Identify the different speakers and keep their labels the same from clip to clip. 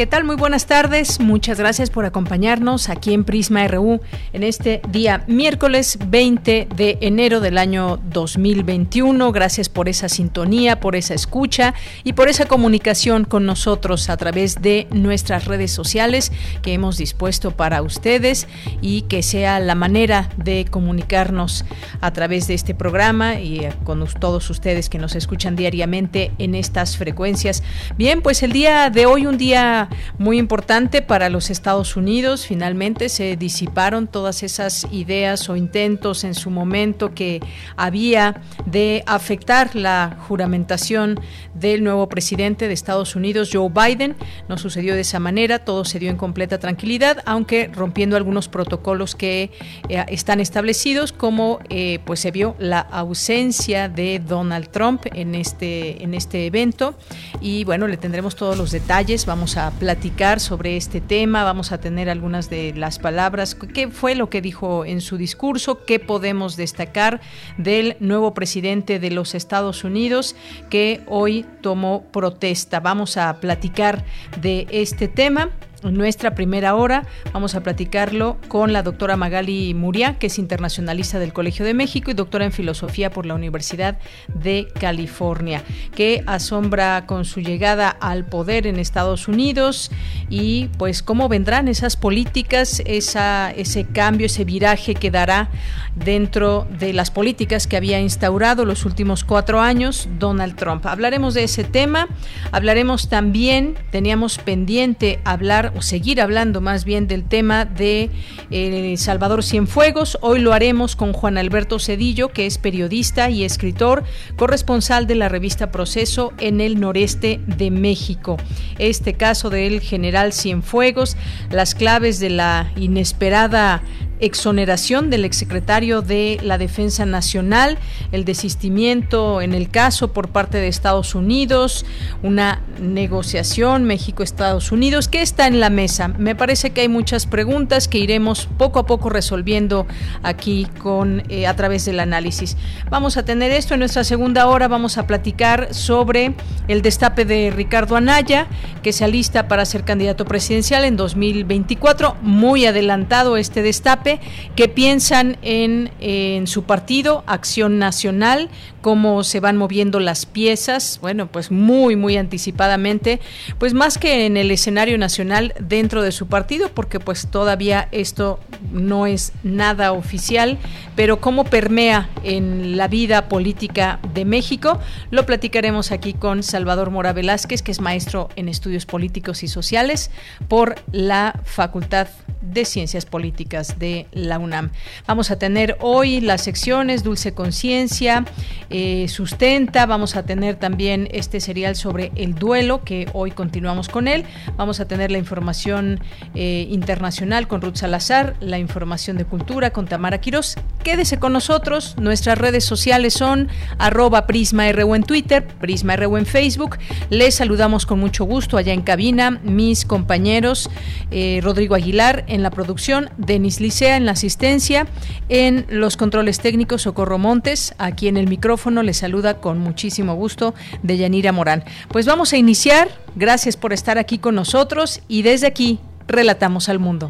Speaker 1: ¿Qué tal? Muy buenas tardes. Muchas gracias por acompañarnos aquí en Prisma RU en este día miércoles 20 de enero del año 2021. Gracias por esa sintonía, por esa escucha y por esa comunicación con nosotros a través de nuestras redes sociales que hemos dispuesto para ustedes y que sea la manera de comunicarnos a través de este programa y con todos ustedes que nos escuchan diariamente en estas frecuencias. Bien, pues el día de hoy un día muy importante para los Estados Unidos. Finalmente se disiparon todas esas ideas o intentos en su momento que había de afectar la juramentación del nuevo presidente de Estados Unidos, Joe Biden. No sucedió de esa manera, todo se dio en completa tranquilidad, aunque rompiendo algunos protocolos que eh, están establecidos, como eh, pues se vio la ausencia de Donald Trump en este, en este evento. Y bueno, le tendremos todos los detalles. Vamos a platicar sobre este tema, vamos a tener algunas de las palabras, qué fue lo que dijo en su discurso, qué podemos destacar del nuevo presidente de los Estados Unidos que hoy tomó protesta. Vamos a platicar de este tema nuestra primera hora vamos a platicarlo con la doctora Magali Muria, que es internacionalista del Colegio de México y doctora en filosofía por la Universidad de California, que asombra con su llegada al poder en Estados Unidos y pues cómo vendrán esas políticas, esa, ese cambio, ese viraje que dará dentro de las políticas que había instaurado los últimos cuatro años Donald Trump. Hablaremos de ese tema, hablaremos también, teníamos pendiente hablar o seguir hablando más bien del tema de eh, Salvador Cienfuegos. Hoy lo haremos con Juan Alberto Cedillo, que es periodista y escritor, corresponsal de la revista Proceso en el noreste de México. Este caso del general Cienfuegos, las claves de la inesperada exoneración del exsecretario de la Defensa Nacional, el desistimiento en el caso por parte de Estados Unidos, una negociación México-Estados Unidos. ¿Qué está en la mesa? Me parece que hay muchas preguntas que iremos poco a poco resolviendo aquí con eh, a través del análisis. Vamos a tener esto en nuestra segunda hora. Vamos a platicar sobre el destape de Ricardo Anaya, que se alista para ser candidato presidencial en 2024. Muy adelantado este destape qué piensan en, en su partido, Acción Nacional, cómo se van moviendo las piezas, bueno, pues muy, muy anticipadamente, pues más que en el escenario nacional dentro de su partido, porque pues todavía esto no es nada oficial, pero cómo permea en la vida política de México, lo platicaremos aquí con Salvador Mora Velázquez, que es maestro en estudios políticos y sociales por la Facultad de Ciencias Políticas de la UNAM. Vamos a tener hoy las secciones Dulce Conciencia, eh, Sustenta, vamos a tener también este serial sobre el duelo, que hoy continuamos con él. Vamos a tener la información eh, internacional con Ruth Salazar, la información de cultura con Tamara Quiroz. Quédese con nosotros, nuestras redes sociales son arroba PrismaRU en Twitter, PrismaRU en Facebook. Les saludamos con mucho gusto allá en cabina, mis compañeros eh, Rodrigo Aguilar en la producción, Denis Licea en la asistencia, en los controles técnicos Socorro Montes, aquí en el micrófono le saluda con muchísimo gusto Deyanira Morán. Pues vamos a iniciar, gracias por estar aquí con nosotros y desde aquí relatamos al mundo.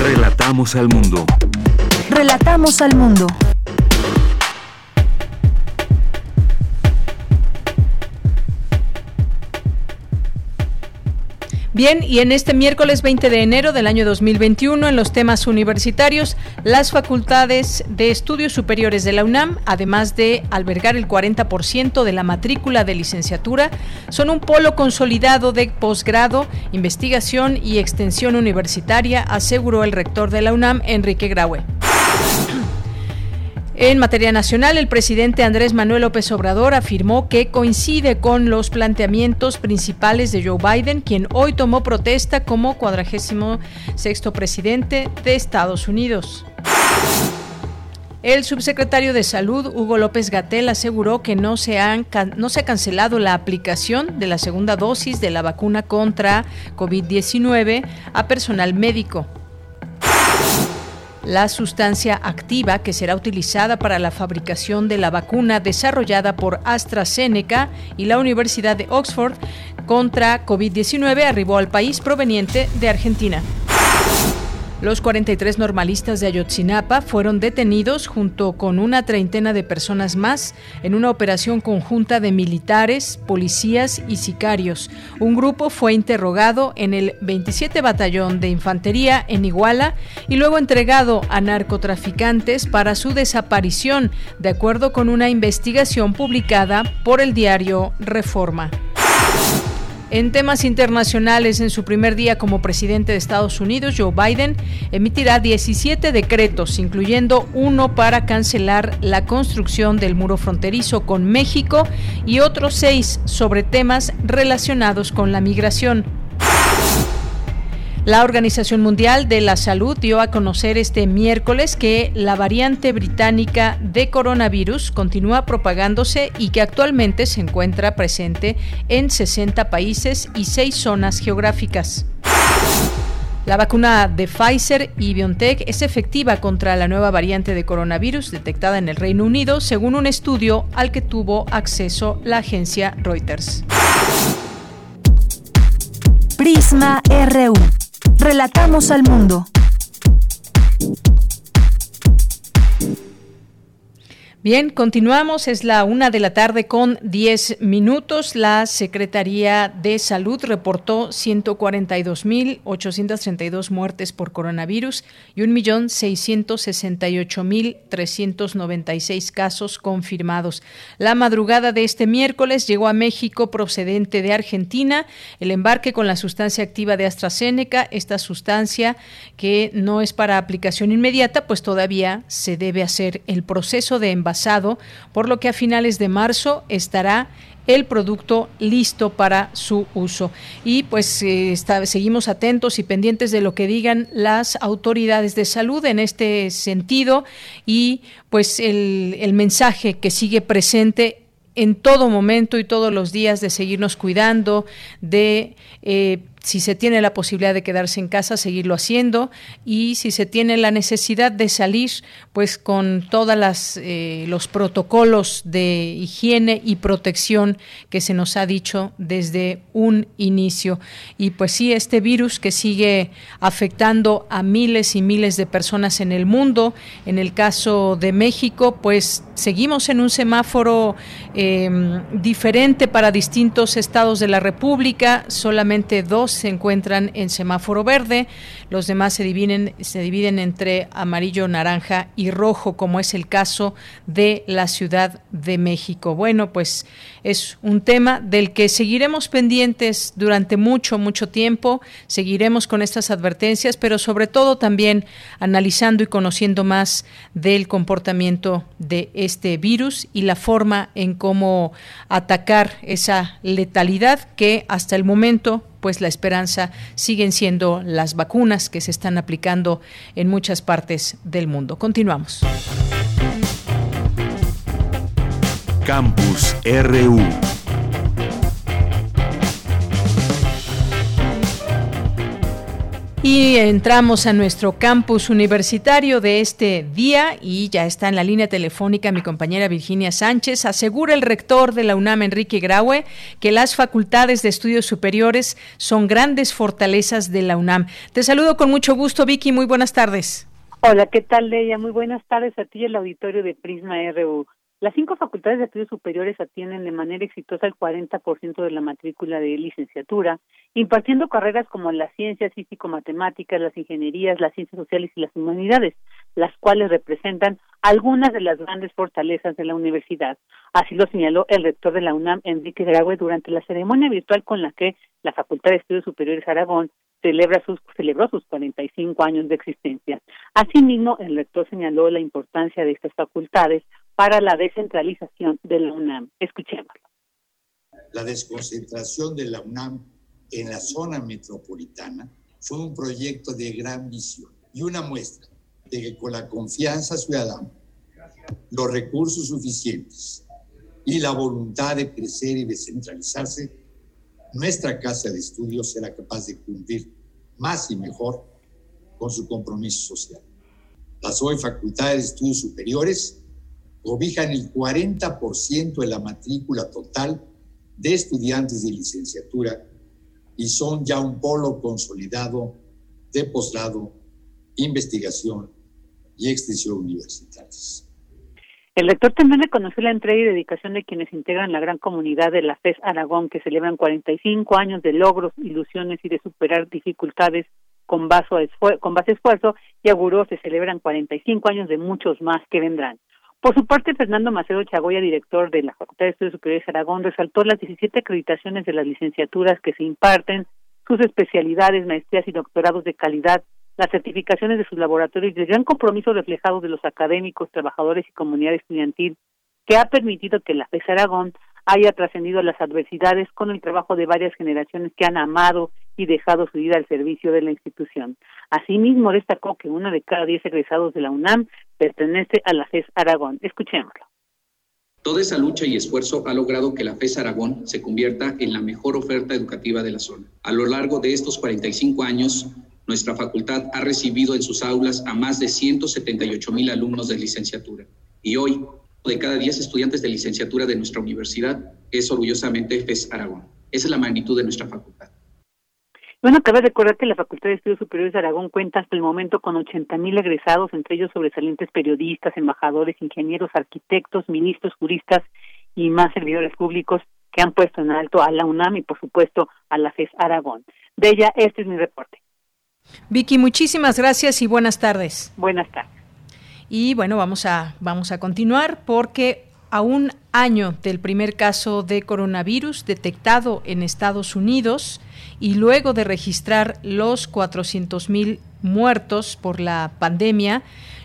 Speaker 2: Relatamos al mundo.
Speaker 3: Relatamos al mundo.
Speaker 1: Bien, y en este miércoles 20 de enero del año 2021, en los temas universitarios, las facultades de estudios superiores de la UNAM, además de albergar el 40% de la matrícula de licenciatura, son un polo consolidado de posgrado, investigación y extensión universitaria, aseguró el rector de la UNAM, Enrique Graue. En materia nacional, el presidente Andrés Manuel López Obrador afirmó que coincide con los planteamientos principales de Joe Biden, quien hoy tomó protesta como cuadragésimo sexto presidente de Estados Unidos. El subsecretario de Salud, Hugo López Gatel, aseguró que no se, han, no se ha cancelado la aplicación de la segunda dosis de la vacuna contra COVID-19 a personal médico. La sustancia activa que será utilizada para la fabricación de la vacuna desarrollada por AstraZeneca y la Universidad de Oxford contra COVID-19 arribó al país proveniente de Argentina. Los 43 normalistas de Ayotzinapa fueron detenidos junto con una treintena de personas más en una operación conjunta de militares, policías y sicarios. Un grupo fue interrogado en el 27 Batallón de Infantería en Iguala y luego entregado a narcotraficantes para su desaparición, de acuerdo con una investigación publicada por el diario Reforma. En temas internacionales, en su primer día como presidente de Estados Unidos, Joe Biden emitirá 17 decretos, incluyendo uno para cancelar la construcción del muro fronterizo con México y otros seis sobre temas relacionados con la migración. La Organización Mundial de la Salud dio a conocer este miércoles que la variante británica de coronavirus continúa propagándose y que actualmente se encuentra presente en 60 países y 6 zonas geográficas. La vacuna de Pfizer y BioNTech es efectiva contra la nueva variante de coronavirus detectada en el Reino Unido, según un estudio al que tuvo acceso la agencia Reuters.
Speaker 3: Prisma RU. Relatamos al mundo.
Speaker 1: Bien, continuamos. Es la una de la tarde con 10 minutos. La Secretaría de Salud reportó 142.832 muertes por coronavirus y 1.668.396 casos confirmados. La madrugada de este miércoles llegó a México procedente de Argentina el embarque con la sustancia activa de AstraZeneca. Esta sustancia que no es para aplicación inmediata, pues todavía se debe hacer el proceso de embarque por lo que a finales de marzo estará el producto listo para su uso. Y pues eh, seguimos atentos y pendientes de lo que digan las autoridades de salud en este sentido y pues el, mensaje que sigue presente en todo momento y todos los días de seguirnos cuidando, de eh, si se tiene la posibilidad de quedarse en casa, seguirlo haciendo y si se tiene la necesidad de salir, pues con todas las eh, los protocolos de higiene y protección que se nos ha dicho desde un inicio. Y pues sí, este virus que sigue afectando a miles y miles de personas en el mundo. En el caso de México, pues seguimos en un semáforo em, diferente para distintos estados de la República. Solamente dos se encuentran en semáforo verde, los demás se dividen, se dividen entre amarillo, naranja y rojo, como es el caso de la Ciudad de México. Bueno, pues es un tema del que seguiremos pendientes durante mucho, mucho tiempo, seguiremos con estas advertencias, pero sobre todo también analizando y conociendo más del comportamiento de este virus y la forma en cómo atacar esa letalidad que hasta el momento pues la esperanza siguen siendo las vacunas que se están aplicando en muchas partes del mundo. Continuamos.
Speaker 2: Campus RU.
Speaker 1: Y entramos a nuestro campus universitario de este día y ya está en la línea telefónica mi compañera Virginia Sánchez. Asegura el rector de la UNAM, Enrique Graue, que las facultades de estudios superiores son grandes fortalezas de la UNAM. Te saludo con mucho gusto, Vicky. Muy buenas tardes.
Speaker 4: Hola, ¿qué tal, Leia? Muy buenas tardes a ti y el auditorio de Prisma RU. Las cinco facultades de estudios superiores atienden de manera exitosa el 40% de la matrícula de licenciatura impartiendo carreras como las ciencias físico-matemáticas, las ingenierías, las ciencias sociales y las humanidades, las cuales representan algunas de las grandes fortalezas de la universidad. Así lo señaló el rector de la UNAM, Enrique Graue, durante la ceremonia virtual con la que la Facultad de Estudios Superiores Aragón celebra sus, celebró sus 45 años de existencia. Asimismo, el rector señaló la importancia de estas facultades para la descentralización de la UNAM. Escuchémoslo.
Speaker 5: La desconcentración de la UNAM en la zona metropolitana fue un proyecto de gran visión y una muestra de que con la confianza ciudadana, los recursos suficientes y la voluntad de crecer y descentralizarse, nuestra casa de estudios será capaz de cumplir más y mejor con su compromiso social. Las hoy facultades de estudios superiores cobijan el 40% de la matrícula total de estudiantes de licenciatura y son ya un polo consolidado de posgrado, investigación y extensión universitarias.
Speaker 4: El rector también reconoció la entrega y dedicación de quienes integran la gran comunidad de la FES Aragón, que celebran 45 años de logros, ilusiones y de superar dificultades con, base esfuerzo y auguró se celebran 45 años de muchos más que vendrán. Por su parte, Fernando Macedo Chagoya, director de la Facultad de Estudios Superiores de Aragón, resaltó las 17 acreditaciones de las licenciaturas que se imparten, sus especialidades, maestrías y doctorados de calidad, las certificaciones de sus laboratorios y el gran compromiso reflejado de los académicos, trabajadores y comunidad estudiantil que ha permitido que la FES Aragón haya trascendido las adversidades con el trabajo de varias generaciones que han amado y dejado su vida al servicio de la institución. Asimismo, destacó que uno de cada diez egresados de la UNAM pertenece a la FES Aragón. Escuchémoslo.
Speaker 6: Toda esa lucha y esfuerzo ha logrado que la FES Aragón se convierta en la mejor oferta educativa de la zona. A lo largo de estos 45 años, nuestra facultad ha recibido en sus aulas a más de 178 mil alumnos de licenciatura. Y hoy, de cada 10 estudiantes de licenciatura de nuestra universidad es orgullosamente FES Aragón. Esa es la magnitud de nuestra facultad.
Speaker 4: Bueno, cabe recordar que la Facultad de Estudios Superiores de Aragón cuenta hasta el momento con 80 mil egresados, entre ellos sobresalientes periodistas, embajadores, ingenieros, arquitectos, ministros, juristas y más servidores públicos que han puesto en alto a la UNAM y, por supuesto, a la FES Aragón. De ella, este es mi reporte.
Speaker 1: Vicky, muchísimas gracias y buenas tardes.
Speaker 4: Buenas tardes.
Speaker 1: Y bueno, vamos a, vamos a continuar porque a un año del primer caso de coronavirus detectado en Estados Unidos y luego de registrar los 400.000 muertos por la pandemia,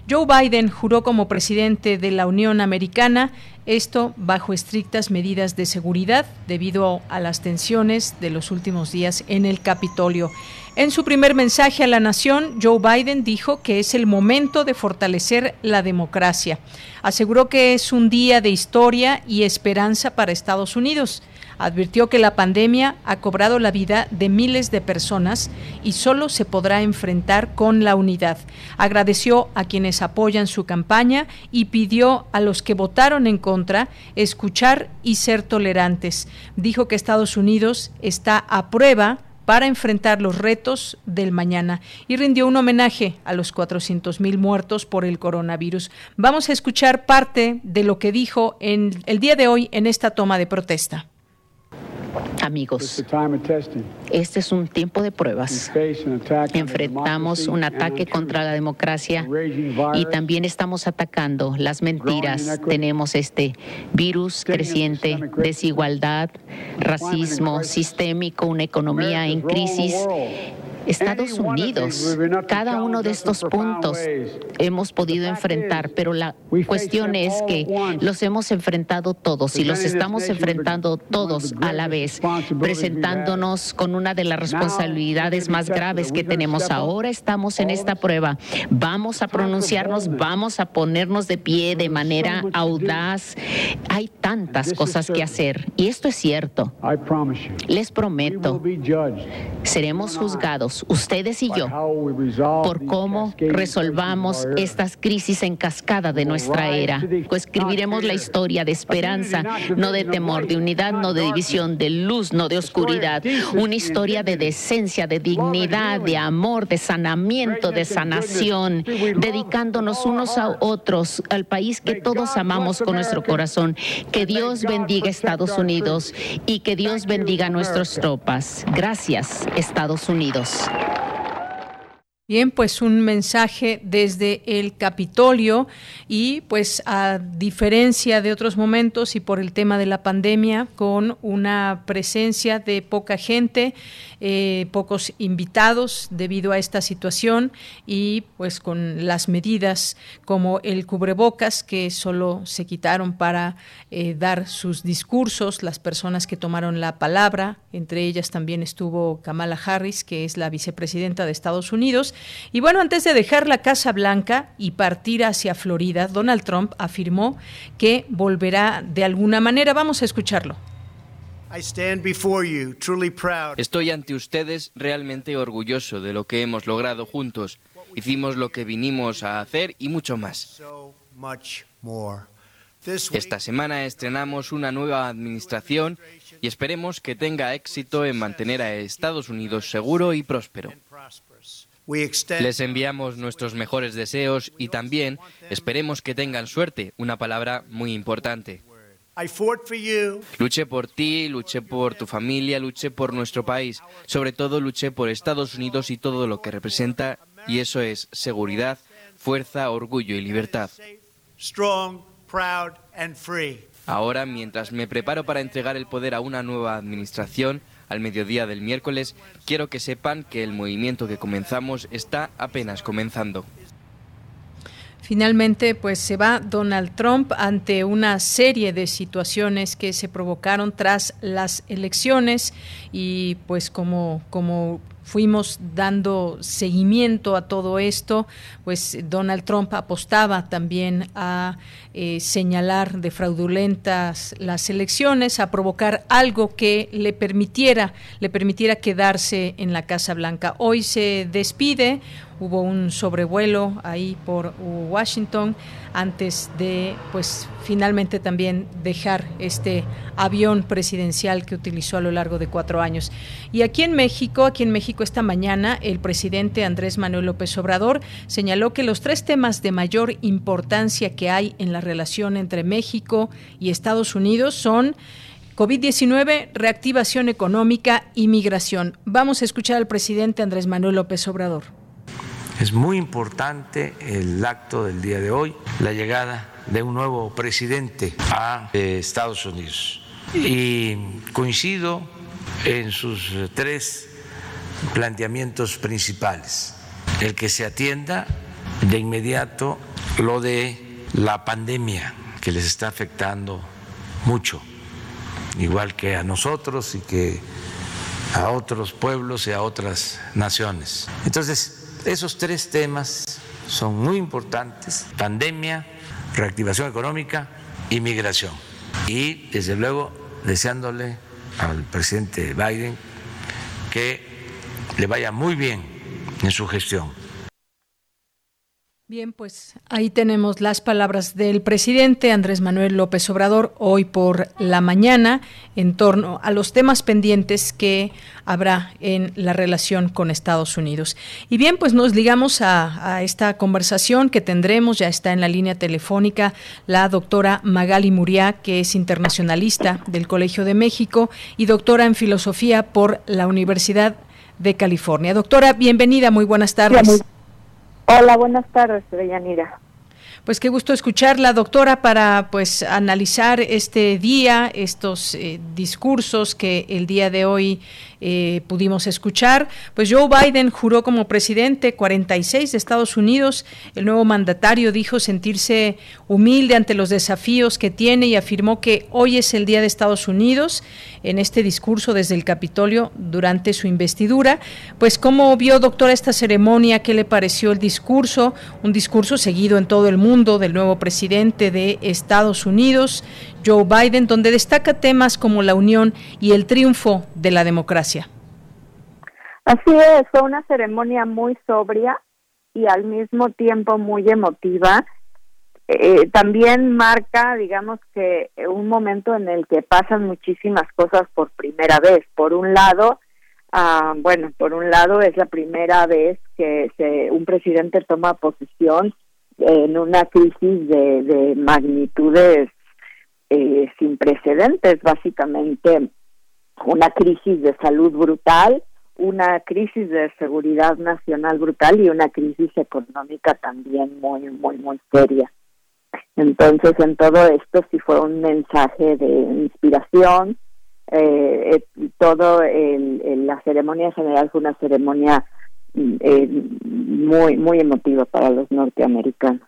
Speaker 1: Joe Biden juró como presidente de la Unión Americana, esto bajo estrictas medidas de seguridad debido a las tensiones de los últimos días en el Capitolio. En su primer mensaje a la nación, Joe Biden dijo que es el momento de fortalecer la democracia. Aseguró que es un día de historia y esperanza para Estados Unidos advirtió que la pandemia ha cobrado la vida de miles de personas y solo se podrá enfrentar con la unidad. Agradeció a quienes apoyan su campaña y pidió a los que votaron en contra escuchar y ser tolerantes. Dijo que Estados Unidos está a prueba para enfrentar los retos del mañana y rindió un homenaje a los 400.000 muertos por el coronavirus. Vamos a escuchar parte de lo que dijo en el día de hoy en esta toma de protesta.
Speaker 7: Amigos, este es un tiempo de pruebas. Enfrentamos un ataque contra la democracia y también estamos atacando las mentiras. Tenemos este virus creciente, desigualdad, racismo sistémico, una economía en crisis Estados Unidos, cada uno de estos puntos hemos podido enfrentar, pero la cuestión es que los hemos enfrentado todos y los estamos enfrentando todos a la vez, presentándonos con una de las responsabilidades más graves que tenemos. Ahora estamos en esta prueba. Vamos a pronunciarnos, vamos a ponernos de pie de manera audaz. Hay tantas cosas que hacer y esto es cierto. Les prometo Seremos juzgados, ustedes y yo, por cómo resolvamos estas crisis en cascada de nuestra era. Pues escribiremos la historia de esperanza, no de temor, de unidad, no de división, de luz, no de oscuridad. Una historia de decencia, de dignidad, de amor, de sanamiento, de sanación, dedicándonos unos a otros, al país que todos amamos con nuestro corazón. Que Dios bendiga Estados Unidos y que Dios bendiga a nuestras tropas. Gracias. Estados Unidos. Thank you.
Speaker 1: Bien, pues un mensaje desde el Capitolio y pues a diferencia de otros momentos y por el tema de la pandemia, con una presencia de poca gente, eh, pocos invitados debido a esta situación y pues con las medidas como el cubrebocas que solo se quitaron para eh, dar sus discursos, las personas que tomaron la palabra, entre ellas también estuvo Kamala Harris, que es la vicepresidenta de Estados Unidos. Y bueno, antes de dejar la Casa Blanca y partir hacia Florida, Donald Trump afirmó que volverá de alguna manera. Vamos a escucharlo.
Speaker 8: Estoy ante ustedes realmente orgulloso de lo que hemos logrado juntos. Hicimos lo que vinimos a hacer y mucho más. Esta semana estrenamos una nueva administración y esperemos que tenga éxito en mantener a Estados Unidos seguro y próspero. Les enviamos nuestros mejores deseos y también esperemos que tengan suerte, una palabra muy importante. Luché por ti, luché por tu familia, luché por nuestro país. Sobre todo luché por Estados Unidos y todo lo que representa, y eso es seguridad, fuerza, orgullo y libertad. Ahora, mientras me preparo para entregar el poder a una nueva administración, al mediodía del miércoles, quiero que sepan que el movimiento que comenzamos está apenas comenzando.
Speaker 1: Finalmente, pues se va Donald Trump ante una serie de situaciones que se provocaron tras las elecciones y pues como, como fuimos dando seguimiento a todo esto, pues Donald Trump apostaba también a eh, señalar de fraudulentas las elecciones, a provocar algo que le permitiera, le permitiera quedarse en la Casa Blanca. Hoy se despide, hubo un sobrevuelo ahí por Washington antes de pues finalmente también dejar este avión presidencial que utilizó a lo largo de cuatro años. Y aquí en México, aquí en México esta mañana, el presidente Andrés Manuel López Obrador señaló que los tres temas de mayor importancia que hay en la relación entre México y Estados Unidos son COVID-19, reactivación económica y migración. Vamos a escuchar al presidente Andrés Manuel López Obrador.
Speaker 9: Es muy importante el acto del día de hoy, la llegada de un nuevo presidente a eh, Estados Unidos. Y coincido en sus tres planteamientos principales. El que se atienda de inmediato lo de la pandemia que les está afectando mucho, igual que a nosotros y que a otros pueblos y a otras naciones. Entonces, esos tres temas son muy importantes, pandemia, reactivación económica y migración. Y desde luego deseándole al presidente Biden que le vaya muy bien en su gestión.
Speaker 1: Bien, pues ahí tenemos las palabras del presidente Andrés Manuel López Obrador hoy por la mañana en torno a los temas pendientes que habrá en la relación con Estados Unidos. Y bien, pues nos ligamos a, a esta conversación que tendremos, ya está en la línea telefónica la doctora Magali Muriá, que es internacionalista del Colegio de México y doctora en filosofía por la Universidad de California. Doctora, bienvenida, muy buenas tardes.
Speaker 10: Hola, buenas tardes, Deyanira.
Speaker 1: Pues qué gusto escucharla, doctora, para pues analizar este día, estos eh, discursos que el día de hoy eh, pudimos escuchar. Pues Joe Biden juró como presidente 46 de Estados Unidos. El nuevo mandatario dijo sentirse humilde ante los desafíos que tiene y afirmó que hoy es el día de Estados Unidos en este discurso desde el Capitolio durante su investidura. Pues cómo vio, doctora, esta ceremonia, qué le pareció el discurso, un discurso seguido en todo el mundo del nuevo presidente de Estados Unidos. Joe Biden, donde destaca temas como la unión y el triunfo de la democracia.
Speaker 10: Así es, fue una ceremonia muy sobria y al mismo tiempo muy emotiva. Eh, también marca, digamos que un momento en el que pasan muchísimas cosas por primera vez. Por un lado, ah, bueno, por un lado es la primera vez que se, un presidente toma posición en una crisis de, de magnitudes eh, sin precedentes, básicamente una crisis de salud brutal, una crisis de seguridad nacional brutal y una crisis económica también muy, muy, muy seria. Entonces, en todo esto sí fue un mensaje de inspiración. Eh, eh todo el, la ceremonia general fue una ceremonia eh, muy, muy emotiva para los norteamericanos.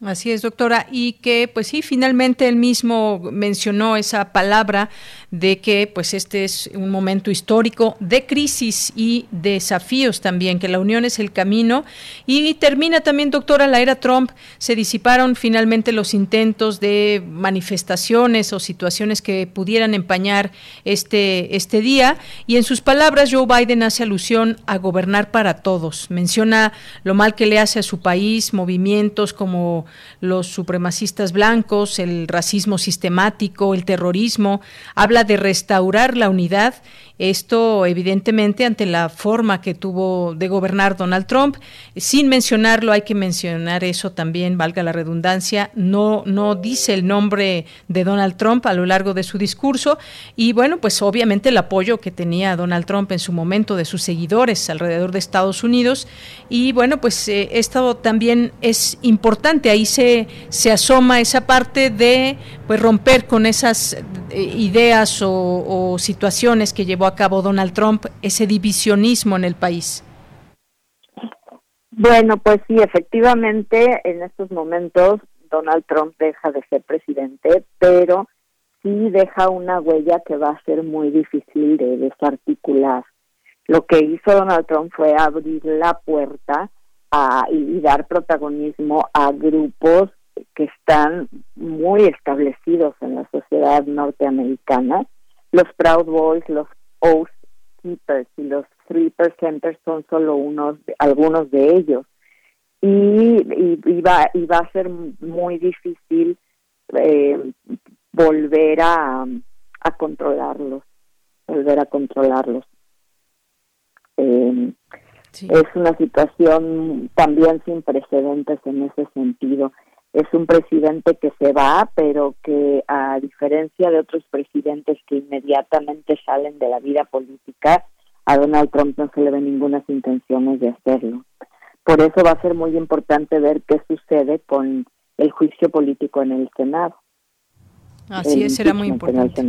Speaker 1: Así es, doctora, y que pues sí, finalmente él mismo mencionó esa palabra de que pues este es un momento histórico de crisis y desafíos también, que la unión es el camino. Y termina también, doctora, la era Trump, se disiparon finalmente los intentos de manifestaciones o situaciones que pudieran empañar este este día. Y en sus palabras Joe Biden hace alusión a gobernar para todos, menciona lo mal que le hace a su país, movimientos como los supremacistas blancos, el racismo sistemático, el terrorismo, habla de restaurar la unidad esto, evidentemente, ante la forma que tuvo de gobernar Donald Trump. Sin mencionarlo, hay que mencionar eso también, valga la redundancia, no, no dice el nombre de Donald Trump a lo largo de su discurso. Y bueno, pues obviamente el apoyo que tenía Donald Trump en su momento de sus seguidores alrededor de Estados Unidos. Y bueno, pues eh, esto también es importante. Ahí se, se asoma esa parte de pues romper con esas eh, ideas o, o situaciones que llevó cabo Donald Trump, ese divisionismo en el país?
Speaker 10: Bueno, pues sí, efectivamente, en estos momentos Donald Trump deja de ser presidente, pero sí deja una huella que va a ser muy difícil de desarticular. Lo que hizo Donald Trump fue abrir la puerta a, y dar protagonismo a grupos que están muy establecidos en la sociedad norteamericana, los Proud Boys, los Oath Keepers y los Three Percenters son solo unos, algunos de ellos. Y, y, va, y va a ser muy difícil eh, volver a, a controlarlos, volver a controlarlos. Eh, Es una situación también sin precedentes en ese sentido es un presidente que se va, pero que a diferencia de otros presidentes que inmediatamente salen de la vida política, a Donald Trump no se le ven ninguna intenciones de hacerlo. Por eso va a ser muy importante ver qué sucede con el juicio político en el Senado.
Speaker 1: Así es, será muy importante.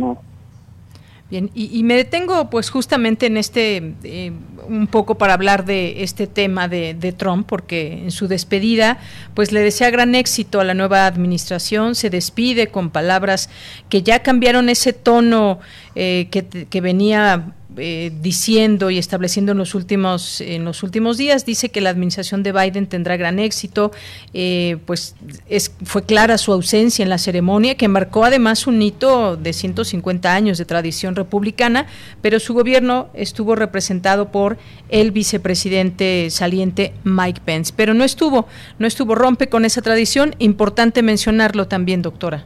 Speaker 1: Bien, y, me detengo pues justamente en este, eh, un poco para hablar de este tema de, de, Trump, porque en su despedida pues le desea gran éxito a la nueva administración, se despide con palabras que ya cambiaron ese tono eh, que, que venía eh, diciendo y estableciendo en los últimos en los últimos días dice que la administración de Biden tendrá gran éxito. Eh, pues es, fue clara su ausencia en la ceremonia que marcó además un hito de 150 años de tradición republicana pero su gobierno estuvo representado por el vicepresidente saliente Mike Pence. Pero no estuvo no estuvo rompe con esa tradición. Importante mencionarlo también doctora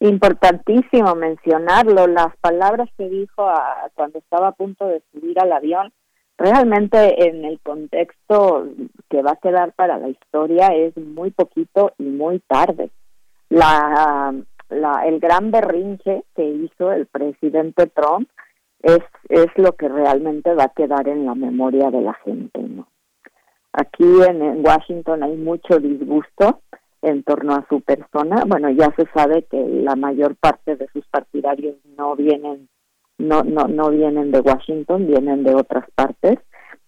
Speaker 10: importantísimo mencionarlo, las palabras que dijo cuando estaba a punto de subir al avión, realmente en el contexto que va a quedar para la historia es muy poquito y muy tarde. La, la, el gran berrinche que hizo el presidente Trump es, es lo que realmente va a quedar en la memoria de la gente. ¿no? Aquí en Washington hay mucho disgusto en torno a su persona. Bueno, ya se sabe que la mayor parte de sus partidarios no vienen no no no vienen de Washington, vienen de otras partes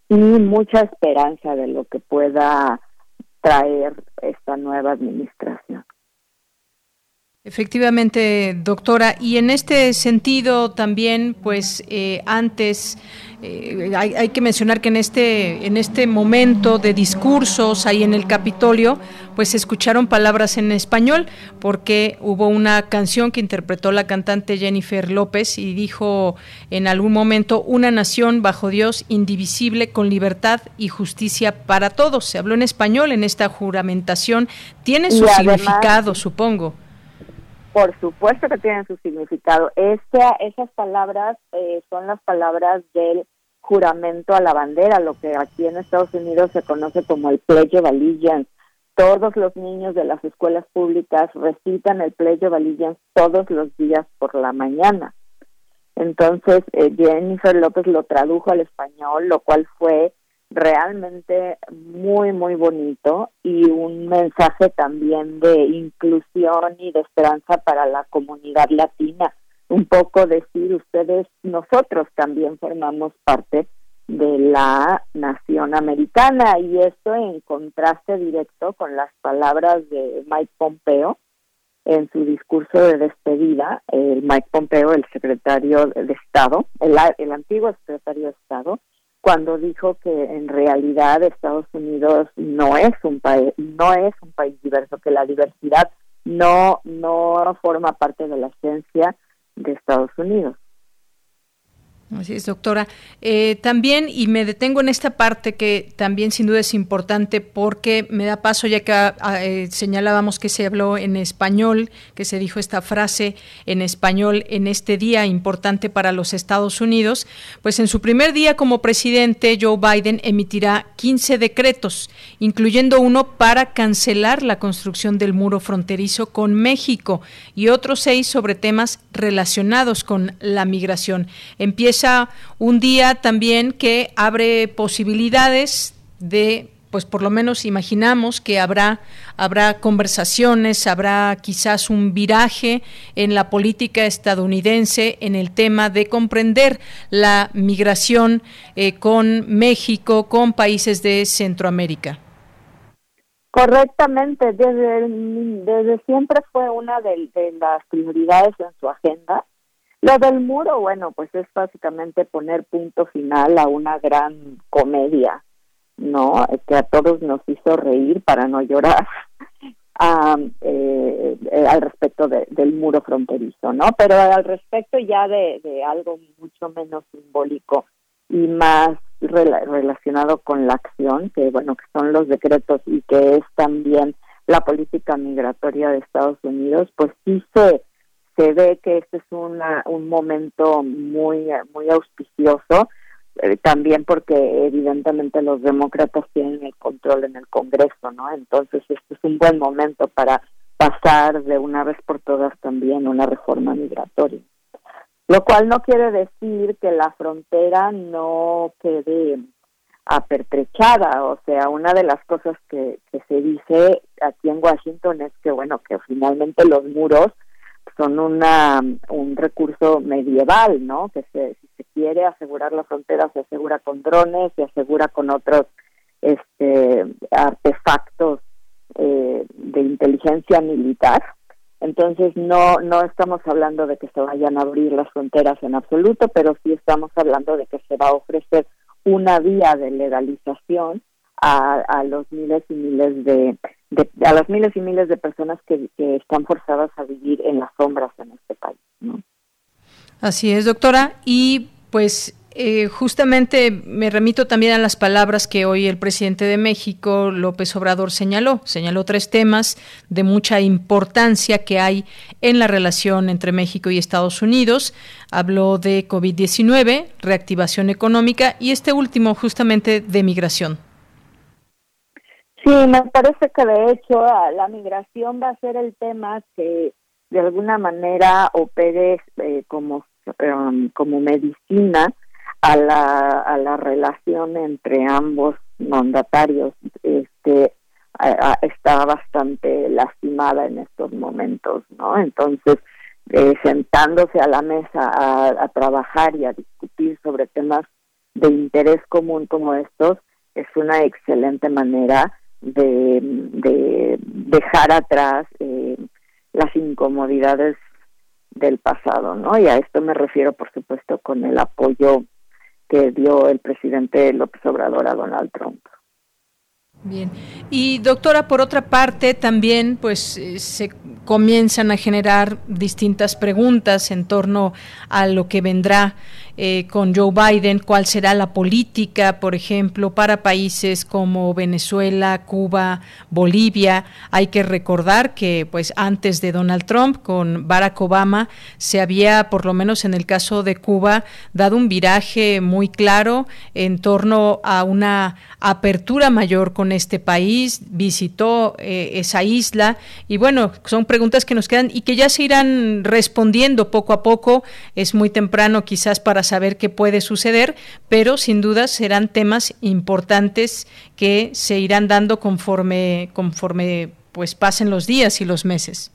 Speaker 10: y mucha esperanza de lo que pueda traer esta nueva administración.
Speaker 1: Efectivamente, doctora. Y en este sentido también, pues eh, antes eh, hay, que mencionar que en este en este momento de discursos ahí en el Capitolio, pues se escucharon palabras en español porque hubo una canción que interpretó la cantante Jennifer López y dijo en algún momento una nación bajo Dios indivisible con libertad y justicia para todos. Se habló en español en esta juramentación. Tiene su significado, supongo.
Speaker 10: Por supuesto que tienen su significado. esas palabras eh, son las palabras del juramento a la bandera, lo que aquí en Estados Unidos se conoce como el Pledge of Allegiance. Todos los niños de las escuelas públicas recitan el Pledge of todos los días por la mañana. Entonces, eh, Jennifer López lo tradujo al español, lo cual fue realmente muy, muy bonito y un mensaje también de inclusión y de esperanza para la comunidad latina. Un poco decir, ustedes, nosotros también formamos parte de la nación americana y esto en contraste directo con las palabras de Mike Pompeo en su discurso de despedida, el Mike Pompeo, el secretario de Estado, el, el antiguo secretario de Estado, cuando dijo que en realidad Estados Unidos no es un país no es un país diverso que la diversidad no no forma parte de la esencia de Estados Unidos
Speaker 1: Así es, doctora. Eh, también, y me detengo en esta parte que también sin duda es importante porque me da paso, ya que ah, ah, eh, señalábamos que se habló en español, que se dijo esta frase en español en este día importante para los Estados Unidos, pues en su primer día como presidente, Joe Biden emitirá 15 decretos, incluyendo uno para cancelar la construcción del muro fronterizo con México y otros seis sobre temas relacionados con la migración. Empieza un día también que abre posibilidades de pues por lo menos imaginamos que habrá habrá conversaciones, habrá quizás un viraje en la política estadounidense en el tema de comprender la migración eh, con México, con países de Centroamérica.
Speaker 10: Correctamente, desde, desde siempre fue una de las prioridades en su agenda lo del muro, bueno, pues es básicamente poner punto final a una gran comedia, ¿no? Que a todos nos hizo reír para no llorar eh, eh, al respecto del muro fronterizo, ¿no? Pero al respecto ya de, algo mucho menos simbólico y más relacionado con la acción, que bueno, que son los decretos y que es también la política migratoria de Estados Unidos, pues sí se se ve que este es una, un momento muy, muy auspicioso, eh, también porque evidentemente los demócratas tienen el control en el Congreso, ¿no? Entonces este es un buen momento para pasar de una vez por todas también una reforma migratoria. Lo cual no quiere decir que la frontera no quede apertrechada, o sea, una de las cosas que, que se dice aquí en Washington es que, bueno, que finalmente los muros son una, un recurso medieval, ¿no? Que se, si se quiere asegurar la frontera, se asegura con drones, se asegura con otros este, artefactos eh, de inteligencia militar. Entonces no no estamos hablando de que se vayan a abrir las fronteras en absoluto, pero sí estamos hablando de que se va a ofrecer una vía de legalización a, a los miles y miles de, a las miles y miles de personas que, están forzadas a vivir en las sombras en este país.
Speaker 1: Así es, doctora. Y pues eh, justamente me remito también a las palabras que hoy el presidente de México, López Obrador, señaló. Señaló tres temas de mucha importancia que hay en la relación entre México y Estados Unidos. Habló de COVID-19, reactivación económica y este último justamente de migración.
Speaker 10: Sí, me parece que de hecho la migración va a ser el tema que de alguna manera opere eh, como, um, como medicina a la, a la relación entre ambos mandatarios. Este, está bastante lastimada en estos momentos, ¿no? Entonces, eh, sentándose a la mesa a trabajar y a discutir sobre temas de interés común como estos es una excelente manera de, dejar atrás eh, las incomodidades del pasado, ¿no? Y a esto me refiero, por supuesto, con el apoyo que dio el presidente López Obrador a Donald Trump.
Speaker 1: Bien. Y doctora, por otra parte, también pues eh, se comienzan a generar distintas preguntas en torno a lo que vendrá eh, con Joe Biden, cuál será la política, por ejemplo, para países como Venezuela, Cuba, Bolivia. Hay que recordar que, pues, antes de Donald Trump, con Barack Obama, se había, por lo menos en el caso de Cuba, dado un viraje muy claro en torno a una apertura mayor con este país, visitó eh, esa isla y bueno, son preguntas que nos quedan y que ya se irán respondiendo poco a poco. Es muy temprano quizás para saber qué puede suceder, pero sin duda serán temas importantes que se irán dando conforme conforme pues pasen los días y los meses.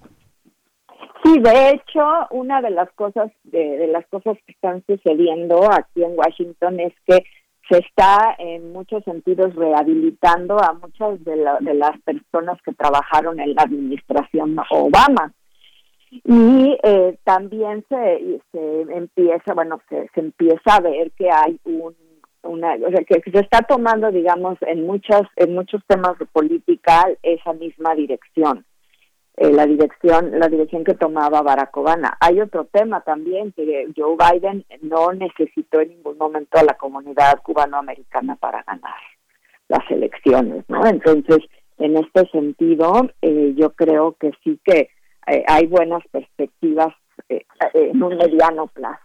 Speaker 10: Sí, de hecho, una de las cosas de, las cosas que están sucediendo aquí en Washington es que se está en muchos sentidos rehabilitando a muchas de, de las personas que trabajaron en la administración Obama y eh, también se, se empieza, bueno, se, se empieza a ver que hay un una, o sea, que se está tomando, digamos, en muchas, en muchos temas de política esa misma dirección, eh, la dirección, la dirección que tomaba Barack Obama. Hay otro tema también que Joe Biden no necesitó en ningún momento a la comunidad cubanoamericana para ganar las elecciones, ¿no? Entonces, en este sentido, eh, yo creo que sí que eh, hay buenas perspectivas eh, en un mediano plazo.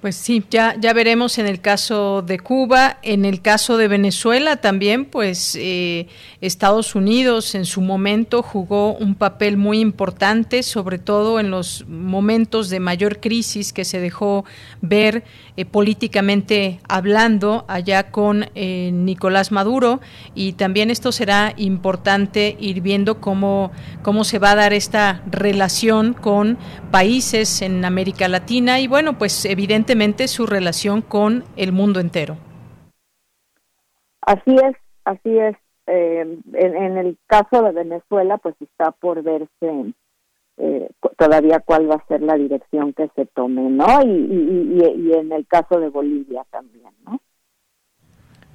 Speaker 1: Pues sí, ya, ya veremos en el caso de Cuba, en el caso de Venezuela también, pues eh, Estados Unidos en su momento jugó un papel muy importante, sobre todo en los momentos de mayor crisis que se dejó ver eh, políticamente hablando allá con eh, Nicolás Maduro. Y también esto será importante ir viendo cómo, cómo se va a dar esta relación con países en América Latina. Y bueno, pues evidentemente su relación con el mundo entero.
Speaker 10: Así es, así es. Eh, en, el caso de Venezuela, pues está por verse eh, todavía cuál va a ser la dirección que se tome, ¿no? Y, y, en el caso de Bolivia también, ¿no?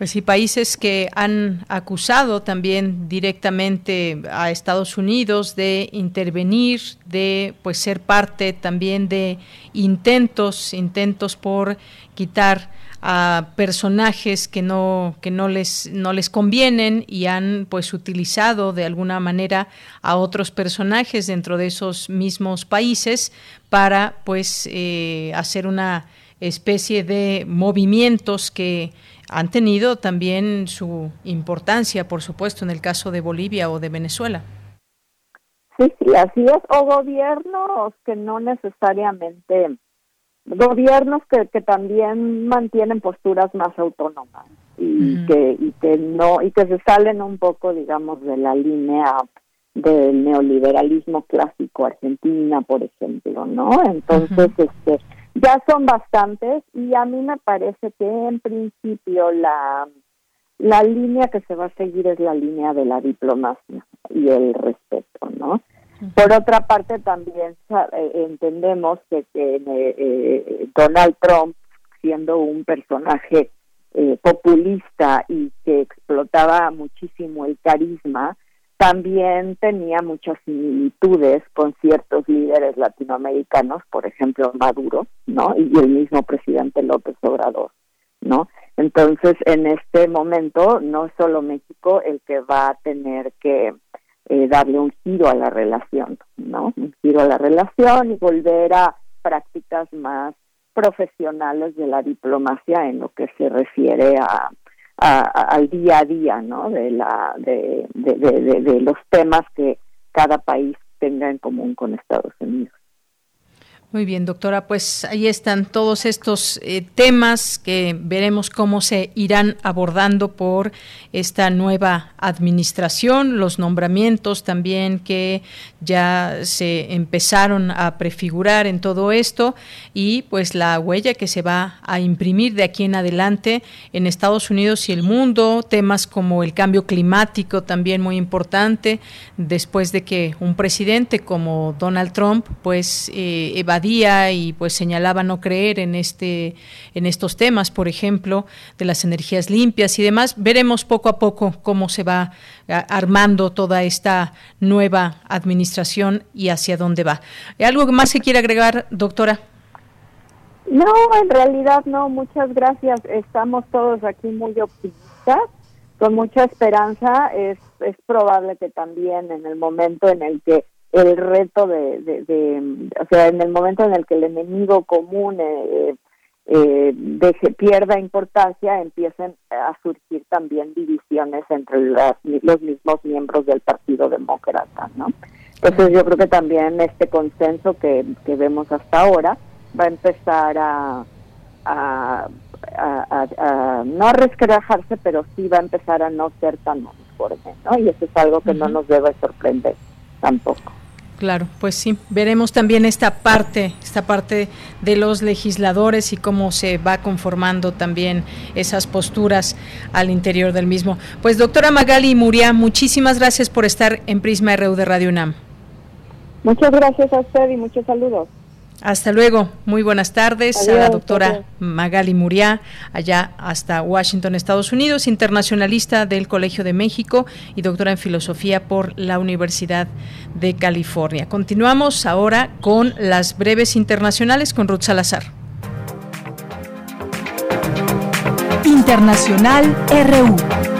Speaker 1: Pues sí, países que han acusado también directamente a Estados Unidos de intervenir, de pues ser parte también de intentos, intentos por quitar a personajes que no que no les no les convienen y han pues utilizado de alguna manera a otros personajes dentro de esos mismos países para pues eh, hacer una especie de movimientos que han tenido también su importancia, por supuesto, en el caso de Bolivia o de Venezuela.
Speaker 10: Sí, sí, así es. O gobiernos que no necesariamente, gobiernos que, que también mantienen posturas más autónomas y que y que no y que se salen un poco, digamos, de la línea del neoliberalismo clásico Argentina, por ejemplo, ¿no? Entonces, este ya son bastantes y a mí me parece que en principio la, la línea que se va a seguir es la línea de la diplomacia y el respeto, ¿no? Por otra parte, también eh, entendemos que, eh, eh, Donald Trump, siendo un personaje populista y que explotaba muchísimo el carisma, también tenía muchas similitudes con ciertos líderes latinoamericanos, por ejemplo Maduro, ¿no? Y el mismo presidente López Obrador, ¿no? Entonces, en este momento, no es solo México el que va a tener que eh, darle un giro a la relación, ¿no? Un giro a la relación y volver a prácticas más profesionales de la diplomacia en lo que se refiere a al día a día, ¿no? De la de, de, los temas que cada país tenga en común con Estados Unidos.
Speaker 1: Muy bien, doctora, pues ahí están todos estos eh, temas que veremos cómo se irán abordando por esta nueva administración, los nombramientos también que ya se empezaron a prefigurar en todo esto y pues la huella que se va a imprimir de aquí en adelante en Estados Unidos y el mundo, temas como el cambio climático también muy importante, después de que un presidente como Donald Trump pues eh, día y pues señalaba no creer en este en estos temas, por ejemplo, de las energías limpias y demás. Veremos poco a poco cómo se va armando toda esta nueva administración y hacia dónde va. ¿Algo más que quiere agregar, doctora?
Speaker 10: No, en realidad no, muchas gracias. Estamos todos aquí muy optimistas, con mucha esperanza. Es, es probable que también en el momento en el que el reto de, de, o sea, en el momento en el que el enemigo común eh, eh, deje, pierda importancia, empiecen a surgir también divisiones entre los mismos miembros del Partido Demócrata, ¿no? Entonces yo creo que también este consenso que, que vemos hasta ahora va a empezar a, a, a, no a resquebrajarse, pero sí va a empezar a no ser tan uniforme, ¿no? Y eso es algo que no nos debe sorprender tampoco.
Speaker 1: Claro, pues sí, veremos también esta parte, esta parte de los legisladores y cómo se va conformando también esas posturas al interior del mismo. Pues doctora Magali Muria, muchísimas gracias por estar en Prisma RU de Radio UNAM.
Speaker 10: Muchas gracias a usted y muchos saludos.
Speaker 1: Hasta luego, muy buenas tardes a la doctora Magali Muriá, allá hasta Washington, Estados Unidos, internacionalista del Colegio de México y doctora en filosofía por la Universidad de California. Continuamos ahora con las breves internacionales con Ruth Salazar.
Speaker 3: Internacional RU.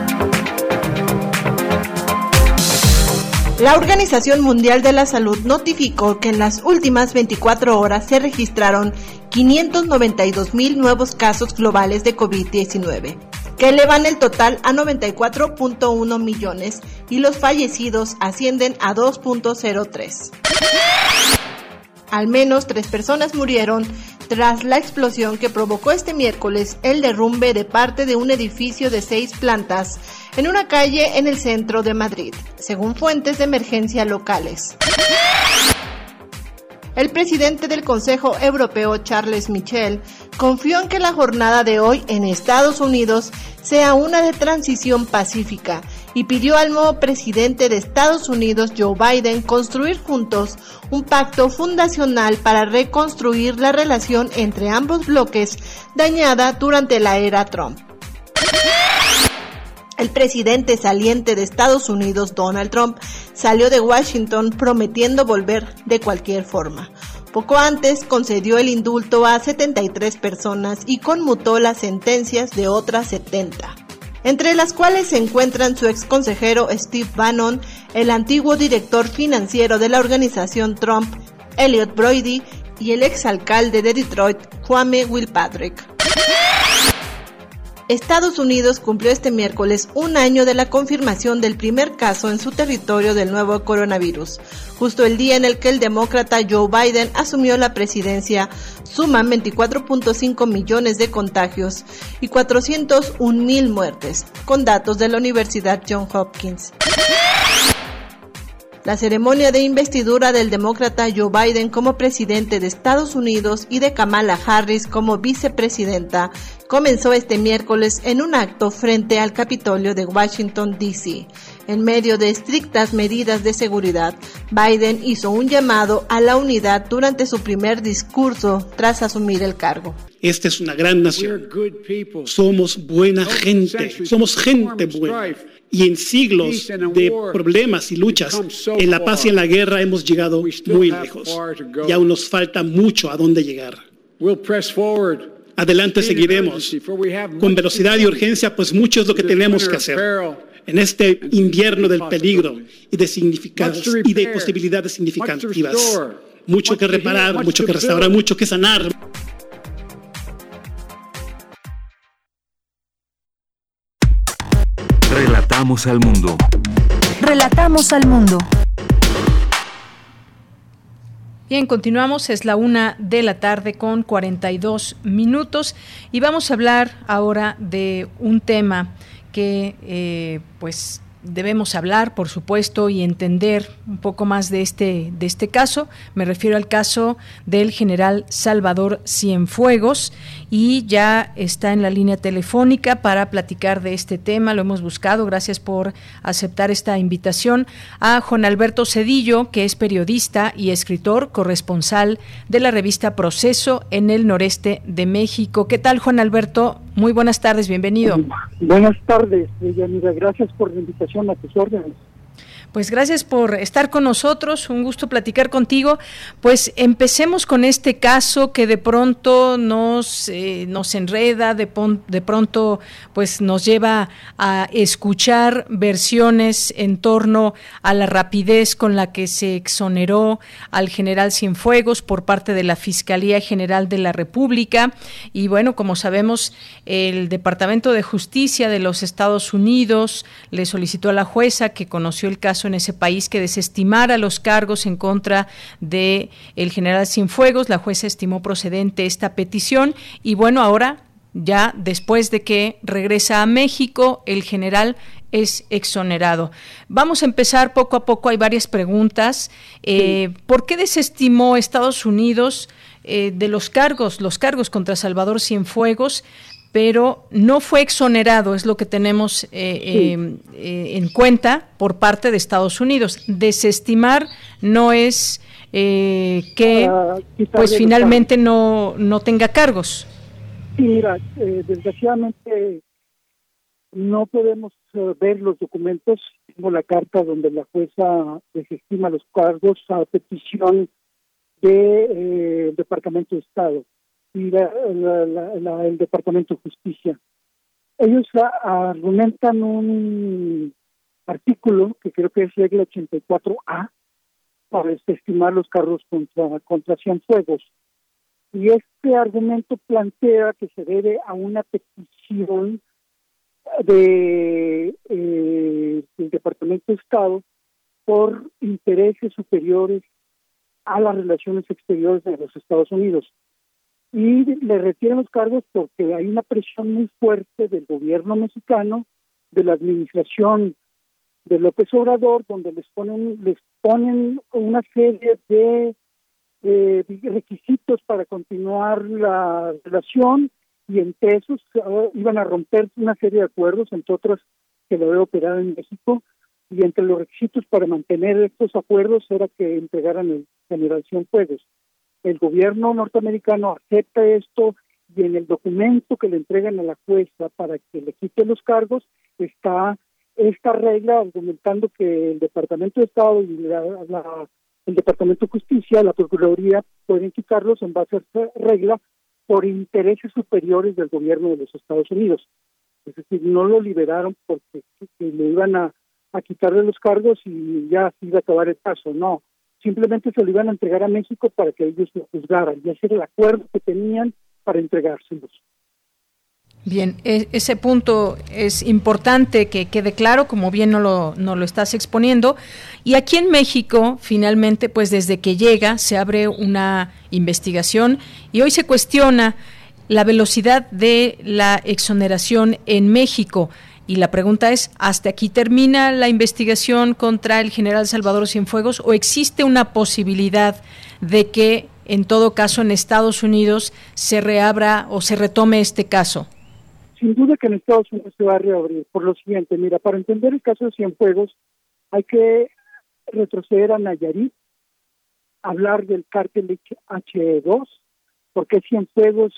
Speaker 11: La Organización Mundial de la Salud notificó que en las últimas 24 horas se registraron 592 mil nuevos casos globales de COVID-19, que elevan el total a 94.1 millones y los fallecidos ascienden a 2.03. Al menos tres personas murieron tras la explosión que provocó este miércoles el derrumbe de parte de un edificio de seis plantas en una calle en el centro de Madrid, según fuentes de emergencia locales. El presidente del Consejo Europeo, Charles Michel, confió en que la jornada de hoy en Estados Unidos sea una de transición pacífica y pidió al nuevo presidente de Estados Unidos, Joe Biden, construir juntos un pacto fundacional para reconstruir la relación entre ambos bloques dañada durante la era Trump. El presidente saliente de Estados Unidos, Donald Trump, salió de Washington prometiendo volver de cualquier forma. Poco antes concedió el indulto a 73 personas y conmutó las sentencias de otras 70, entre las cuales se encuentran su ex consejero Steve Bannon, el antiguo director financiero de la organización Trump, Elliot Brody, y el ex alcalde de Detroit, Kwame Wilpatrick. Estados Unidos cumplió este miércoles un año de la confirmación del primer caso en su territorio del nuevo coronavirus. Justo el día en el que el demócrata Joe Biden asumió la presidencia, suman 24.5 millones de contagios y 401 mil muertes, con datos de la Universidad Johns Hopkins. La ceremonia de investidura del demócrata Joe Biden como presidente de Estados Unidos y de Kamala Harris como vicepresidenta comenzó este miércoles en un acto frente al Capitolio de Washington, D.C. En medio de estrictas medidas de seguridad, Biden hizo un llamado a la unidad durante su primer discurso tras asumir el cargo.
Speaker 12: Esta es una gran nación. Somos buena gente. Somos gente buena y en siglos de problemas y luchas, en la paz y en la guerra hemos llegado muy lejos. Y aún nos falta mucho a dónde llegar. Adelante seguiremos con velocidad y urgencia, pues mucho es lo que tenemos que hacer en este invierno del peligro y de significados y de posibilidades significativas. Mucho que reparar, mucho que restaurar, mucho que sanar.
Speaker 2: Relatamos al mundo.
Speaker 3: Relatamos al mundo.
Speaker 1: Bien, continuamos, es la una de la tarde con 42 minutos y vamos a hablar ahora de un tema que eh, pues debemos hablar, por supuesto, y entender un poco más de este, de este caso. Me refiero al caso del general Salvador Cienfuegos y ya está en la línea telefónica para platicar de este tema. Lo hemos buscado. Gracias por aceptar esta invitación a Juan Alberto Cedillo, que es periodista y escritor corresponsal de la revista Proceso en el noreste de México. ¿Qué tal, Juan Alberto? Muy buenas tardes, bienvenido.
Speaker 13: Buenas tardes, Yanira. Gracias por la invitación a tus órdenes.
Speaker 1: Pues gracias por estar con nosotros, un gusto platicar contigo. Pues empecemos con este caso que de pronto nos, eh, nos enreda, de, de pronto pues nos lleva a escuchar versiones en torno a la rapidez con la que se exoneró al general Cienfuegos por parte de la Fiscalía General de la República. Y bueno, como sabemos, el Departamento de Justicia de los Estados Unidos le solicitó a la jueza que conoció el caso en ese país que desestimara los cargos en contra de el general Cienfuegos. La jueza estimó procedente esta petición y bueno, ahora ya después de que regresa a México, el general es exonerado. Vamos a empezar poco a poco, hay varias preguntas. Eh, ¿Por qué desestimó Estados Unidos eh, de los cargos, los cargos contra Salvador Cienfuegos? Pero no fue exonerado, es lo que tenemos eh, em, eh, en cuenta por parte de Estados Unidos. Desestimar no es eh, que pues finalmente no, no tenga cargos.
Speaker 13: Sí, mira, desgraciadamente no podemos ver los documentos. Tengo la carta donde la jueza desestima los cargos a petición del Departamento de Estado y el Departamento de Justicia. Ellos argumentan un artículo que creo que es regla 84A para estimar los cargos contra, contra Cienfuegos. Y este argumento plantea que se debe a una petición de, eh, del Departamento de Estado por intereses superiores a las relaciones exteriores de los Estados Unidos y le retiran los cargos porque hay una presión muy fuerte del gobierno mexicano, de la administración de López Obrador, donde les ponen, les ponen una serie de eh, requisitos para continuar la relación y entre esos ah, iban a romper una serie de acuerdos, entre otros que lo debe operar en México, y entre los requisitos para mantener estos acuerdos era que entregaran el Generación Fuegos el gobierno norteamericano acepta esto y en el documento que le entregan a la jueza para que le quite los cargos está esta regla argumentando que el Departamento de Estado y el Departamento de Justicia, la Procuraduría, pueden quitarlos en base a esta regla por intereses superiores del gobierno de los Estados Unidos. Es decir, no lo liberaron porque le iban a, a quitarle los cargos y ya se iba a acabar el caso. No, simplemente se lo iban a entregar a México para que ellos lo juzgaran y hacer el acuerdo que tenían para entregárselos.
Speaker 1: Bien, e, ese punto es importante que quede claro, como bien no lo, no lo estás exponiendo. Y aquí en México, finalmente, pues desde que llega, se abre una investigación y hoy se cuestiona la velocidad de la exoneración en México. Y la pregunta es, ¿hasta aquí termina la investigación contra el general Salvador Cienfuegos o existe una posibilidad de que, en todo caso, en Estados Unidos se reabra o se retome este caso?
Speaker 13: Sin duda que en Estados Unidos se va a reabrir. Por lo siguiente, mira, para entender el caso de Cienfuegos hay que retroceder a Nayarit, hablar del cártel H2, porque Cienfuegos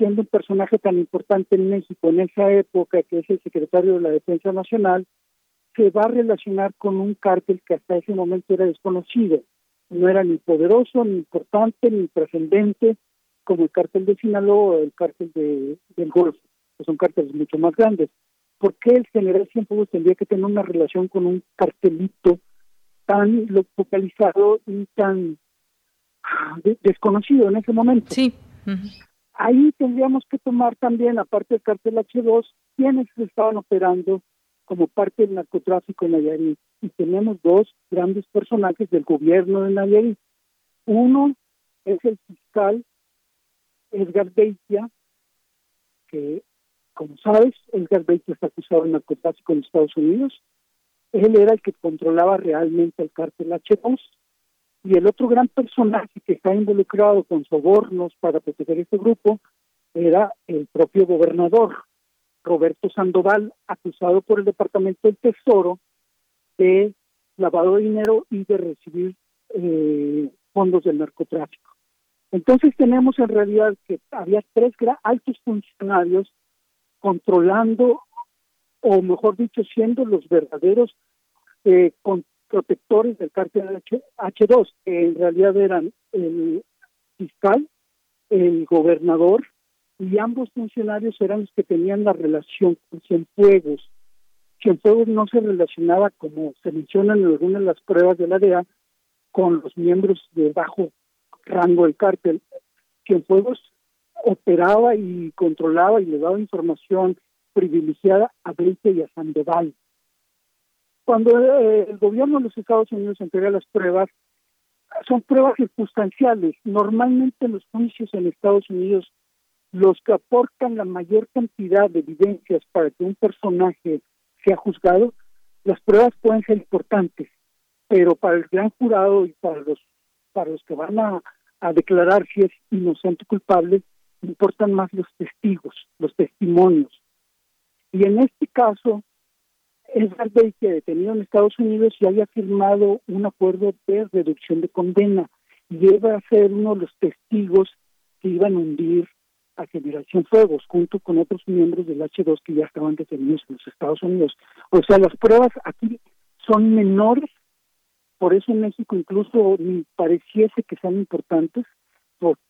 Speaker 13: siendo un personaje tan importante en México en esa época, que es el secretario de la Defensa Nacional, se va a relacionar con un cártel que hasta ese momento era desconocido. No era ni poderoso, ni importante, ni trascendente como el cártel de Sinaloa o el cártel de, del Golfo, que son cárteles mucho más grandes. ¿Por qué el general siempre tendría que tener una relación con un cartelito tan localizado y tan ah, desconocido en ese momento?
Speaker 1: Sí.
Speaker 13: Ahí tendríamos que tomar también, aparte del cartel H2, quienes estaban operando como parte del narcotráfico en Nayarit. Y tenemos dos grandes personajes del gobierno de Nayarit. Uno es el fiscal Edgar Beitia, que, como sabes, Edgar Beitia está acusado de narcotráfico en Estados Unidos. Él era el que controlaba realmente el cártel H2. Y el otro gran personaje que está involucrado con sobornos para proteger este grupo era el propio gobernador, Roberto Sandoval, acusado por el Departamento del Tesoro de lavado de dinero y de recibir eh, fondos del narcotráfico. Entonces tenemos en realidad que había tres altos funcionarios controlando, o mejor dicho, siendo los verdaderos eh, protectores del cártel H, H2, que en realidad eran el fiscal, el gobernador, y ambos funcionarios eran los que tenían la relación con Cienfuegos. Cienfuegos no se relacionaba, como se menciona en algunas de las pruebas de la DEA, con los miembros de bajo rango del cártel. Cienfuegos operaba y controlaba y le daba información privilegiada a Beite y a Sandoval. Cuando eh, el gobierno de los Estados Unidos entrega las pruebas, son pruebas circunstanciales. Normalmente los juicios en Estados Unidos, los que aportan la mayor cantidad de evidencias para que un personaje sea juzgado, las pruebas pueden ser importantes, pero para el gran jurado y para los para los que van a, declarar si es inocente o culpable, importan más los testigos, los testimonios. Y en este caso, Edgar que detenido en Estados Unidos, y había firmado un acuerdo de reducción de condena y iba a ser uno de los testigos que iban a hundir a Generación Fuegos, junto con otros miembros del H2 que ya estaban detenidos en los Estados Unidos. O sea, las pruebas aquí son menores, por eso en México incluso ni pareciese que sean importantes,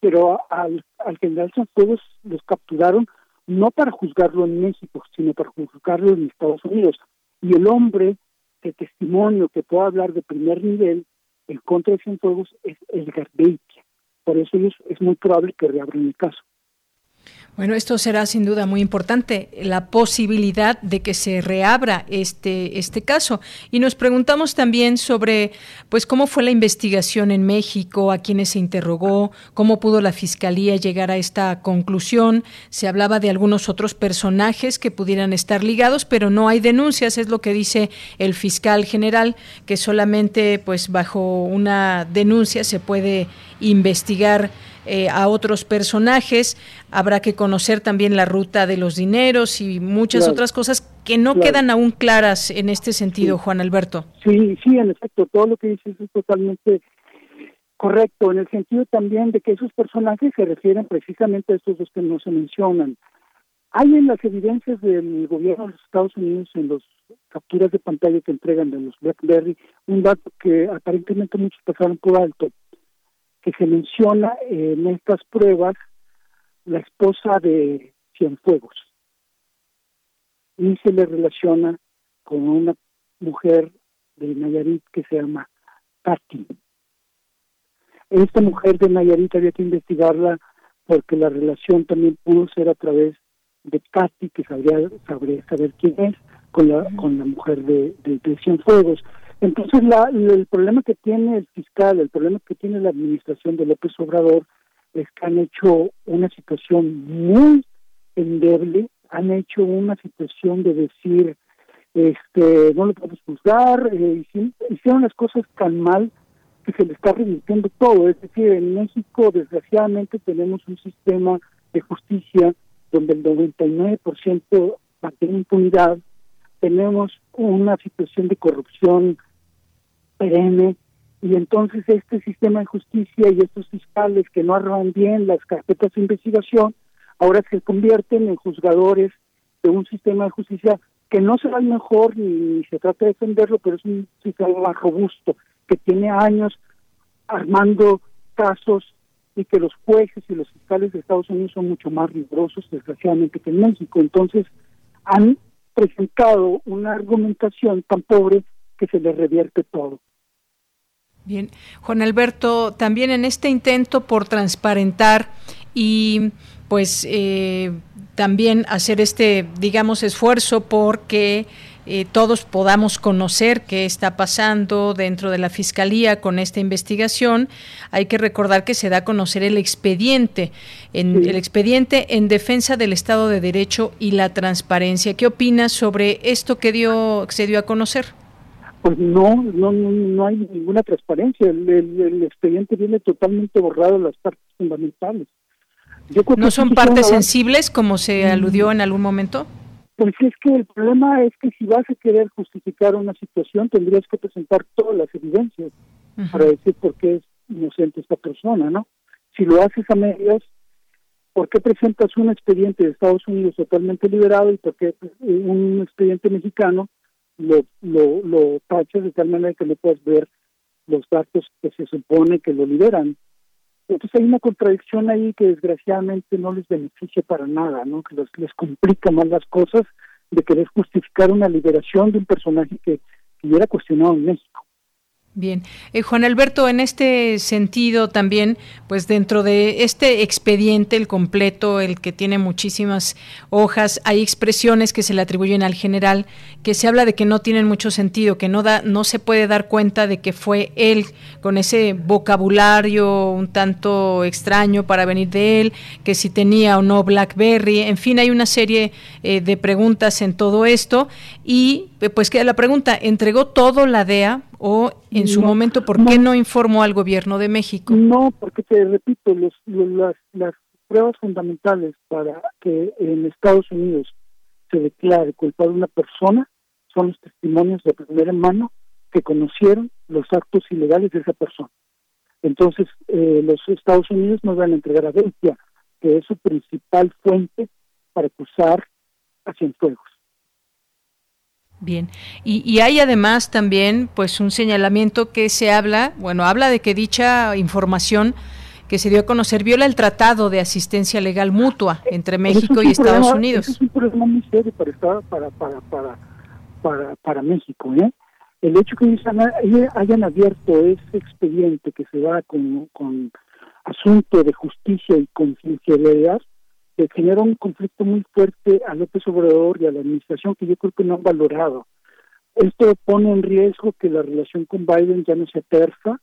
Speaker 13: pero al, al general Fuegos los capturaron no para juzgarlo en México, sino para juzgarlo en Estados Unidos. Y el hombre de testimonio que pueda hablar de primer nivel en contra de Cienfuegos es Edgar Beitia. Por eso es muy probable que reabran el caso.
Speaker 1: Bueno, esto será sin duda muy importante, la posibilidad de que se reabra este, este caso. Y nos preguntamos también sobre pues cómo fue la investigación en México, a quienes se interrogó, cómo pudo la Fiscalía llegar a esta conclusión. Se hablaba de algunos otros personajes que pudieran estar ligados, pero no hay denuncias, es lo que dice el fiscal general, que solamente pues bajo una denuncia se puede investigar eh, a otros personajes. Habrá que conocer también la ruta de los dineros y muchas otras cosas que no quedan aún claras en este sentido, Juan Alberto.
Speaker 13: Sí, sí, en efecto, todo lo que dices es totalmente correcto, en el sentido también de que esos personajes se refieren precisamente a estos dos que no se mencionan. Hay en las evidencias del gobierno de los Estados Unidos, en las capturas de pantalla que entregan de los BlackBerry, un dato que aparentemente muchos pasaron por alto que se menciona en estas pruebas la esposa de Cienfuegos y se le relaciona con una mujer de Nayarit que se llama Katy. Esta mujer de Nayarit había que investigarla porque la relación también pudo ser a través de Katy, que sabría, sabría saber quién es, con la, con la mujer de, de, de Cienfuegos. Entonces, la, el problema que tiene el fiscal, el problema que tiene la administración de López Obrador es que han hecho una situación muy endeble, han hecho una situación de decir, este, no lo podemos juzgar, eh, hicieron las cosas tan mal que se le está revirtiendo todo. Es decir, en México, desgraciadamente, tenemos un sistema de justicia donde el 99% mantiene impunidad, tenemos una situación de corrupción perenne y entonces este sistema de justicia y estos fiscales que no arrojan bien las carpetas de investigación ahora se convierten en juzgadores de un sistema de justicia que no será el mejor ni, se trata de defenderlo, pero es un sistema más robusto, que tiene años armando casos y que los jueces y los fiscales de Estados Unidos son mucho más rigurosos, desgraciadamente, que en México. Entonces, han presentado una argumentación tan pobre que se les revierte todo.
Speaker 1: Bien, Juan Alberto, también en este intento por transparentar y pues eh, también hacer este, digamos, esfuerzo porque eh, todos podamos conocer qué está pasando dentro de la Fiscalía con esta investigación, hay que recordar que se da a conocer el expediente, en, el expediente en defensa del Estado de Derecho y la transparencia. ¿Qué opinas sobre esto que dio que se dio a conocer?
Speaker 13: Pues no, no, no, hay ninguna transparencia. El, expediente viene totalmente borrado de las partes fundamentales.
Speaker 1: ¿No son partes sensibles como se mm. aludió en algún momento?
Speaker 13: Pues es que el problema es que si vas a querer justificar una situación tendrías que presentar todas las evidencias para decir por qué es inocente esta persona, ¿no? Si lo haces a medias, ¿por qué presentas un expediente de Estados Unidos totalmente liberado y por qué un expediente mexicano lo, lo, lo tachas de tal manera que no puedes ver los datos que se supone que lo liberan? Entonces hay una contradicción ahí que desgraciadamente no les beneficia para nada, ¿no? Que les complica más las cosas de querer justificar una liberación de un personaje que, que hubiera cuestionado en México.
Speaker 1: Bien, eh, Juan Alberto, en este sentido también, pues dentro de este expediente, el completo, el que tiene muchísimas hojas, hay expresiones que se le atribuyen al general, que se habla de que no tienen mucho sentido, que no da, no se puede dar cuenta de que fue él con ese vocabulario un tanto extraño para venir de él, que si tenía o no BlackBerry, en fin, hay una serie eh, de preguntas en todo esto y eh, pues queda la pregunta, ¿entregó todo la DEA? O en su momento, ¿por qué no, informó al gobierno de México?
Speaker 13: No, porque te repito, los, las, las pruebas fundamentales para que en Estados Unidos se declare culpable una persona son los testimonios de primera mano que conocieron los actos ilegales de esa persona. Entonces, eh, los Estados Unidos nos van a entregar a Belgia, que es su principal fuente para acusar a Cienfuegos.
Speaker 1: Bien, y, hay además también pues un señalamiento que se habla, bueno, habla de que dicha información que se dio a conocer viola el Tratado de Asistencia Legal Mutua entre México y Estados Unidos.
Speaker 13: es un problema muy serio para, para, para, para, para, para México. ¿eh? El hecho que hayan abierto ese expediente que se da con, con asunto de justicia y confidencialidad genera un conflicto muy fuerte a López Obrador y a la administración que yo creo que no han valorado. Esto pone en riesgo que la relación con Biden ya no se persa,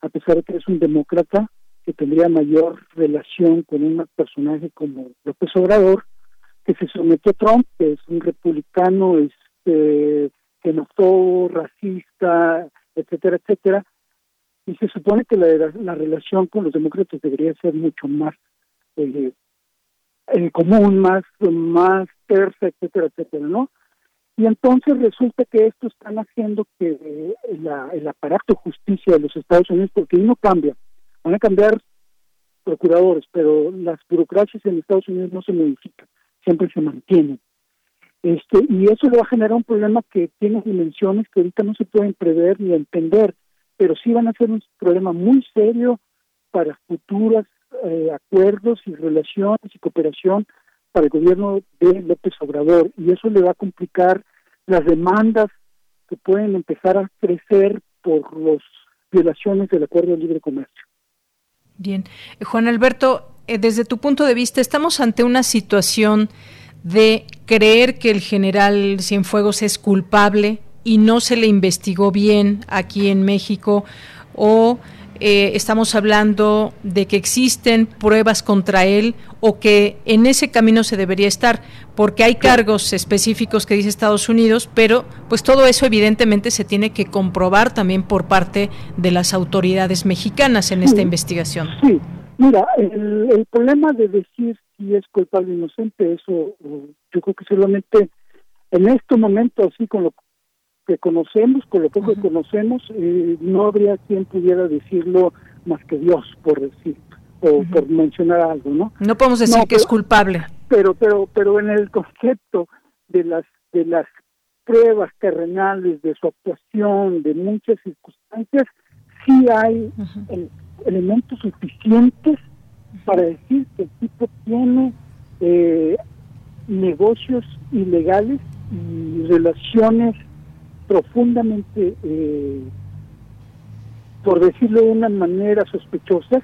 Speaker 13: a pesar de que es un demócrata que tendría mayor relación con un personaje como López Obrador, que se sometió a Trump, que es un republicano este, notó racista, etcétera, etcétera, y se supone que la, la relación con los demócratas debería ser mucho más eh, en común, más, más tersa, etcétera, etcétera, ¿no? Y entonces resulta que esto están haciendo que el aparato justicia de los Estados Unidos, porque ahí no cambia, van a cambiar procuradores, pero las burocracias en Estados Unidos no se modifican, siempre se mantienen. Este, y eso le va a generar un problema que tiene dimensiones que ahorita no se pueden prever ni entender, pero sí van a ser un problema muy serio para futuras eh, acuerdos y relaciones y cooperación para el gobierno de López Obrador. Y eso le va a complicar las demandas que pueden empezar a crecer por las violaciones del acuerdo de libre comercio.
Speaker 1: Bien, Juan Alberto, eh, desde tu punto de vista, estamos ante una situación de creer que el general Cienfuegos es culpable y no se le investigó bien aquí en México o eh, estamos hablando de que existen pruebas contra él o que en ese camino se debería estar, porque hay cargos específicos que dice Estados Unidos, pero pues todo eso evidentemente se tiene que comprobar también por parte de las autoridades mexicanas en esta investigación.
Speaker 13: Sí, mira, el, el problema de decir si es culpable o inocente, eso yo creo que solamente en este momento, así con lo que conocemos, con lo poco que conocemos, eh, no habría quien pudiera decirlo más que Dios, por decir, o por mencionar algo, ¿no?
Speaker 1: No podemos decir que es culpable.
Speaker 13: Pero, pero, pero en el concepto de las, de las pruebas terrenales, de su actuación, de muchas circunstancias, sí hay elementos suficientes para decir que el tipo tiene eh, negocios ilegales y relaciones profundamente, eh, por decirlo de una manera sospechosa,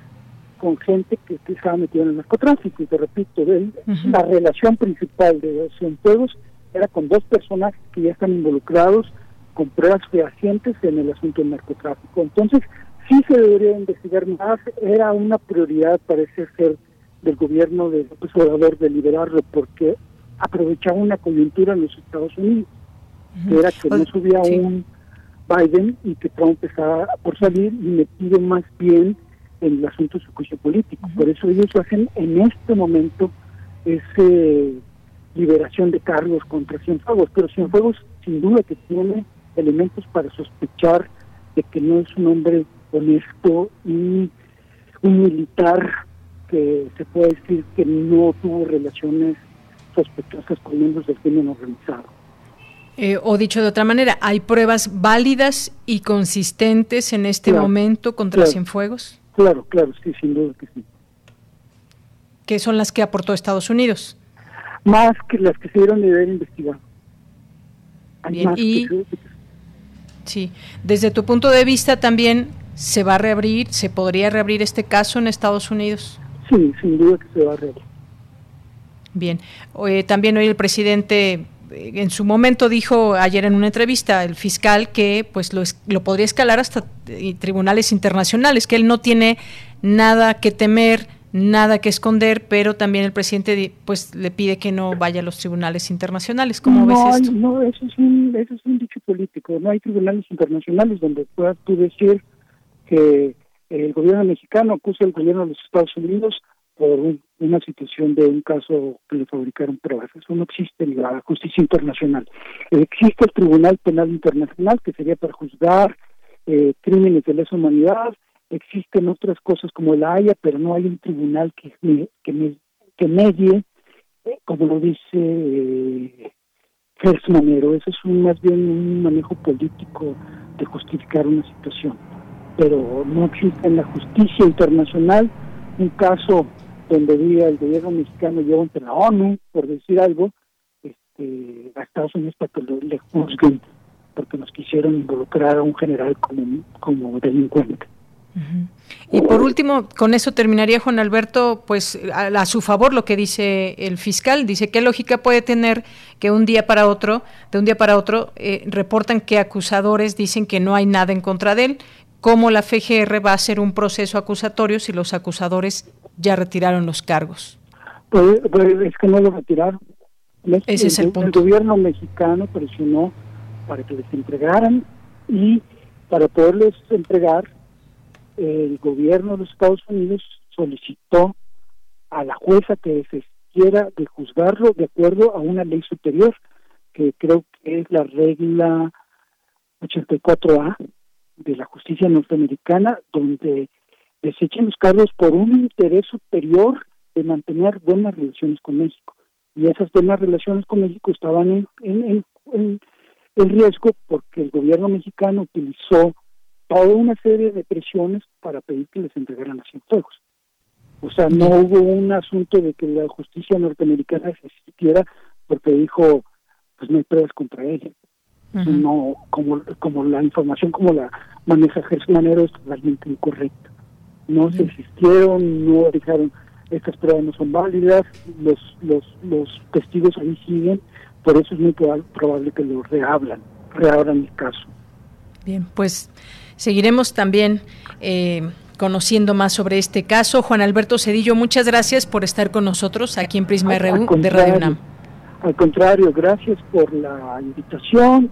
Speaker 13: con gente que, estaba metida en el narcotráfico. Y te repito, la relación principal de los Cienfuegos era con dos personajes que ya están involucrados con pruebas fehacientes en el asunto del narcotráfico. Entonces, sí se debería investigar más, era una prioridad, parece ser, del gobierno de López Obrador de liberarlo, porque aprovechaba una coyuntura en los Estados Unidos, que era que no subía un Biden y que Trump estaba por salir y metido más bien en el asunto de su juicio político. Por eso ellos hacen en este momento ese liberación de cargos contra Cienfuegos, pero Cienfuegos sin duda que tiene elementos para sospechar de que no es un hombre honesto y un militar que se puede decir que no tuvo relaciones sospechosas con miembros del crimen organizado.
Speaker 1: Eh, o dicho de otra manera, ¿hay pruebas válidas y consistentes en este momento contra Cienfuegos?
Speaker 13: Claro, claro, sí, sin duda que sí.
Speaker 1: ¿Qué son las que aportó Estados Unidos?
Speaker 13: Más que las que se dieron de haber investigado.
Speaker 1: Bien, y sí, desde tu punto de vista también se va a reabrir, se podría reabrir este caso en Estados Unidos.
Speaker 13: Sí, sin duda que se va a reabrir.
Speaker 1: Bien, también hoy el presidente eh, en su momento dijo ayer en una entrevista el fiscal que pues lo, lo podría escalar hasta eh, tribunales internacionales, que él no tiene nada que temer, nada que esconder, pero también el presidente pues le pide que no vaya a los tribunales internacionales. ¿Cómo ves esto?
Speaker 13: No, eso es, un, eso es un dicho político. No hay tribunales internacionales donde puedas tú decir que el gobierno mexicano acusa al gobierno de los Estados Unidos por una situación de un caso que le fabricaron pruebas. Eso no existe en la justicia internacional. Existe el Tribunal Penal Internacional, que sería para juzgar eh, crímenes de lesa humanidad. Existen otras cosas como la Haya, pero no hay un tribunal que, que, que medie, eh, como lo dice eh, Manero. Eso es más bien un manejo político de justificar una situación. Pero no existe en la justicia internacional un caso donde diga el gobierno mexicano lleva ante la ONU, por decir algo, este, a Estados Unidos para que lo, le juzguen porque nos quisieron involucrar a un general como, como delincuente.
Speaker 1: Y por último, con eso terminaría Juan Alberto, pues a, su favor lo que dice el fiscal, dice qué lógica puede tener que un día para otro, de un día para otro, eh, reportan que acusadores dicen que no hay nada en contra de él, cómo la FGR va a hacer un proceso acusatorio si los acusadores ya retiraron los cargos.
Speaker 13: Pues, pues es que no lo retiraron.
Speaker 1: Ese es el punto.
Speaker 13: El gobierno mexicano presionó para que les entregaran y para poderles entregar, el gobierno de los Estados Unidos solicitó a la jueza que se quiera de juzgarlo de acuerdo a una ley superior, que creo que es la regla 84A de la justicia norteamericana, donde desechen los cargos por un interés superior de mantener buenas relaciones con México. Y esas buenas relaciones con México estaban en, en, riesgo porque el gobierno mexicano utilizó toda una serie de presiones para pedir que les entregaran los Cienfuegos. O sea, no hubo un asunto de que la justicia norteamericana se existiera porque dijo, pues no hay pruebas contra ella. No, como, como la información como la maneja Gerson Manero es totalmente incorrecta no se existieron, no dijeron estas pruebas no son válidas, los, los, los testigos ahí siguen, por eso es muy probable que lo reablan, reabran el caso.
Speaker 1: Bien, pues seguiremos también eh, conociendo más sobre este caso. Juan Alberto Cedillo, muchas gracias por estar con nosotros aquí en Prisma RU de Radio UNAM.
Speaker 13: Al contrario, gracias por la invitación,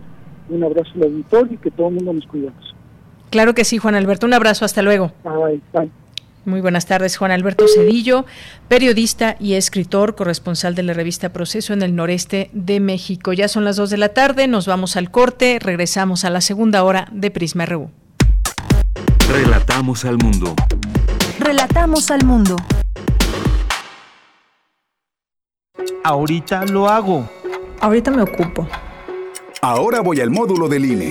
Speaker 13: un abrazo al auditorio y que todo el mundo nos cuidemos.
Speaker 1: Claro que sí, Juan Alberto. Un abrazo, hasta luego. Muy buenas tardes, Juan Alberto Cedillo, periodista y escritor, corresponsal de la revista Proceso en el noreste de México. Ya son las dos de la tarde, nos vamos al corte, regresamos a la segunda hora de Prisma RU.
Speaker 2: Relatamos al mundo.
Speaker 3: Relatamos al mundo.
Speaker 14: Ahorita lo hago.
Speaker 15: Ahorita me ocupo.
Speaker 16: Ahora voy al módulo del INE.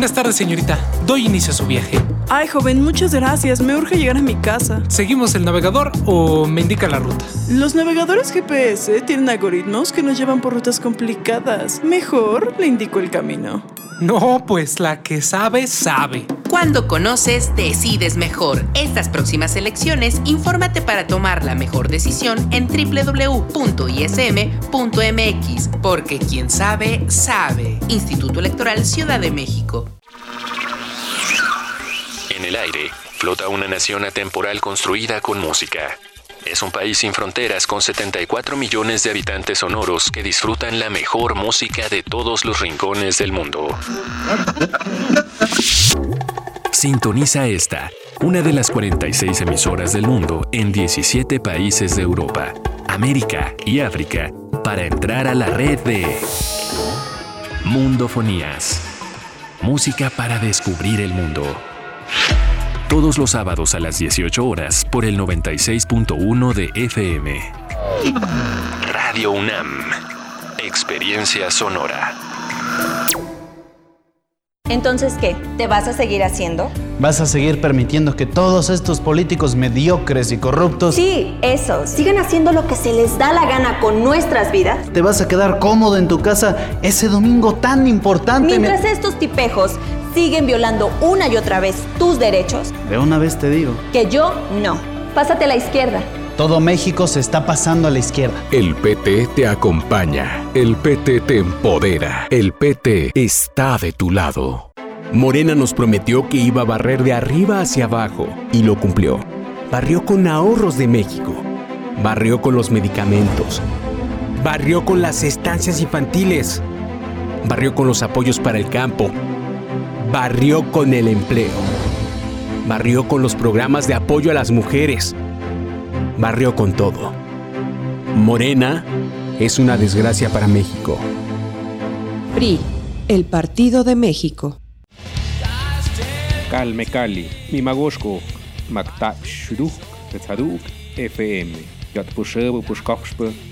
Speaker 14: Buenas tardes, señorita. Doy inicio a su viaje.
Speaker 15: Ay, joven, muchas gracias. Me urge llegar a mi casa.
Speaker 14: ¿Seguimos el navegador o me indica la ruta?
Speaker 15: Los navegadores GPS tienen algoritmos que nos llevan por rutas complicadas. Mejor le indico el camino.
Speaker 14: No, pues la que sabe, sabe.
Speaker 17: Cuando conoces, decides mejor. Estas próximas elecciones, infórmate para tomar la mejor decisión en www.ism.mx, porque quien sabe, sabe. Instituto Electoral Ciudad de México.
Speaker 18: En el aire, flota una nación atemporal construida con música. Es un país sin fronteras con 74 millones de habitantes sonoros que disfrutan la mejor música de todos los rincones del mundo. Sintoniza esta, una de las 46 emisoras del mundo en 17 países de Europa, América y África para entrar a la red de Mundofonías. Música para descubrir el mundo todos los sábados a las 18 horas por el 96.1 de FM. Radio UNAM. Experiencia sonora.
Speaker 19: Entonces, ¿qué? ¿Te vas a seguir haciendo?
Speaker 20: ¿Vas a seguir permitiendo que todos estos políticos mediocres y corruptos...
Speaker 19: Sí, eso. Sigan haciendo lo que se les da la gana con nuestras vidas.
Speaker 20: ¿Te vas a quedar cómodo en tu casa ese domingo tan importante?
Speaker 19: Mientras estos tipejos siguen violando una y otra vez tus derechos.
Speaker 20: De una vez te digo.
Speaker 19: Que yo no. Pásate a la izquierda.
Speaker 20: Todo México se está pasando a la izquierda.
Speaker 18: El PT te acompaña. El PT te empodera. El PT está de tu lado.
Speaker 21: Morena nos prometió que iba a barrer de arriba hacia abajo y lo cumplió. Barrió con ahorros de México. Barrió con los medicamentos. Barrió con las estancias infantiles. Barrió con los apoyos para el campo barrió con el empleo, barrió con los programas de apoyo a las mujeres, barrió con todo. Morena es una desgracia para México.
Speaker 22: PRI, el Partido de México.
Speaker 23: Calme Cali, Mimagoshko, Makta Shuduk, FM,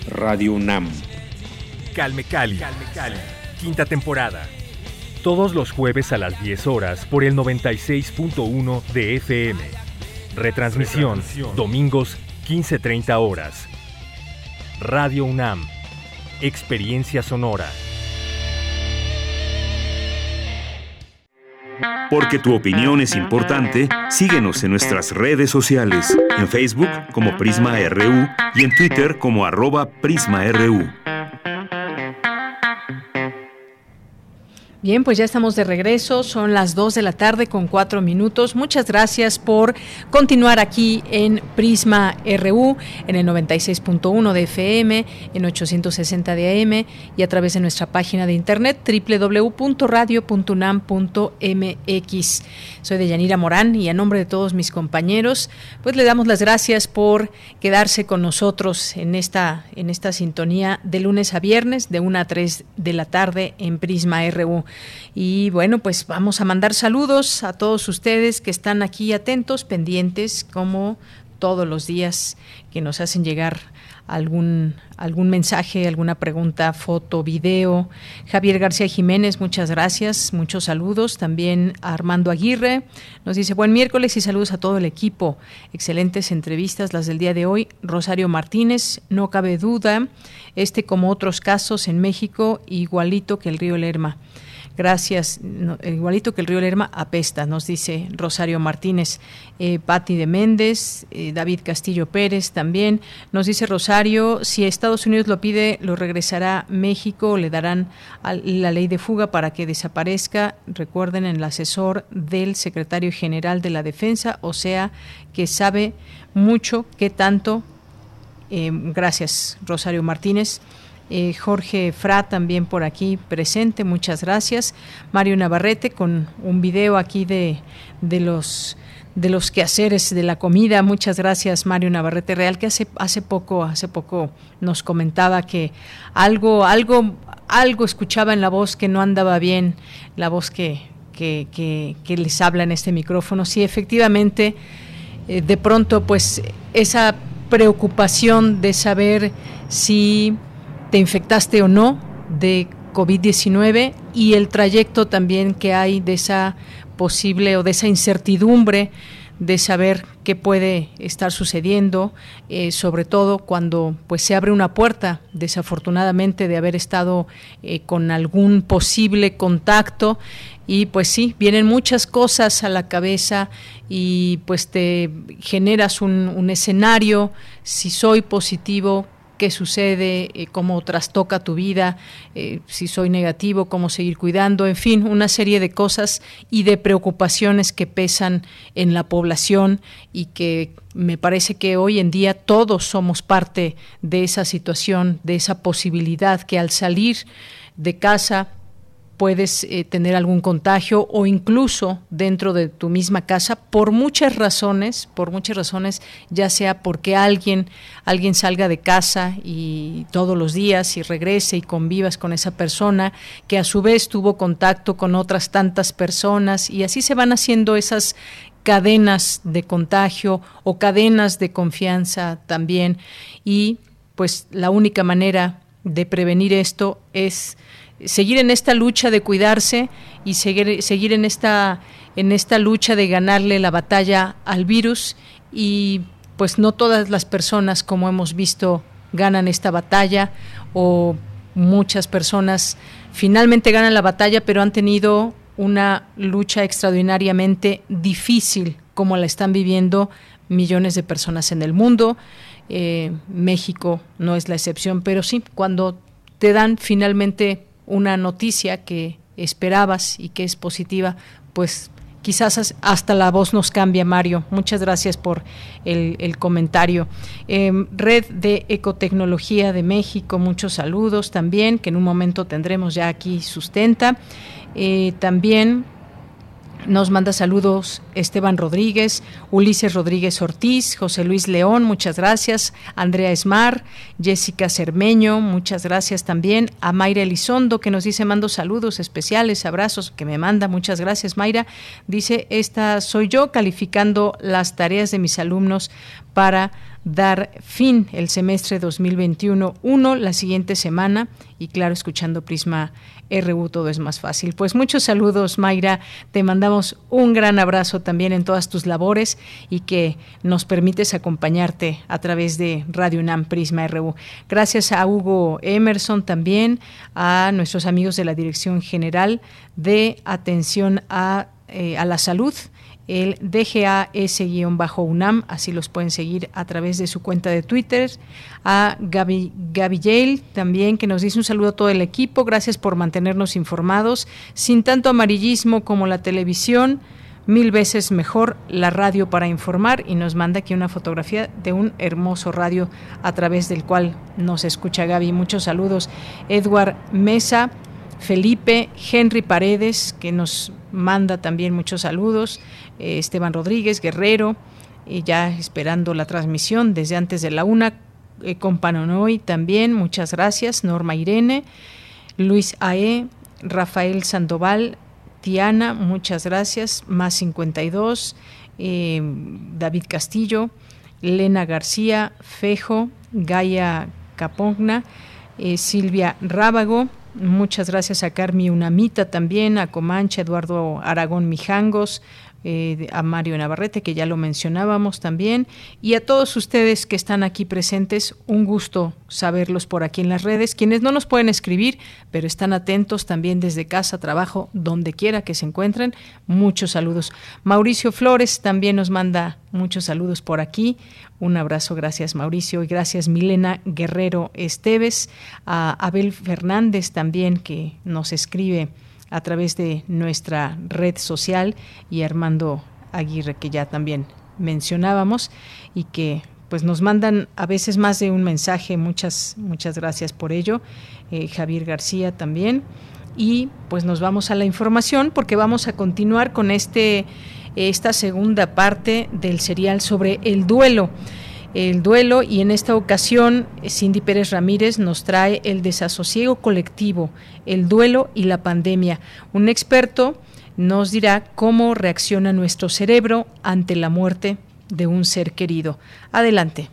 Speaker 23: Radio NAM.
Speaker 24: Calme Cali, quinta temporada todos los jueves a las 10 horas por el 96.1 de FM. Retransmisión, domingos 15.30 horas. Radio UNAM, Experiencia Sonora.
Speaker 2: Porque tu opinión es importante, síguenos en nuestras redes sociales, en Facebook como Prisma RU y en Twitter como arroba PrismaRU.
Speaker 1: Bien, pues ya estamos de regreso, son las 2 de la tarde con 4 minutos. Muchas gracias por continuar aquí en Prisma RU, en el 96.1 de FM, en 860 de AM y a través de nuestra página de internet www.radio.unam.mx. Soy de Yanira Morán y a nombre de todos mis compañeros, pues le damos las gracias por quedarse con nosotros en esta, en esta sintonía de lunes a viernes, de 1 a 3 de la tarde en Prisma RU. Y bueno, pues vamos a mandar saludos a todos ustedes que están aquí atentos, pendientes, como todos los días que nos hacen llegar algún, algún mensaje, alguna pregunta, foto, video. Javier García Jiménez, muchas gracias, muchos saludos. También Armando Aguirre nos dice buen miércoles y saludos a todo el equipo. Excelentes entrevistas las del día de hoy. Rosario Martínez, no cabe duda, este como otros casos en México, igualito que el río Lerma. Gracias. igualito que el río Lerma apesta, nos dice Rosario Martínez. Eh, Patti de Méndez, eh, David Castillo Pérez también. Nos dice Rosario, si Estados Unidos lo pide, lo regresará México, le darán la ley de fuga para que desaparezca. Recuerden, el asesor del secretario general de la Defensa, o sea, que sabe mucho qué tanto. Eh, gracias, Rosario Martínez. Eh, Jorge Fra también por aquí presente, muchas gracias. Mario Navarrete con un video aquí de, de los de los quehaceres de la comida. Muchas gracias, Mario Navarrete Real, que hace, hace poco, hace poco nos comentaba que algo, algo, algo escuchaba en la voz que no andaba bien, la voz que, que, les habla en este micrófono. Sí, efectivamente, eh, de pronto, pues, esa preocupación de saber si te infectaste o no, de COVID-19 y el trayecto también que hay de esa posible o de esa incertidumbre de saber qué puede estar sucediendo, eh, sobre todo cuando pues se abre una puerta, desafortunadamente, de haber estado eh, con algún posible contacto. Y pues sí, vienen muchas cosas a la cabeza y pues te generas un, un escenario, si soy positivo, qué sucede, eh, cómo trastoca tu vida, eh, si soy negativo, cómo seguir cuidando, en fin, una serie de cosas y de preocupaciones que pesan en la población y que me parece que hoy en día todos somos parte de esa situación, de esa posibilidad que al salir de casa puedes eh, tener algún contagio o incluso dentro de tu misma casa por muchas razones, por muchas razones, ya sea porque alguien alguien salga de casa y todos los días y regrese y convivas con esa persona que a su vez tuvo contacto con otras tantas personas y así se van haciendo esas cadenas de contagio o cadenas de confianza también. Y pues la única manera de prevenir esto es seguir en esta lucha de cuidarse y seguir, seguir en, esta, en esta lucha de ganarle la batalla al virus y pues no todas las personas, como hemos visto, ganan esta batalla o muchas personas finalmente ganan la batalla, pero han tenido una lucha extraordinariamente difícil, como la están viviendo millones de personas en el mundo. Eh, México no es la excepción, pero sí, cuando te dan finalmente una noticia que esperabas y que es positiva, pues quizás hasta la voz nos cambia, Mario. Muchas gracias por el, comentario. Em, Red de Ecotecnología de México, muchos saludos también, que en un momento tendremos ya aquí sustenta. Eh, también nos manda saludos Esteban Rodríguez, Ulises Rodríguez Ortiz, José Luis León, muchas gracias, Andrea Esmar, Jessica Cermeño, muchas gracias también, a Mayra Elizondo que nos dice mando saludos especiales, abrazos que me manda, muchas gracias Mayra, dice esta soy yo calificando las tareas de mis alumnos para dar fin el semestre 2021-1 la siguiente semana y claro, escuchando Prisma RU todo es más fácil. Pues muchos saludos, Mayra. Te mandamos un gran abrazo también en todas tus labores y que nos permites acompañarte a través de Radio UNAM Prisma RU. Gracias a Hugo Emerson también, a nuestros amigos de la Dirección General de Atención a, eh, a la Salud el DGAS-UNAM, así los pueden seguir a través de su cuenta de Twitter, a Gaby, Gaby también, que nos dice un saludo a todo el equipo, gracias por mantenernos informados, sin tanto amarillismo como la televisión, mil veces mejor la radio para informar. Y nos manda aquí una fotografía de un hermoso radio a través del cual nos escucha Gaby. Muchos saludos. Edward Mesa, Felipe, Henry Paredes, que nos manda también muchos saludos. Eh, Esteban Rodríguez, Guerrero, y ya esperando la transmisión desde antes de la una, eh, con también, muchas gracias, Norma Irene, Luis Ae, Rafael Sandoval, Tiana, muchas gracias, más 52, eh, David Castillo, Lena García, Fejo, Gaia Capogna, Silvia Rábago, muchas gracias a Carmi Unamita también, a Comancha, Eduardo Aragón Mijangos, eh, a Mario Navarrete, que ya lo mencionábamos también, y a todos ustedes que están aquí presentes, un gusto saberlos por aquí en las redes, quienes no nos pueden escribir, pero están atentos también desde casa, trabajo, donde quiera que se encuentren, muchos saludos. Mauricio Flores también nos manda muchos saludos por aquí. Un abrazo, gracias Mauricio y gracias Milena Guerrero Esteves, a Abel Fernández también que nos escribe a través de nuestra red social y Armando Aguirre que ya también mencionábamos y que pues nos mandan a veces más de un mensaje, muchas, muchas gracias por ello, eh, Javier García también. Y pues nos vamos a la información porque vamos a continuar con este, esta segunda parte del serial sobre el duelo el duelo y en esta ocasión Cindy Pérez Ramírez nos trae el desasosiego colectivo, el duelo y la pandemia. Un experto nos dirá cómo reacciona nuestro cerebro ante la muerte de un ser querido. Adelante.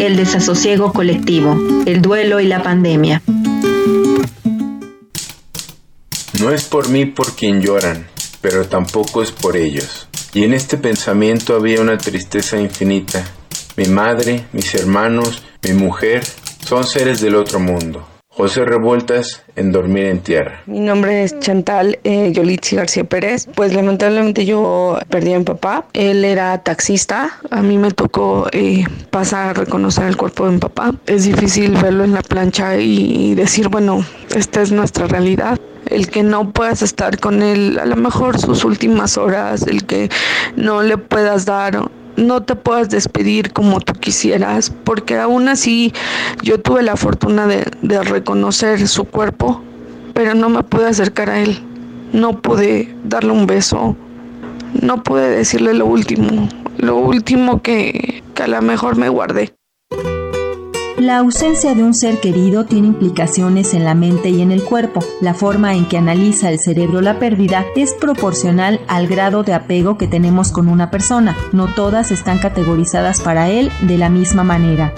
Speaker 25: El desasosiego colectivo, el duelo y la pandemia. No es por mí por quien lloran, pero tampoco es por ellos. Y en este pensamiento había una tristeza infinita. Mi madre, mis hermanos, mi mujer, son seres del otro mundo. José Revueltas en Dormir en Tierra.
Speaker 26: Mi nombre es Chantal eh, García Pérez. Pues lamentablemente yo perdí a mi papá. Él era taxista. A mí me tocó eh, pasar a reconocer el cuerpo de mi papá. Es difícil verlo en la plancha y decir, bueno, esta es nuestra realidad el que no puedas estar con él a lo mejor sus últimas horas, el que no le puedas dar no te puedas despedir como tú quisieras, porque aún así yo tuve la fortuna de, reconocer su cuerpo, pero no me pude acercar a él, no pude darle un beso, no pude decirle lo último, lo último que, que a lo mejor me guardé.
Speaker 3: La ausencia de un ser querido tiene implicaciones en la mente y en el cuerpo. La forma en que analiza el cerebro la pérdida es proporcional al grado de apego que tenemos con una persona. No todas están categorizadas para él de la misma manera.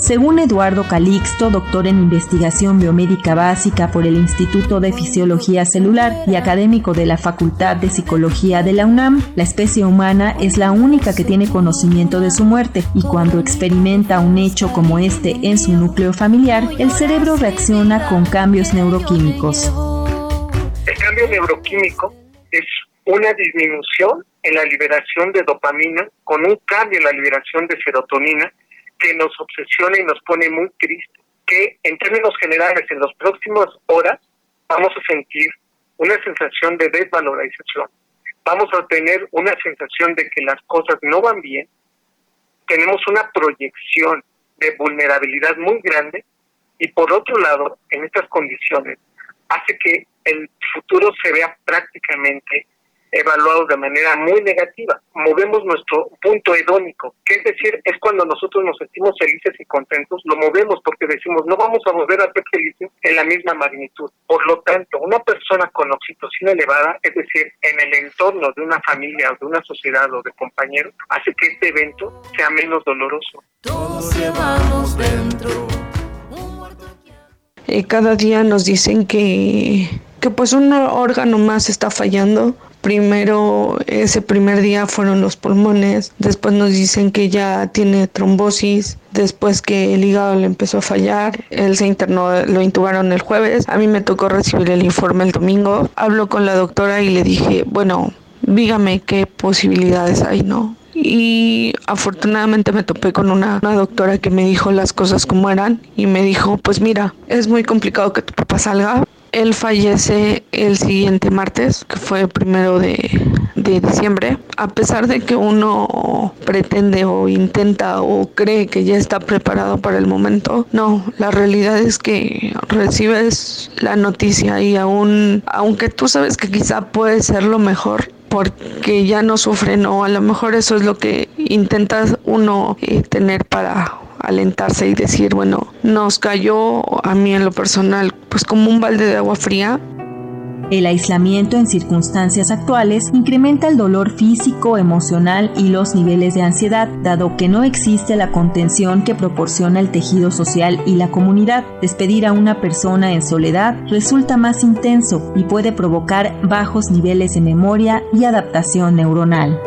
Speaker 3: Según Eduardo Calixto, doctor en investigación biomédica básica por el Instituto de Fisiología Celular y académico de la Facultad de Psicología de la UNAM, la especie humana es la única que tiene conocimiento de su muerte y cuando experimenta un hecho como este en su núcleo familiar, el cerebro reacciona con cambios neuroquímicos.
Speaker 27: El cambio neuroquímico es una disminución en la liberación de dopamina con un cambio en la liberación de serotonina que nos obsesiona y nos pone muy tristes, que en términos generales en las próximas horas vamos a sentir una sensación de desvalorización, vamos a tener una sensación de que las cosas no van bien, tenemos una proyección de vulnerabilidad muy grande. Y por otro lado, en estas condiciones, hace que el futuro se vea prácticamente evaluados de manera muy negativa. Movemos nuestro punto hedónico, que es decir, es cuando nosotros nos sentimos felices y contentos, lo movemos porque decimos, no vamos a volver a ser felices en la misma magnitud. Por lo tanto, una persona con oxitocina elevada, es decir, en el entorno de una familia o de una sociedad o de compañeros, hace que este evento sea menos doloroso. Todos llevamos
Speaker 26: dentro. Eh, cada día nos dicen que que pues un órgano más está fallando Primero, ese primer día fueron los pulmones, después nos dicen que ya tiene trombosis, después que el hígado le empezó a fallar, él se internó, lo intubaron el jueves, a mí me tocó recibir el informe el domingo, hablo con la doctora y le dije, bueno, dígame qué posibilidades hay, ¿no? y afortunadamente me topé con una, una, doctora que me dijo las cosas como eran y me dijo, pues mira, es muy complicado que tu papá salga, él fallece el siguiente martes, que fue el primero de, de, diciembre. A pesar de que uno pretende o intenta o cree que ya está preparado para el momento, no, la realidad es que recibes la noticia y aún, aunque tú sabes que quizá puede ser lo mejor, porque ya no sufren o a lo mejor eso es lo que intentas uno eh, tener para alentarse y decir, bueno, nos cayó a mí en lo personal pues como un balde de agua fría.
Speaker 3: El aislamiento en circunstancias actuales incrementa el dolor físico, emocional y los niveles de ansiedad, dado que no existe la contención que proporciona el tejido social y la comunidad. Despedir a una persona en soledad resulta más intenso y puede provocar bajos niveles de memoria y adaptación neuronal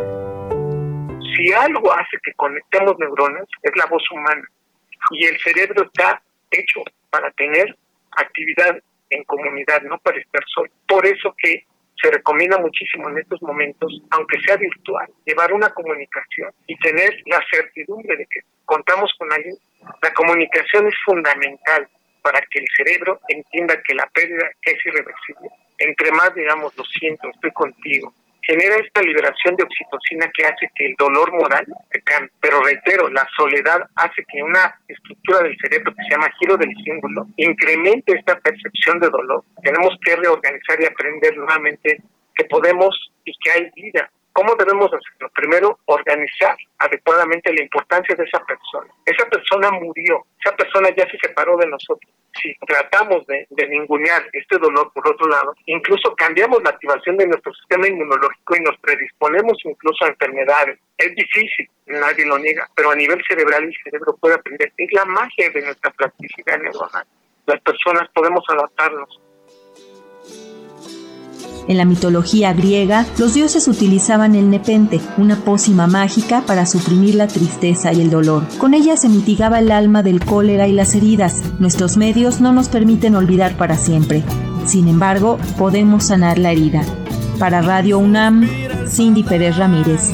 Speaker 27: si algo hace que conectemos neuronas, es la voz humana. Y el cerebro está hecho para tener actividad en comunidad, no para estar solo. Por eso que se recomienda muchísimo en estos momentos, aunque sea virtual, llevar una comunicación y tener la certidumbre de que contamos con alguien. La comunicación es fundamental para que el cerebro entienda que la pérdida es irreversible. Entre más digamos, lo siento, estoy contigo, genera esta liberación de oxitocina que hace que el dolor moral se cambie. Pero reitero, la soledad hace que una estructura del cerebro que se llama giro del símbolo incremente esta percepción de dolor. Tenemos que reorganizar y aprender nuevamente que podemos y que hay vida. ¿Cómo debemos hacerlo? Primero, organizar adecuadamente la importancia de esa persona. Esa persona murió, esa persona ya se separó de nosotros si tratamos de, de ningunear este dolor por otro lado, incluso cambiamos la activación de nuestro sistema inmunológico y nos predisponemos incluso a enfermedades. Es difícil, nadie lo niega, pero a nivel cerebral el cerebro puede aprender. Es la magia de nuestra plasticidad neuronal. Las personas podemos adaptarnos.
Speaker 28: En la mitología griega, los dioses utilizaban el nepente, una pócima mágica para suprimir la tristeza y el dolor. Con ella se mitigaba el alma del cólera y las heridas. Nuestros medios no nos permiten olvidar para siempre. Sin embargo, podemos sanar la herida. Para Radio UNAM, Cindy Pérez Ramírez.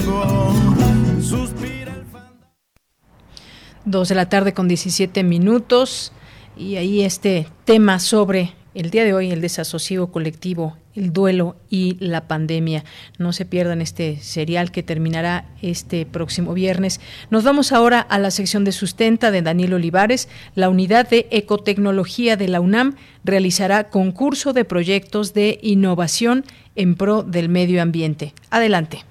Speaker 1: Dos de la tarde con 17 minutos y ahí este tema sobre el día de hoy, el desasosiego colectivo, el duelo y la pandemia. No se pierdan este serial que terminará este próximo viernes. Nos vamos ahora a la sección de sustenta de Daniel Olivares. La unidad de ecotecnología de la UNAM realizará concurso de proyectos de innovación en pro del medio ambiente. Adelante.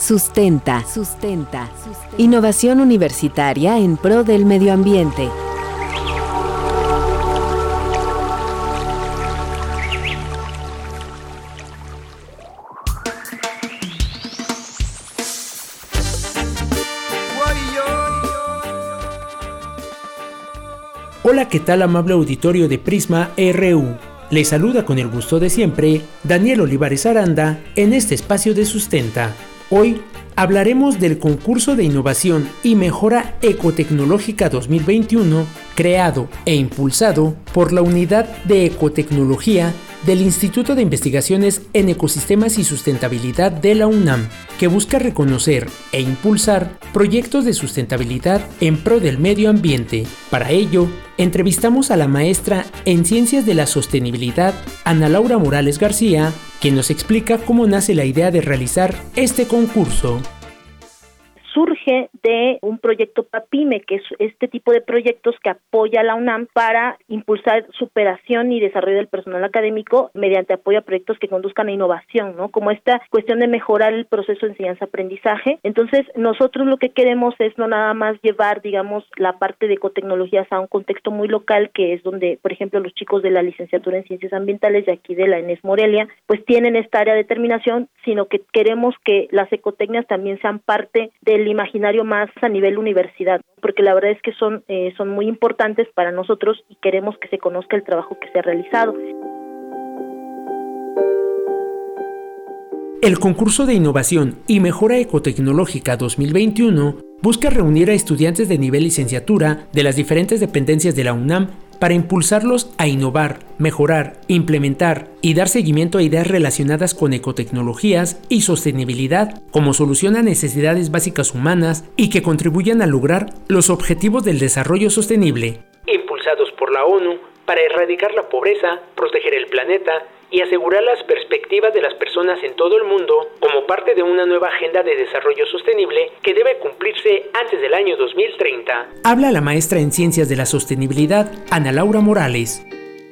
Speaker 22: Sustenta. Sustenta. Innovación universitaria en pro del medio ambiente.
Speaker 29: Hola, ¿qué tal amable auditorio de Prisma RU? Les saluda con el gusto de siempre Daniel Olivares Aranda en este espacio de Sustenta Hoy hablaremos del concurso de innovación y mejora ecotecnológica 2021 creado e impulsado por la Unidad de Ecotecnología del Instituto de Investigaciones en Ecosistemas y Sustentabilidad de la UNAM, que busca reconocer e impulsar proyectos de sustentabilidad en pro del medio ambiente. Para ello, entrevistamos a la maestra en Ciencias de la Sostenibilidad, Ana Laura Morales García, quien nos explica cómo nace la idea de realizar este concurso
Speaker 30: surge de un proyecto PAPIME, que es este tipo de proyectos que apoya a la UNAM para impulsar superación y desarrollo del personal académico mediante apoyo a proyectos que conduzcan a innovación, ¿no? Como esta cuestión de mejorar el proceso de enseñanza-aprendizaje. Entonces, nosotros lo que queremos es no nada más llevar, digamos, la parte de ecotecnologías a un contexto muy local, que es donde, por ejemplo, los chicos de la licenciatura en Ciencias Ambientales de aquí de la ENES Morelia, pues tienen esta área de determinación, sino que queremos que las ecotecnias también sean parte del imaginario más a nivel universidad, porque la verdad es que son, eh, son muy importantes para nosotros y queremos que se conozca el trabajo que se ha realizado.
Speaker 29: El concurso de innovación y mejora ecotecnológica 2021 busca reunir a estudiantes de nivel licenciatura de las diferentes dependencias de la UNAM para impulsarlos a innovar, mejorar, implementar y dar seguimiento a ideas relacionadas con ecotecnologías y sostenibilidad como solución a necesidades básicas humanas y que contribuyan a lograr los objetivos del desarrollo sostenible. Impulsados por la ONU para erradicar la pobreza, proteger el planeta y asegurar las perspectivas de las personas en todo el mundo como parte de una nueva agenda de desarrollo sostenible que debe cumplirse antes del año 2030. Habla la maestra en Ciencias de la Sostenibilidad, Ana Laura Morales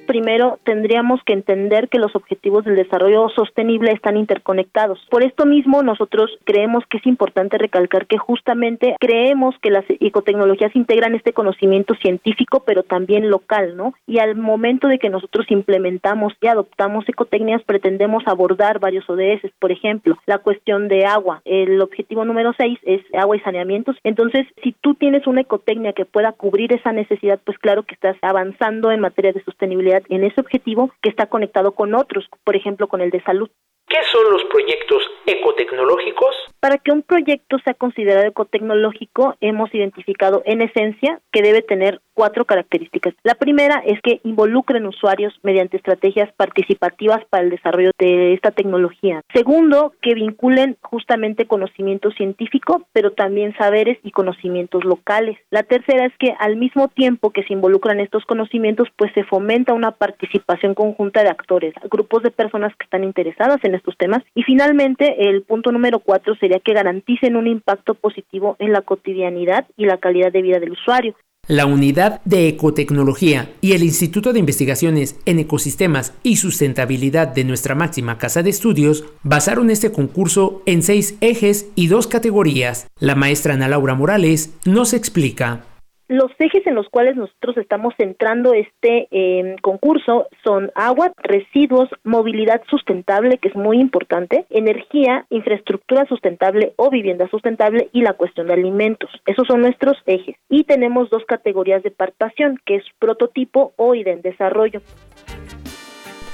Speaker 30: primero tendríamos que entender que los objetivos del desarrollo sostenible están interconectados. Por esto mismo, nosotros creemos que es importante recalcar que justamente creemos que las ecotecnologías integran este conocimiento científico, pero también local, ¿no? Y al momento de que nosotros implementamos y adoptamos ecotecnias, pretendemos abordar varios ODS, por ejemplo, la cuestión de agua. El objetivo número 6 es agua y saneamientos. Entonces, si tú tienes una ecotecnia que pueda cubrir esa necesidad, pues claro que estás avanzando en materia de sostenibilidad en ese objetivo que está conectado con otros, por ejemplo, con el de salud.
Speaker 29: ¿Qué son los proyectos ecotecnológicos?
Speaker 30: Para que un proyecto sea considerado ecotecnológico, hemos identificado en esencia que debe tener cuatro características. La primera es que involucren usuarios mediante estrategias participativas para el desarrollo de esta tecnología. Segundo, que vinculen justamente conocimiento científico, pero también saberes y conocimientos locales. La tercera es que al mismo tiempo que se involucran estos conocimientos, pues se fomenta una participación conjunta de actores, grupos de personas que están interesadas en estos temas. Y finalmente, el punto número cuatro sería que garanticen un impacto positivo en la cotidianidad y la calidad de vida del usuario.
Speaker 29: La Unidad de Ecotecnología y el Instituto de Investigaciones en Ecosistemas y Sustentabilidad de nuestra máxima casa de estudios basaron este concurso en seis ejes y dos categorías. La maestra Ana Laura Morales nos explica.
Speaker 30: Los ejes en los cuales nosotros estamos centrando este eh, concurso son agua, residuos, movilidad sustentable, que es muy importante, energía, infraestructura sustentable o vivienda sustentable y la cuestión de alimentos. Esos son nuestros ejes. Y tenemos dos categorías de participación, que es prototipo o idea en desarrollo.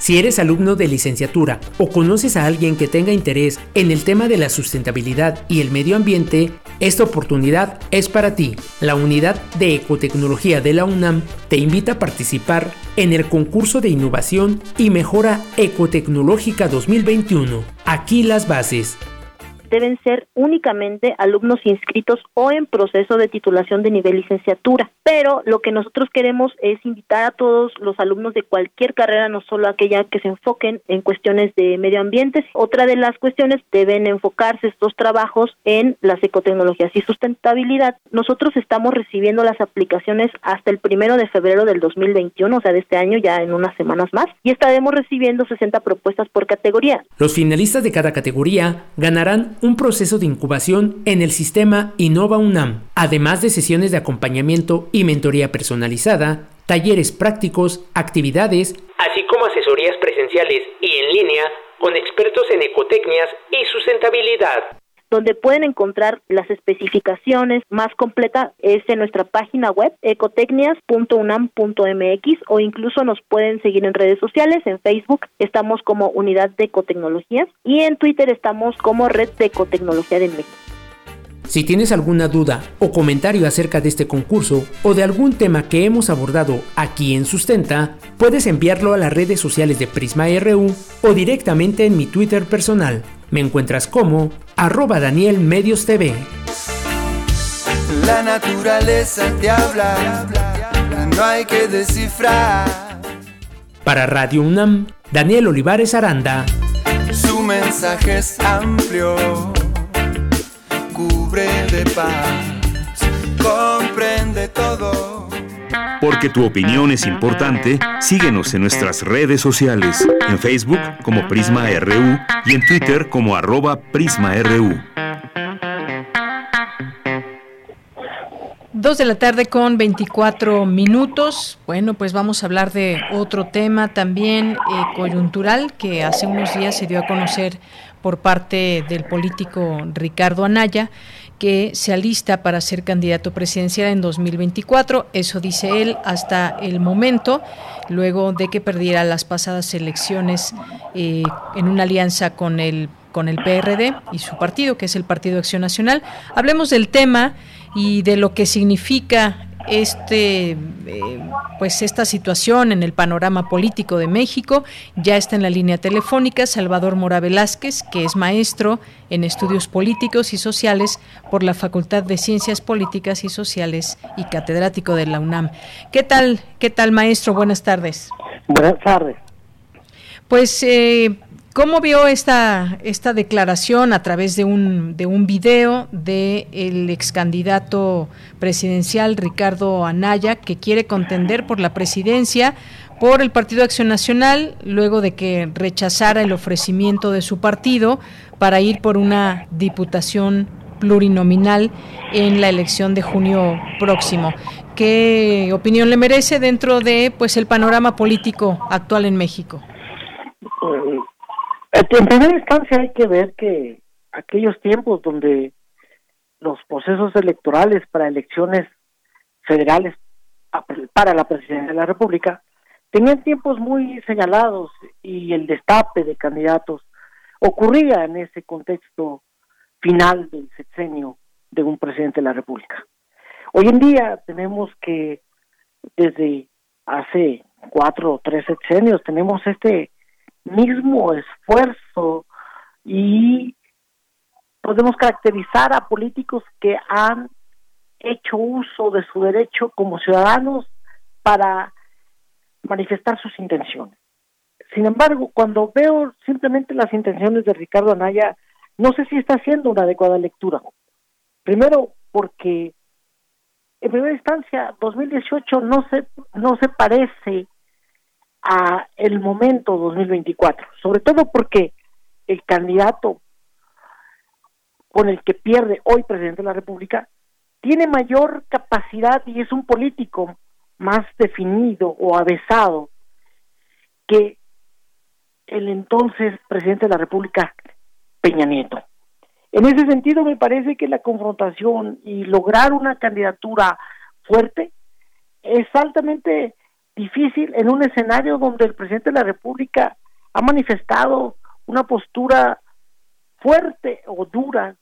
Speaker 29: Si eres alumno de licenciatura o conoces a alguien que tenga interés en el tema de la sustentabilidad y el medio ambiente, esta oportunidad es para ti. La unidad de ecotecnología de la UNAM te invita a participar en el concurso de innovación y mejora ecotecnológica 2021. Aquí las bases
Speaker 30: deben ser únicamente alumnos inscritos o en proceso de titulación de nivel licenciatura. Pero lo que nosotros queremos es invitar a todos los alumnos de cualquier carrera, no solo aquella que se enfoquen en cuestiones de medio ambiente. Otra de las cuestiones deben enfocarse estos trabajos en las ecotecnologías y sustentabilidad. Nosotros estamos recibiendo las aplicaciones hasta el primero de febrero del 2021, o sea, de este año ya en unas semanas más, y estaremos recibiendo 60 propuestas por categoría.
Speaker 29: Los finalistas de cada categoría ganarán un proceso de incubación en el sistema Innova UNAM, además de sesiones de acompañamiento y mentoría personalizada, talleres prácticos, actividades, así como asesorías presenciales y en línea con expertos en ecotecnias y sustentabilidad
Speaker 30: donde pueden encontrar las especificaciones más completas es en nuestra página web ecotecnias.unam.mx o incluso nos pueden seguir en redes sociales, en Facebook estamos como Unidad de Ecotecnologías y en Twitter estamos como Red de Ecotecnología de México.
Speaker 29: Si tienes alguna duda o comentario acerca de este concurso o de algún tema que hemos abordado aquí en Sustenta, puedes enviarlo a las redes sociales de Prisma RU o directamente en mi Twitter personal. Me encuentras como arroba Daniel Medios TV.
Speaker 31: La naturaleza te habla, no hay que descifrar.
Speaker 29: Para Radio UNAM, Daniel Olivares Aranda.
Speaker 31: Su mensaje es amplio, cubre de paz, comprende todo.
Speaker 2: Porque tu opinión es importante, síguenos en nuestras redes sociales, en Facebook como Prisma RU y en Twitter como arroba PrismaRU.
Speaker 1: Dos de la tarde con 24 minutos. Bueno, pues vamos a hablar de otro tema también eh, coyuntural que hace unos días se dio a conocer por parte del político Ricardo Anaya se alista para ser candidato presidencial en 2024. Eso dice él hasta el momento, luego de que perdiera las pasadas elecciones eh, en una alianza con el con el PRD y su partido, que es el Partido Acción Nacional. Hablemos del tema y de lo que significa este eh, pues esta situación en el panorama político de México ya está en la línea telefónica Salvador Mora Velázquez que es maestro en estudios políticos y sociales por la Facultad de Ciencias Políticas y Sociales y catedrático de la UNAM. ¿Qué tal, qué tal maestro? Buenas tardes.
Speaker 32: Buenas tardes.
Speaker 1: Pues eh, ¿Cómo vio esta, esta declaración a través de un, de un video del el ex candidato presidencial Ricardo Anaya, que quiere contender por la presidencia por el Partido Acción Nacional, luego de que rechazara el ofrecimiento de su partido para ir por una diputación plurinominal en la elección de junio próximo. ¿Qué opinión le merece dentro de pues el panorama político actual en México?
Speaker 32: Eh, en primera instancia hay que ver que aquellos tiempos donde los procesos electorales para elecciones federales para la presidencia de la República tenían tiempos muy señalados y el destape de candidatos ocurría en ese contexto final del sexenio de un presidente de la República. Hoy en día tenemos que desde hace cuatro o tres sexenios tenemos este mismo esfuerzo y podemos caracterizar a políticos que han hecho uso de su derecho como ciudadanos para manifestar sus intenciones. Sin embargo, cuando veo simplemente las intenciones de Ricardo Anaya, no sé si está haciendo una adecuada lectura. Primero, porque en primera instancia, 2018 no se, no se parece a el momento 2024, sobre todo porque el candidato con el que pierde hoy presidente de la República tiene mayor capacidad y es un político más definido o avesado que el entonces presidente de la República, Peña Nieto. En ese sentido, me parece que la confrontación y lograr una candidatura fuerte es altamente difícil en un escenario donde el presidente de la República ha manifestado una postura fuerte o dura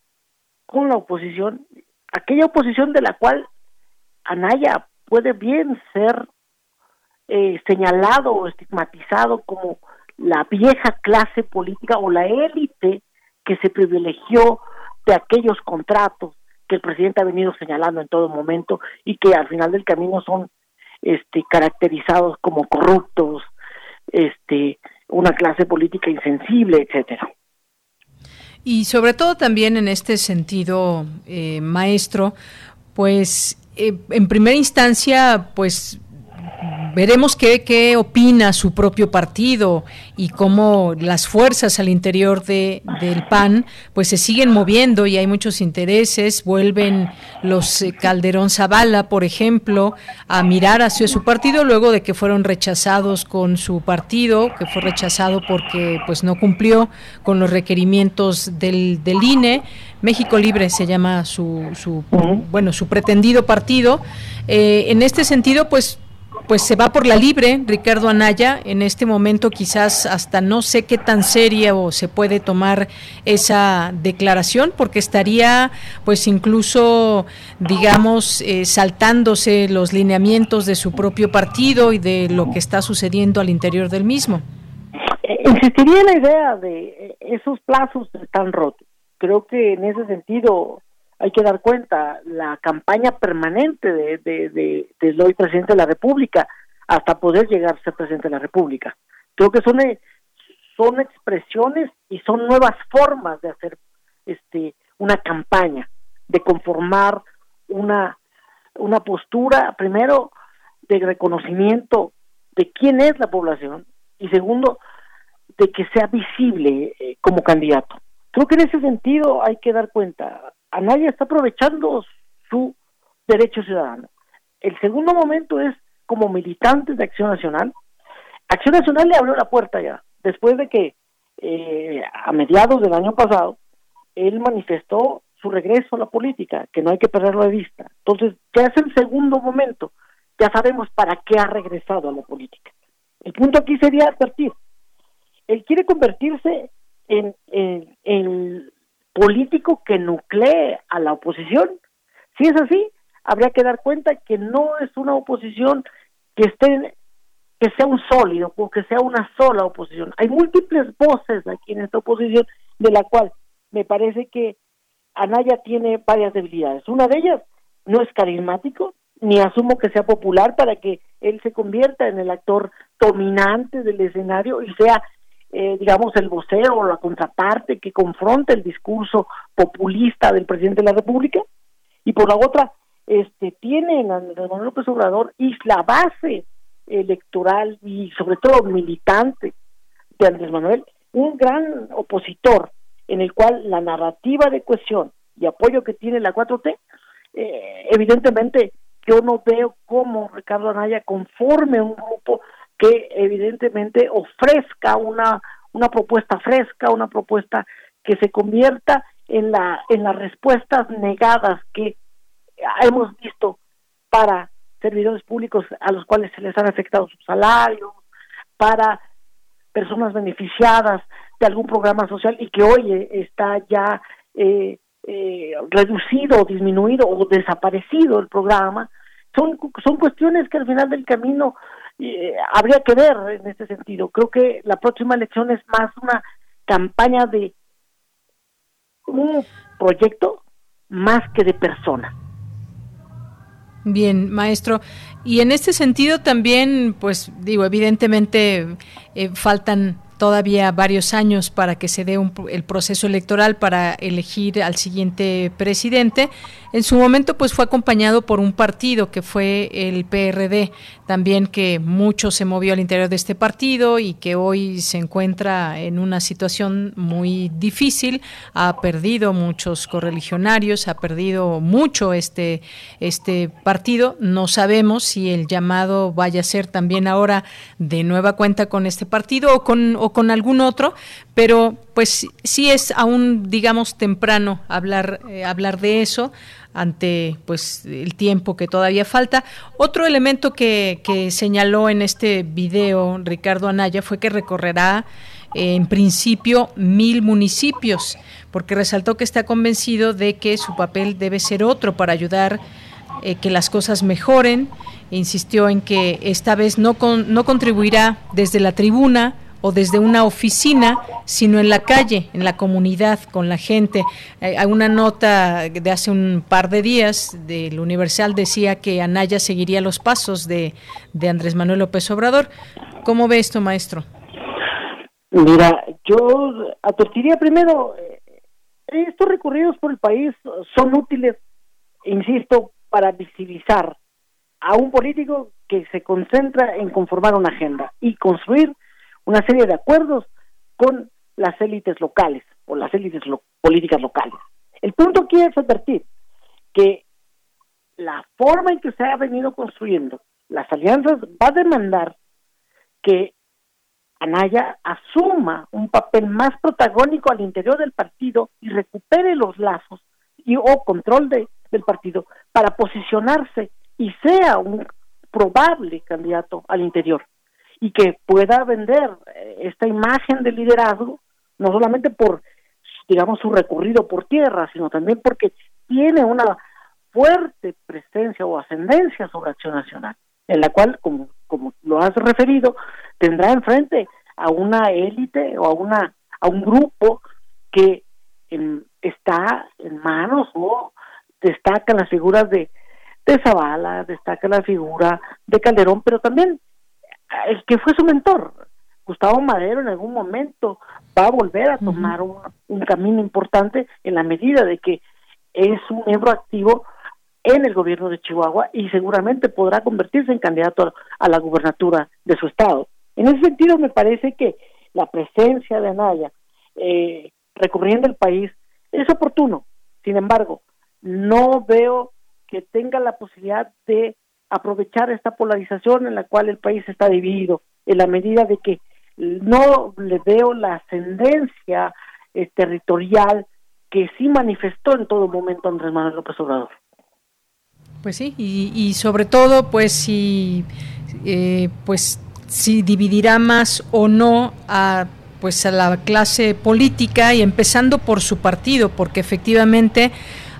Speaker 32: con la oposición, aquella oposición de la cual Anaya puede bien ser eh, señalado o estigmatizado como la vieja clase política o la élite que se privilegió de aquellos contratos que el presidente ha venido señalando en todo momento y que al final del camino son este caracterizados como corruptos, este una clase política insensible, etcétera.
Speaker 1: Y sobre todo también en este sentido, eh, maestro, pues eh, en primera instancia, pues veremos qué, qué opina su propio partido y cómo las fuerzas al interior de, del PAN pues se siguen moviendo y hay muchos intereses, vuelven los eh, Calderón Zavala, por ejemplo, a mirar hacia su partido luego de que fueron rechazados con su partido, que fue rechazado porque pues no cumplió con los requerimientos del, del INE. México Libre se llama su, su bueno, su pretendido partido. Eh, en este sentido, pues pues se va por la libre Ricardo Anaya en este momento quizás hasta no sé qué tan seria o se puede tomar esa declaración porque estaría pues incluso digamos eh, saltándose los lineamientos de su propio partido y de lo que está sucediendo al interior del mismo.
Speaker 32: Eh, insistiría en la idea de eh, esos plazos están rotos. Creo que en ese sentido hay que dar cuenta, la campaña permanente de, de, hoy presidente de la República hasta poder llegar a ser presidente de la República. Creo que son, eh, son expresiones y son nuevas formas de hacer este una campaña, de conformar una, una postura, primero, de reconocimiento de quién es la población y segundo, de que sea visible eh, como candidato. Creo que en ese sentido hay que dar cuenta, nadie está aprovechando su derecho ciudadano. El segundo momento es como militantes de Acción Nacional. Acción Nacional le abrió la puerta ya, después de que eh, a mediados del año pasado él manifestó su regreso a la política, que no hay que perderlo de vista. Entonces, ya es el segundo momento, ya sabemos para qué ha regresado a la política. El punto aquí sería advertir, él quiere convertirse en, en, en político que nuclee a la oposición. Si es así, habría que dar cuenta que no es una oposición que esté que sea un sólido o que sea una sola oposición. Hay múltiples voces aquí en esta oposición de la cual me parece que Anaya tiene varias debilidades. Una de ellas no es carismático, ni asumo que sea popular para que él se convierta en el actor dominante del escenario y sea eh, digamos, el vocero o la contraparte que confronta el discurso populista del presidente de la República, y por la otra, este, tiene en Andrés Manuel López Obrador y la base electoral y sobre todo militante de Andrés Manuel, un gran opositor en el cual la narrativa de cohesión y apoyo que tiene la 4T, eh, evidentemente yo no veo cómo Ricardo Anaya conforme un grupo que evidentemente ofrezca una, una propuesta fresca, una propuesta que se convierta en, la, en las respuestas negadas que hemos visto para servidores públicos a los cuales se les han afectado sus salarios, para personas beneficiadas de algún programa social y que hoy está ya eh, eh, reducido, disminuido o desaparecido el programa, son, son cuestiones que al final del camino eh, habría que ver en este sentido. Creo que la próxima elección es más una campaña de un proyecto más que de persona.
Speaker 1: Bien, maestro. Y en este sentido también, pues digo, evidentemente eh, faltan todavía varios años para que se dé el proceso electoral para elegir al siguiente presidente. En su momento, pues fue acompañado por un partido que fue el PRD, también que mucho se movió al interior de este partido y que hoy se encuentra en una situación muy difícil. Ha perdido muchos correligionarios, ha perdido mucho este, este partido. No sabemos si el llamado vaya a ser también ahora de nueva cuenta con este partido o con, o con algún otro, pero pues sí es aún, digamos, temprano hablar, eh, hablar de eso ante pues el tiempo que todavía falta. Otro elemento que, señaló en este video Ricardo Anaya fue que recorrerá eh, en principio mil municipios, porque resaltó que está convencido de que su papel debe ser otro para ayudar eh, que las cosas mejoren. insistió en que esta vez no, no contribuirá desde la tribuna o desde una oficina, sino en la calle, en la comunidad, con la gente. Eh, hay una nota de hace un par de días del Universal decía que Anaya seguiría los pasos de, de Andrés Manuel López Obrador. ¿Cómo ve esto, maestro?
Speaker 32: Mira, yo advertiría primero, eh, estos recorridos por el país son útiles, insisto, para visibilizar a un político que se concentra en conformar una agenda y construir una serie de acuerdos con las élites locales o las élites políticas locales. El punto aquí es advertir que la forma en que se ha venido construyendo las alianzas va a demandar que Anaya asuma un papel más protagónico al interior del partido y recupere los lazos y o control de, del partido para posicionarse y sea un probable candidato al interior y que pueda vender eh, esta imagen de liderazgo, no solamente por, digamos, su recorrido por tierra, sino también porque tiene una fuerte presencia o ascendencia sobre Acción Nacional, en la cual, como, como lo has referido, tendrá enfrente a una élite o a una a un grupo que está en manos o destacan las figuras de de Zavala, destaca la figura de Calderón, pero también el que fue su mentor, Gustavo Madero, en algún momento va a volver a tomar un, camino importante en la medida de que es un miembro activo en el gobierno de Chihuahua y seguramente podrá convertirse en candidato a, la gubernatura de su estado. En ese sentido, me parece que la presencia de Anaya eh, recorriendo el país es oportuno. Sin embargo, no veo que tenga la posibilidad de aprovechar esta polarización en la cual el país está dividido, en la medida de que no le veo la ascendencia eh, territorial que sí manifestó en todo momento Andrés Manuel López Obrador.
Speaker 1: Pues sí, y, sobre todo, pues si, eh, pues si dividirá más o no a pues a la clase política y empezando por su partido, porque efectivamente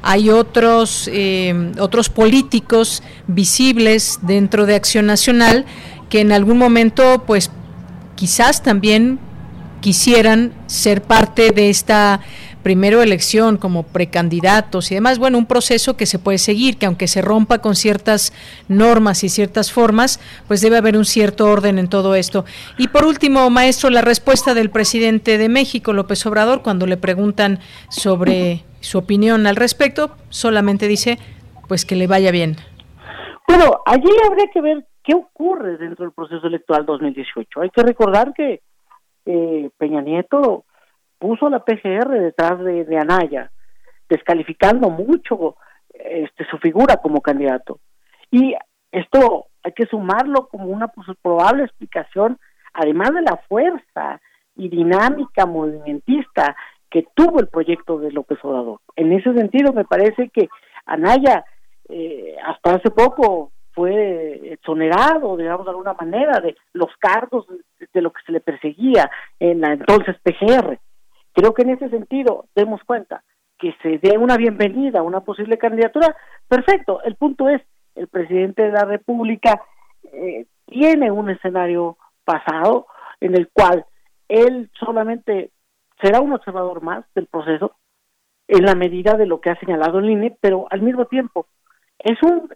Speaker 1: hay otros, eh, otros políticos visibles dentro de Acción Nacional que en algún momento, pues quizás también quisieran ser parte de esta primero elección como precandidatos y demás, bueno, un proceso que se puede seguir, que aunque se rompa con ciertas normas y ciertas formas, pues debe haber un cierto orden en todo esto. Y por último, maestro, la respuesta del presidente de México, López Obrador, cuando le preguntan sobre su opinión al respecto, solamente dice pues que le vaya bien.
Speaker 32: Bueno, allí habría que ver qué ocurre dentro del proceso electoral 2018. Hay que recordar que eh, Peña Nieto puso la PGR detrás de, Anaya, descalificando mucho este, su figura como candidato. Y esto hay que sumarlo como una pues, probable explicación, además de la fuerza y dinámica movimentista que tuvo el proyecto de López Obrador. En ese sentido, me parece que Anaya eh, hasta hace poco fue exonerado, digamos de alguna manera, de los cargos de, lo que se le perseguía en la entonces PGR. Creo que en ese sentido demos cuenta que se dé una bienvenida a una posible candidatura, perfecto. El punto es, el presidente de la República eh, tiene un escenario pasado en el cual él solamente será un observador más del proceso en la medida de lo que ha señalado el INE, pero al mismo tiempo es un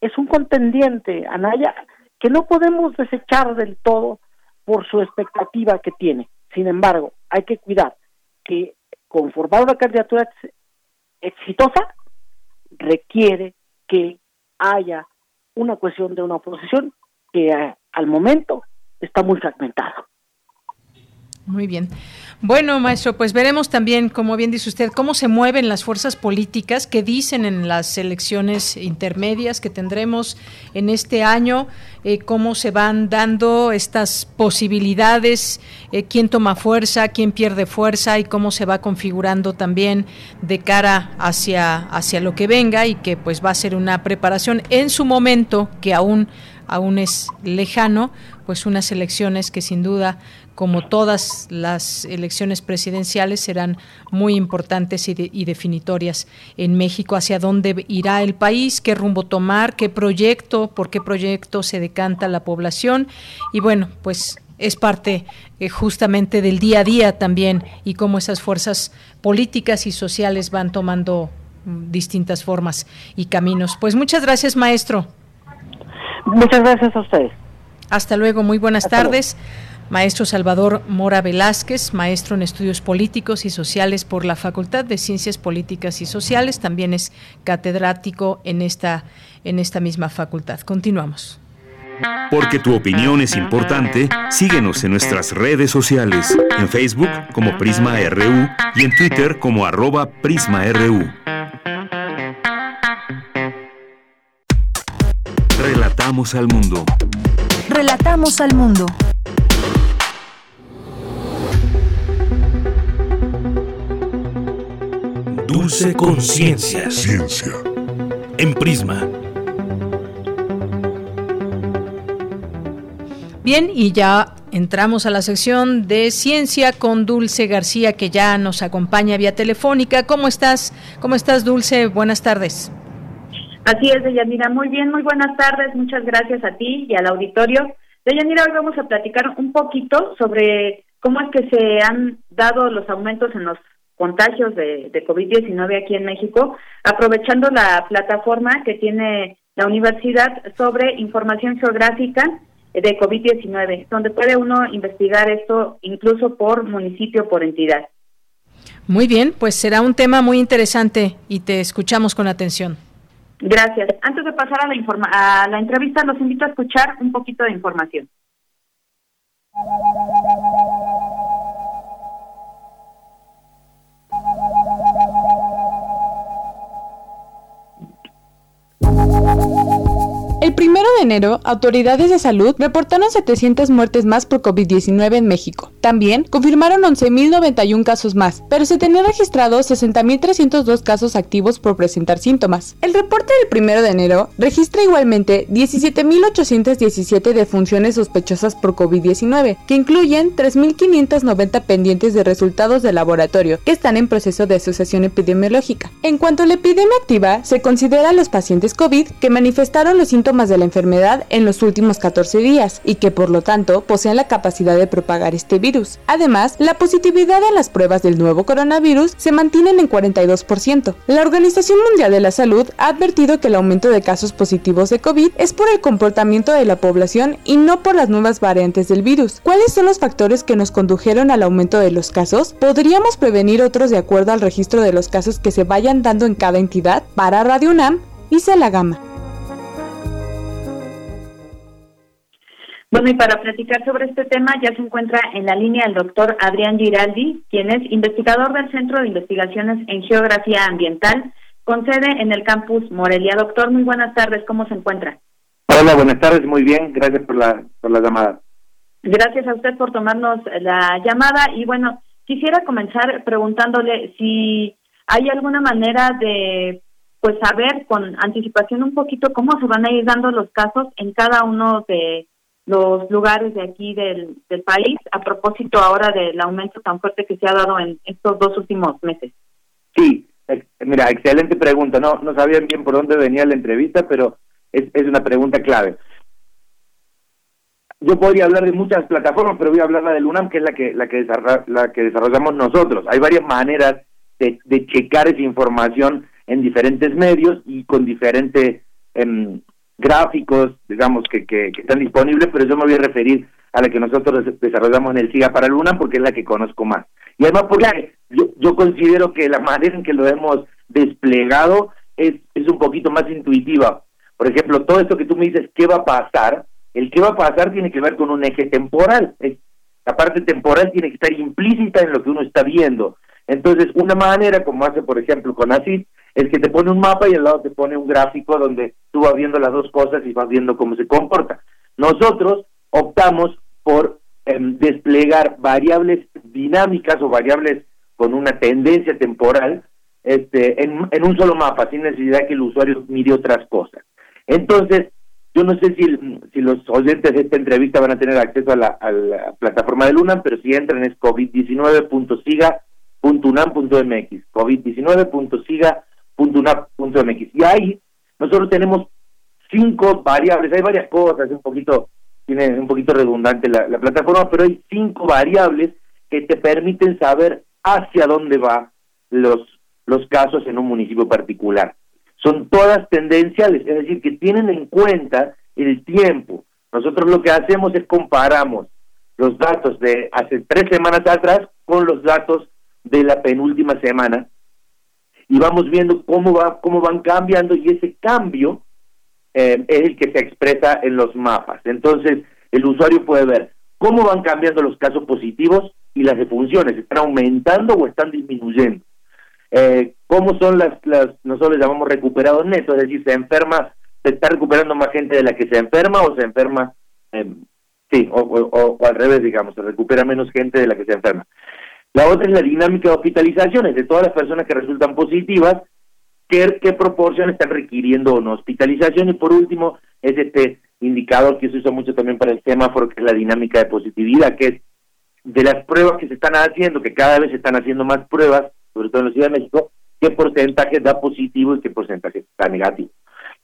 Speaker 32: es un contendiente Anaya que no podemos desechar del todo por su expectativa que tiene. Sin embargo, hay que cuidar que conformar una candidatura exitosa requiere que haya una cuestión de una oposición que eh, al momento está muy fragmentada.
Speaker 1: Muy bien. Bueno, maestro, pues veremos también, como bien dice usted, cómo se mueven las fuerzas políticas, qué dicen en las elecciones intermedias que tendremos en este año, eh, cómo se van dando estas posibilidades, eh, quién toma fuerza, quién pierde fuerza y cómo se va configurando también de cara hacia, hacia lo que venga y que pues va a ser una preparación en su momento que aún aún es lejano, pues unas elecciones que sin duda como todas las elecciones presidenciales, serán muy importantes y, definitorias en México, hacia dónde irá el país, qué rumbo tomar, qué proyecto, por qué proyecto se decanta la población. Y bueno, pues es parte eh, justamente del día a día también y cómo esas fuerzas políticas y sociales van tomando mm, distintas formas y caminos. Pues muchas gracias, maestro.
Speaker 32: Muchas gracias a ustedes.
Speaker 1: Hasta luego, muy buenas tardes. Maestro Salvador Mora Velázquez, maestro en estudios políticos y sociales por la Facultad de Ciencias Políticas y Sociales, también es catedrático en esta, en esta misma facultad. Continuamos.
Speaker 2: Porque tu opinión es importante, síguenos en nuestras redes sociales, en Facebook como Prisma RU y en Twitter como arroba PrismaRU. Relatamos al mundo.
Speaker 3: Relatamos al mundo.
Speaker 33: Dulce Conciencia. Ciencia. En Prisma.
Speaker 1: Bien, y ya entramos a la sección de ciencia con Dulce García, que ya nos acompaña vía telefónica. ¿Cómo estás? ¿Cómo estás, Dulce? Buenas tardes.
Speaker 34: Así es, Deyanira. Muy bien, muy buenas tardes. Muchas gracias a ti y al auditorio. Deyanira, hoy vamos a platicar un poquito sobre cómo es que se han dado los aumentos en los contagios de, de COVID-19 aquí en México, aprovechando la plataforma que tiene la universidad sobre información geográfica de COVID-19, donde puede uno investigar esto incluso por municipio, por entidad.
Speaker 1: Muy bien, pues será un tema muy interesante y te escuchamos con atención.
Speaker 34: Gracias. Antes de pasar a la, a la entrevista, los invito a escuchar un poquito de información.
Speaker 35: Enero, autoridades de salud reportaron 700 muertes más por COVID-19 en México. También confirmaron 11.091 casos más, pero se tenían registrados 60.302 casos activos por presentar síntomas. El reporte del primero de enero registra igualmente 17.817 defunciones sospechosas por COVID-19, que incluyen 3.590 pendientes de resultados de laboratorio que están en proceso de asociación epidemiológica. En cuanto a la epidemia activa, se considera a los pacientes COVID que manifestaron los síntomas de la enfermedad en los últimos 14 días y que por lo tanto poseen la capacidad de propagar este virus. Además, la positividad en las pruebas del nuevo coronavirus se mantienen en 42%. La Organización Mundial de la Salud ha advertido que el aumento de casos positivos de COVID es por el comportamiento de la población y no por las nuevas variantes del virus. ¿Cuáles son los factores que nos condujeron al aumento de los casos? ¿Podríamos prevenir otros de acuerdo al registro de los casos que se vayan dando en cada entidad? Para Radio UNAM, Isa La Gama.
Speaker 34: Bueno, y para platicar sobre este tema ya se encuentra en la línea el doctor Adrián Giraldi, quien es investigador del Centro de Investigaciones en Geografía Ambiental, con sede en el campus Morelia. Doctor, muy buenas tardes, ¿cómo se encuentra?
Speaker 36: Hola, buenas tardes, muy bien, gracias por la, por la llamada.
Speaker 34: Gracias a usted por tomarnos la llamada y bueno, quisiera comenzar preguntándole si hay alguna manera de pues saber con anticipación un poquito cómo se van a ir dando los casos en cada uno de los lugares de aquí del, del país a propósito ahora del aumento tan fuerte que se ha dado en estos dos últimos meses?
Speaker 36: Sí, mira, excelente pregunta. No, no sabían bien por dónde venía la entrevista, pero es, es una pregunta clave. Yo podría hablar de muchas plataformas, pero voy a hablar la del UNAM, que es la que la que, la que desarrollamos nosotros. Hay varias maneras de, de checar esa información en diferentes medios y con diferentes em, gráficos, digamos, que, que, están disponibles, pero yo me voy a referir a la que nosotros desarrollamos en el SIGA para Luna porque es la que conozco más. Y además porque yo, yo considero que la manera en que lo hemos desplegado es, es un poquito más intuitiva. Por ejemplo, todo esto que tú me dices, ¿qué va a pasar? El qué va a pasar tiene que ver con un eje temporal. La parte temporal tiene que estar implícita en lo que uno está viendo. Entonces, una manera, como hace por ejemplo con ACID, es que te pone un mapa y al lado te pone un gráfico donde tú vas viendo las dos cosas y vas viendo cómo se comporta. Nosotros optamos por em, desplegar variables dinámicas o variables con una tendencia temporal este, en, en un solo mapa, sin necesidad que el usuario mire otras cosas. Entonces, yo no sé si, si los oyentes de esta entrevista van a tener acceso a la, a la plataforma de Luna, pero si entran es covid19.siga.unam.mx, covid19.siga.unam.mx. Y ahí nosotros tenemos cinco variables, hay varias cosas, un poquito, tiene un poquito redundante la, la plataforma, pero hay cinco variables que te permiten saber hacia dónde va los, los casos en un municipio particular son todas tendenciales, es decir, que tienen en cuenta el tiempo. Nosotros lo que hacemos es comparamos los datos de hace tres semanas atrás con los datos de la penúltima semana y vamos viendo cómo va cómo van cambiando y ese cambio eh, es el que se expresa en los mapas. Entonces el usuario puede ver cómo van cambiando los casos positivos y las defunciones, están aumentando o están disminuyendo eh, cómo son las, las, nosotros llamamos recuperados netos, es decir, se enferma, se está recuperando más gente de la que se enferma o se enferma, eh, sí, o, o, al revés, digamos, se recupera menos gente de la que se enferma. La otra es la dinámica de hospitalizaciones, de todas las personas que resultan positivas, qué, proporción están requiriendo una hospitalización y por último es este indicador que se usa mucho también para el semáforo, que es la dinámica de positividad, que es de las pruebas que se están haciendo, que cada vez se están haciendo más pruebas, sobre todo en la Ciudad de México, qué porcentaje da positivo y qué porcentaje da negativo.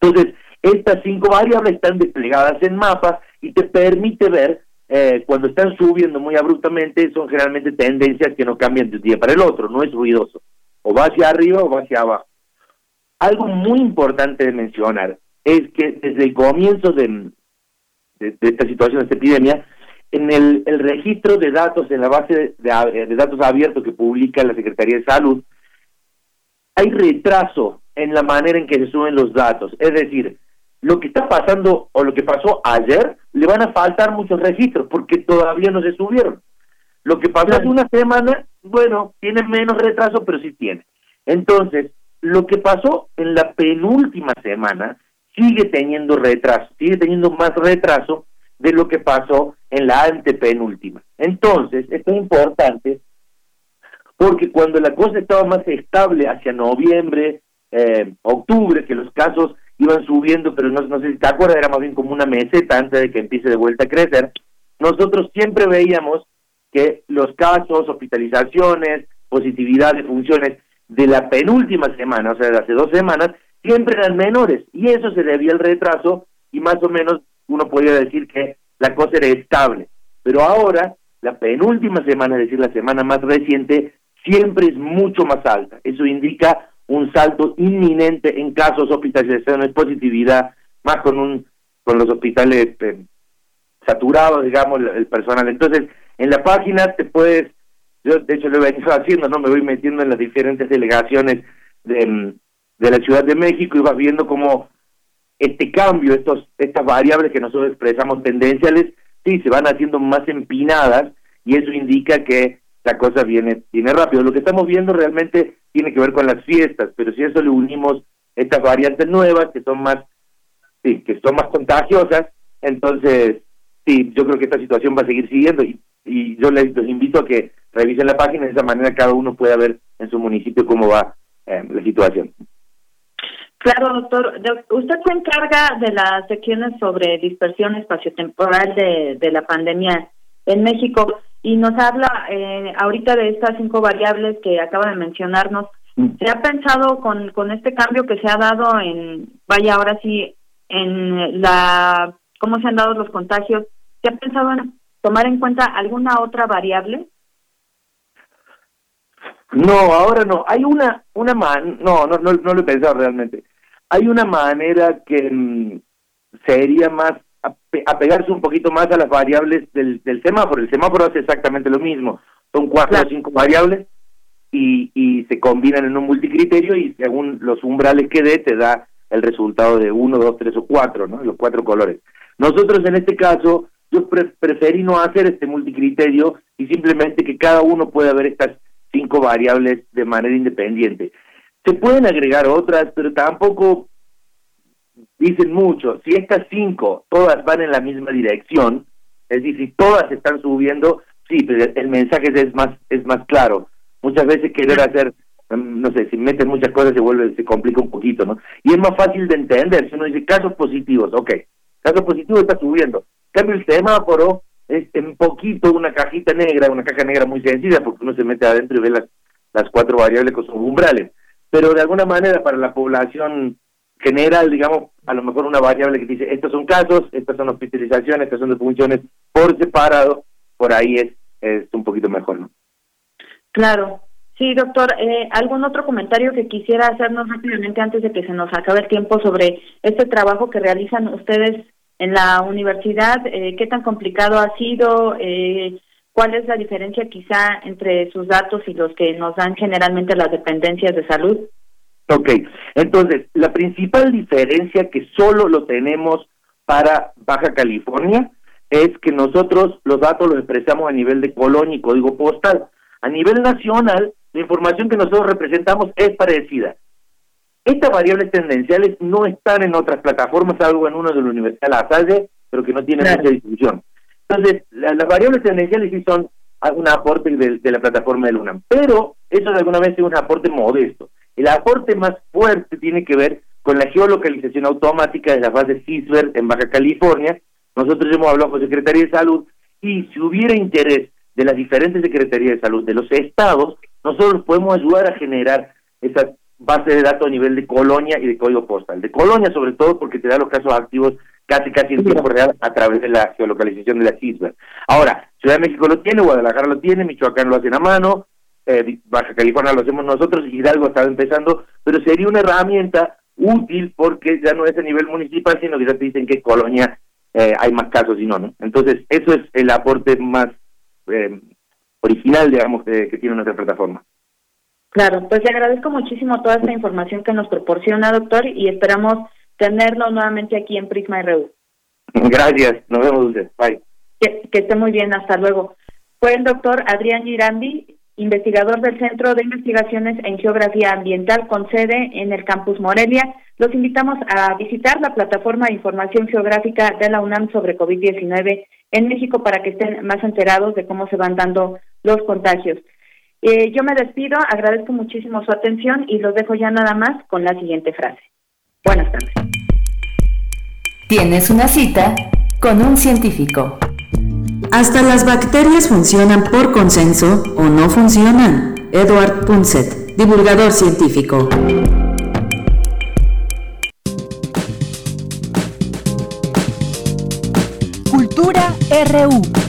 Speaker 36: Entonces, estas cinco variables están desplegadas en mapas y te permite ver eh, cuando están subiendo muy abruptamente, son generalmente tendencias que no cambian de un día para el otro, no es ruidoso, o va hacia arriba o va hacia abajo. Algo muy importante de mencionar es que desde el comienzo de, esta situación, de esta epidemia, en el, el, registro de datos, en la base de, de, datos abiertos que publica la Secretaría de Salud, hay retraso en la manera en que se suben los datos. Es decir, lo que está pasando o lo que pasó ayer, le van a faltar muchos registros porque todavía no se subieron. Lo que pasó hace una semana, bueno, tiene menos retraso, pero sí tiene. Entonces, lo que pasó en la penúltima semana sigue teniendo retraso, sigue teniendo más retraso de lo que pasó en la antepenúltima. Entonces, esto es importante porque cuando la cosa estaba más estable hacia noviembre, eh, octubre, que los casos iban subiendo, pero no, no sé si te acuerdas, era más bien como una meseta antes de que empiece de vuelta a crecer, nosotros siempre veíamos que los casos, hospitalizaciones, positividad de funciones de la penúltima semana, o sea, de hace dos semanas, siempre eran menores, y eso se debía al retraso, y más o menos uno podría decir que la cosa era estable. Pero ahora, la penúltima semana, es decir, la semana más reciente, siempre es mucho más alta. Eso indica un salto inminente en casos, hospitalizaciones, positividad, más con un con los hospitales eh, saturados, digamos, el, personal. Entonces, en la página te puedes, yo de hecho lo he venido haciendo, ¿no? Me voy metiendo en las diferentes delegaciones de, mm, de la Ciudad de México y vas viendo cómo este cambio, estos, estas variables que nosotros expresamos tendenciales, sí, se van haciendo más empinadas y eso indica que la cosa viene, viene rápido. Lo que estamos viendo realmente tiene que ver con las fiestas, pero si eso le unimos estas variantes nuevas que son más, sí, que son más contagiosas, entonces, sí, yo creo que esta situación va a seguir siguiendo y, y yo les, invito a que revisen la página, de esa manera cada uno pueda ver en su municipio cómo va eh, la situación.
Speaker 34: Claro, doctor. Usted se encarga de las secciones sobre dispersión espaciotemporal de, de la pandemia en México y nos habla eh, ahorita de estas cinco variables que acaba de mencionarnos. Mm. ¿Se ha pensado con, con este cambio que se ha dado en, vaya ahora sí, en la, cómo se han dado los contagios? ¿Se ha pensado en tomar en cuenta alguna otra variable?
Speaker 36: No, ahora no. Hay una, una man, no, no, no, no lo he pensado realmente hay una manera que mm, sería más apegarse un poquito más a las variables del, del semáforo. El semáforo hace exactamente lo mismo. Son cuatro o cinco variables y, y se combinan en un multicriterio y según los umbrales que dé te da el resultado de uno, dos, tres o cuatro, ¿no? Los cuatro colores. Nosotros en este caso, yo preferí no hacer este multicriterio y simplemente que cada uno pueda ver estas cinco variables de manera independiente. Se pueden agregar otras, pero tampoco dicen mucho. Si estas cinco todas van en la misma dirección, es decir, si todas están subiendo, sí, pero el mensaje es más es más claro. Muchas veces querer hacer mm, no sé, si meten muchas cosas se vuelve, se complica un poquito, ¿no? Y es más fácil de entender, si uno dice casos positivos, ok, caso positivo está subiendo, cambio el semáforo es en poquito una cajita negra, una caja negra muy sencilla, porque uno se mete adentro y ve las, las cuatro variables con sus umbrales. Pero de alguna manera para la población general, digamos, a lo mejor una variable que dice, estos son casos, estas son hospitalizaciones, estas son defunciones por separado, por ahí es, es un poquito mejor, ¿no?
Speaker 34: Claro. Sí, doctor, eh, ¿algún otro comentario que quisiera hacernos rápidamente antes de que se nos acabe el tiempo sobre este trabajo que realizan ustedes en la universidad? Eh, ¿Qué tan complicado ha sido? Eh, ¿Cuál es la diferencia quizá entre sus datos y los que nos dan generalmente las dependencias de salud?
Speaker 36: Ok, entonces, la principal diferencia que solo lo tenemos para Baja California es que nosotros los datos los expresamos a nivel de colonia y código postal. A nivel nacional, la información que nosotros representamos es parecida. Estas variables tendenciales no están en otras plataformas, algo en uno de la Universidad de La Salle, pero que no tienen mucha distribución. Entonces, las variables tendenciales sí son un aporte de, de la plataforma de UNAM, pero eso de alguna vez es un aporte modesto. El aporte más fuerte tiene que ver con la geolocalización automática de la base CISBER en Baja California. Nosotros hemos hablado con Secretaría de Salud y si hubiera interés de las diferentes Secretarías de Salud de los estados, nosotros podemos ayudar a generar esa base de datos a nivel de colonia y de código postal. De colonia sobre todo porque te da los casos activos casi casi en tiempo real a través de la geolocalización de la CISBER. Ahora, Ciudad de México lo tiene, Guadalajara lo tiene, Michoacán lo hacen a mano, eh, Baja California lo hacemos nosotros, Hidalgo está empezando, pero sería una herramienta útil porque ya no es a nivel municipal, sino que ya te dicen que colonia eh, hay más casos y no, ¿no? Entonces, eso es el aporte más eh, original, digamos, que, que tiene nuestra plataforma.
Speaker 34: Claro, pues le agradezco muchísimo toda esta información que nos proporciona, doctor, y esperamos tenerlo nuevamente aquí en Prisma RU.
Speaker 36: Gracias, nos vemos, Dulce. Bye.
Speaker 34: Que, que esté muy bien, hasta luego. Fue el doctor Adrián Girandi, investigador del Centro de Investigaciones en Geografía Ambiental con sede en el campus Morelia. Los invitamos a visitar la plataforma de información geográfica de la UNAM sobre COVID-19 en México para que estén más enterados de cómo se van dando los contagios. Eh, yo me despido, agradezco muchísimo su atención y los dejo ya nada más con la siguiente frase. Buenas tardes.
Speaker 22: Tienes una cita con un científico.
Speaker 37: Hasta las bacterias funcionan por consenso o no funcionan. Edward Punset, divulgador científico.
Speaker 3: Cultura RU.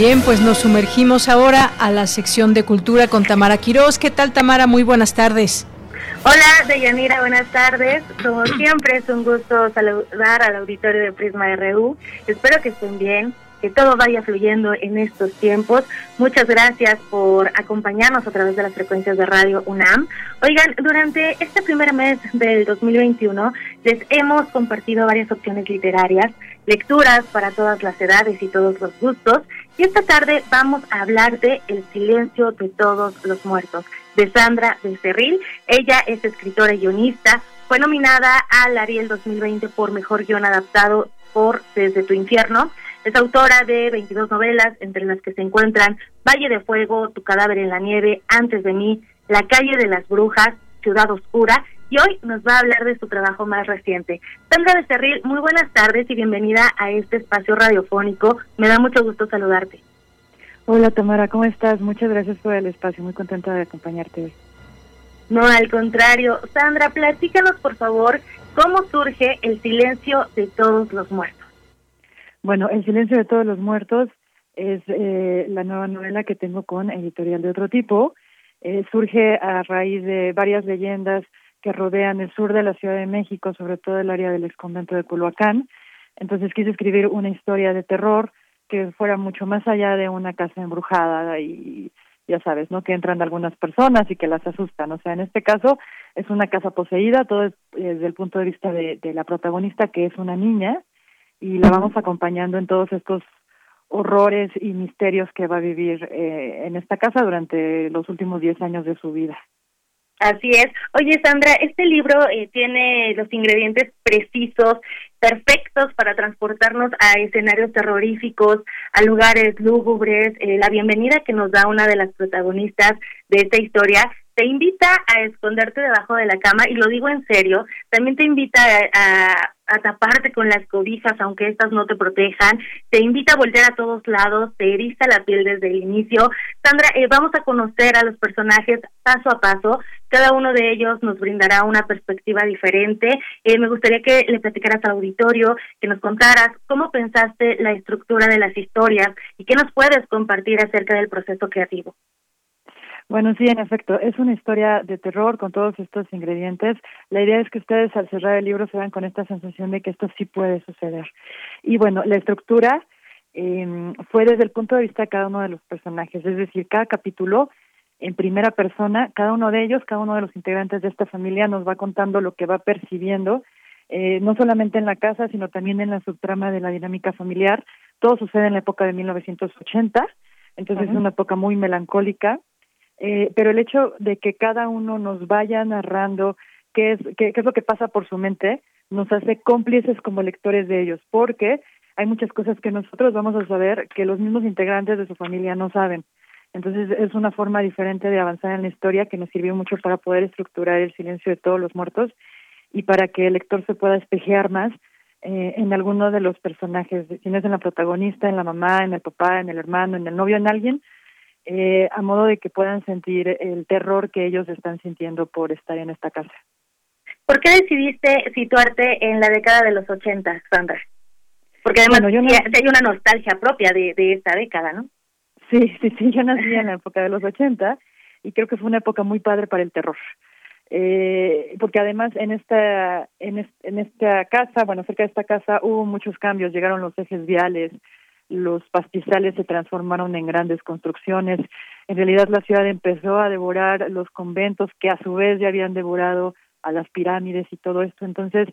Speaker 1: Bien, pues nos sumergimos ahora a la sección de cultura con Tamara Quiroz. ¿Qué tal, Tamara? Muy buenas tardes.
Speaker 38: Hola, Deyanira, buenas tardes. Como siempre, es un gusto saludar al auditorio de Prisma RU. Espero que estén bien, que todo vaya fluyendo en estos tiempos. Muchas gracias por acompañarnos a través de las frecuencias de radio UNAM. Oigan, durante este primer mes del 2021 les hemos compartido varias opciones literarias, lecturas para todas las edades y todos los gustos. Y esta tarde vamos a hablar de El silencio de todos los muertos, de Sandra Becerril. Ella es escritora y guionista. Fue nominada al Ariel 2020 por Mejor Guión Adaptado por Desde tu Infierno. Es autora de 22 novelas, entre las que se encuentran Valle de Fuego, Tu cadáver en la nieve, Antes de mí, La calle de las brujas, Ciudad Oscura, y hoy nos va a hablar de su trabajo más reciente. Sandra Becerril, muy buenas tardes y bienvenida a este espacio radiofónico. Me da mucho gusto saludarte.
Speaker 39: Hola Tamara, ¿cómo estás? Muchas gracias por el espacio, muy contenta de acompañarte hoy.
Speaker 38: No, al contrario. Sandra, platícanos por favor cómo surge El silencio de todos los muertos.
Speaker 39: Bueno, El silencio de todos los muertos es eh, la nueva novela que tengo con Editorial de otro tipo. Eh, surge a raíz de varias leyendas que rodean el sur de la Ciudad de México, sobre todo el área del exconvento de Culhuacán. Entonces quise escribir una historia de terror que fuera mucho más allá de una casa embrujada y ya sabes, ¿no? Que entran algunas personas y que las asustan. O sea, en este caso es una casa poseída, todo es eh, desde el punto de vista de, de la protagonista, que es una niña, y la vamos acompañando en todos estos horrores y misterios que va a vivir eh, en esta casa durante los últimos 10 años de su vida.
Speaker 38: Así es. Oye, Sandra, este libro eh, tiene los ingredientes precisos, perfectos para transportarnos a escenarios terroríficos, a lugares lúgubres. Eh, la bienvenida que nos da una de las protagonistas de esta historia te invita a esconderte debajo de la cama, y lo digo en serio, también te invita a, a, taparte con las cobijas, aunque estas no te protejan, te invita a voltear a todos lados, te eriza la piel desde el inicio. Sandra, eh, vamos a conocer a los personajes paso a paso, cada uno de ellos nos brindará una perspectiva diferente. Eh, me gustaría que le platicaras al auditorio, que nos contaras cómo pensaste la estructura de las historias y qué nos puedes compartir acerca del proceso creativo.
Speaker 39: Bueno, sí, en efecto, es una historia de terror con todos estos ingredientes. La idea es que ustedes al cerrar el libro se vean con esta sensación de que esto sí puede suceder. Y bueno, la estructura eh, fue desde el punto de vista de cada uno de los personajes, es decir, cada capítulo en primera persona, cada uno de ellos, cada uno de los integrantes de esta familia nos va contando lo que va percibiendo, eh, no solamente en la casa, sino también en la subtrama de la dinámica familiar. Todo sucede en la época de 1980, entonces es una época muy melancólica eh, pero el hecho de que cada uno nos vaya narrando qué es, qué, qué es lo que pasa por su mente, nos hace cómplices como lectores de ellos, porque hay muchas cosas que nosotros vamos a saber que los mismos integrantes de su familia no saben. Entonces es una forma diferente de avanzar en la historia que nos sirvió mucho para poder estructurar el silencio de todos los muertos y para que el lector se pueda espejear más eh, en alguno de los personajes, si no es en la protagonista, en la mamá, en el papá, en el hermano, en el novio, en alguien, eh, a modo de que puedan sentir el terror que ellos están sintiendo por estar en esta casa.
Speaker 38: ¿Por qué decidiste situarte en la década de los 80, Sandra? Porque además hay una nostalgia propia de, de esta década, ¿no?
Speaker 39: Sí, sí, sí, yo nací en la época de los 80 y creo que fue una época muy padre para el terror. Eh, porque además en esta en, en esta casa, bueno, cerca de esta casa hubo muchos cambios, llegaron los ejes viales, los pastizales se transformaron en grandes construcciones. En realidad la ciudad empezó a devorar los conventos que a su vez ya habían devorado a las pirámides y todo esto. Entonces,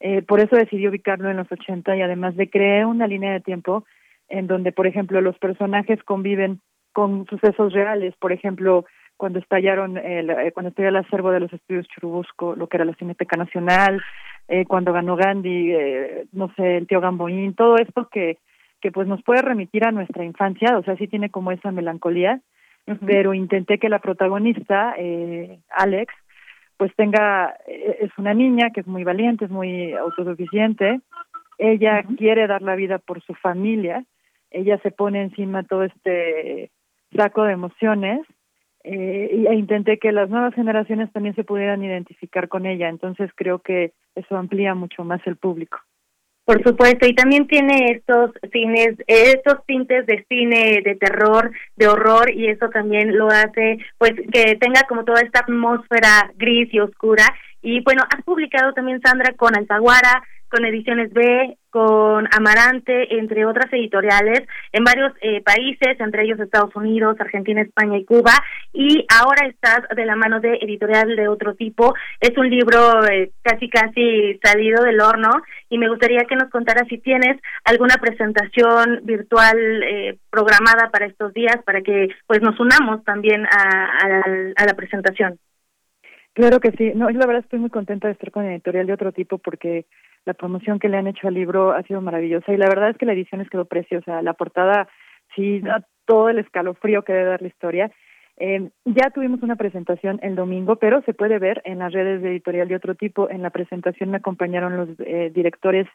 Speaker 39: eh, por eso decidí ubicarlo en los 80 y además de crear una línea de tiempo en donde, por ejemplo, los personajes conviven con sucesos reales. Por ejemplo, cuando estallaron, el, eh, cuando estalló el acervo de los estudios Churubusco, lo que era la Cineteca Nacional, eh, cuando ganó Gandhi, eh, no sé, el tío Gamboín, todo esto que que pues nos puede remitir a nuestra infancia, o sea, sí tiene como esa melancolía, pero intenté que la protagonista, eh, Alex, pues tenga, eh, es una niña que es muy valiente, es muy autosuficiente, ella quiere dar la vida por su familia, ella se pone encima todo este saco de emociones eh, e intenté que las nuevas generaciones también se pudieran identificar con ella, entonces creo que eso amplía mucho más el público.
Speaker 38: Por supuesto, y también tiene estos cines, estos tintes de cine de terror, de horror, y eso también lo hace, pues, que tenga como toda esta atmósfera gris y oscura. Y bueno, has publicado también, Sandra, con Alzaguara, con Ediciones B, con Amarante, entre otras editoriales, en varios eh, países, entre ellos Estados Unidos, Argentina, España y Cuba, y ahora estás de la mano de editorial de otro tipo. Es un libro eh, casi, casi salido del horno, y me gustaría que nos contaras si tienes alguna presentación virtual eh, programada para estos días, para que pues nos unamos también a, a la presentación.
Speaker 39: Claro que sí. No, yo la verdad estoy muy contenta de estar con editorial de otro tipo porque la promoción que le han hecho al libro ha sido maravillosa y la verdad es que la edición es quedó preciosa. La portada sí da todo el escalofrío que debe dar la historia. Eh, ya tuvimos una presentación el domingo, pero se puede ver en las redes de editorial de otro tipo. En la presentación me acompañaron los eh, directores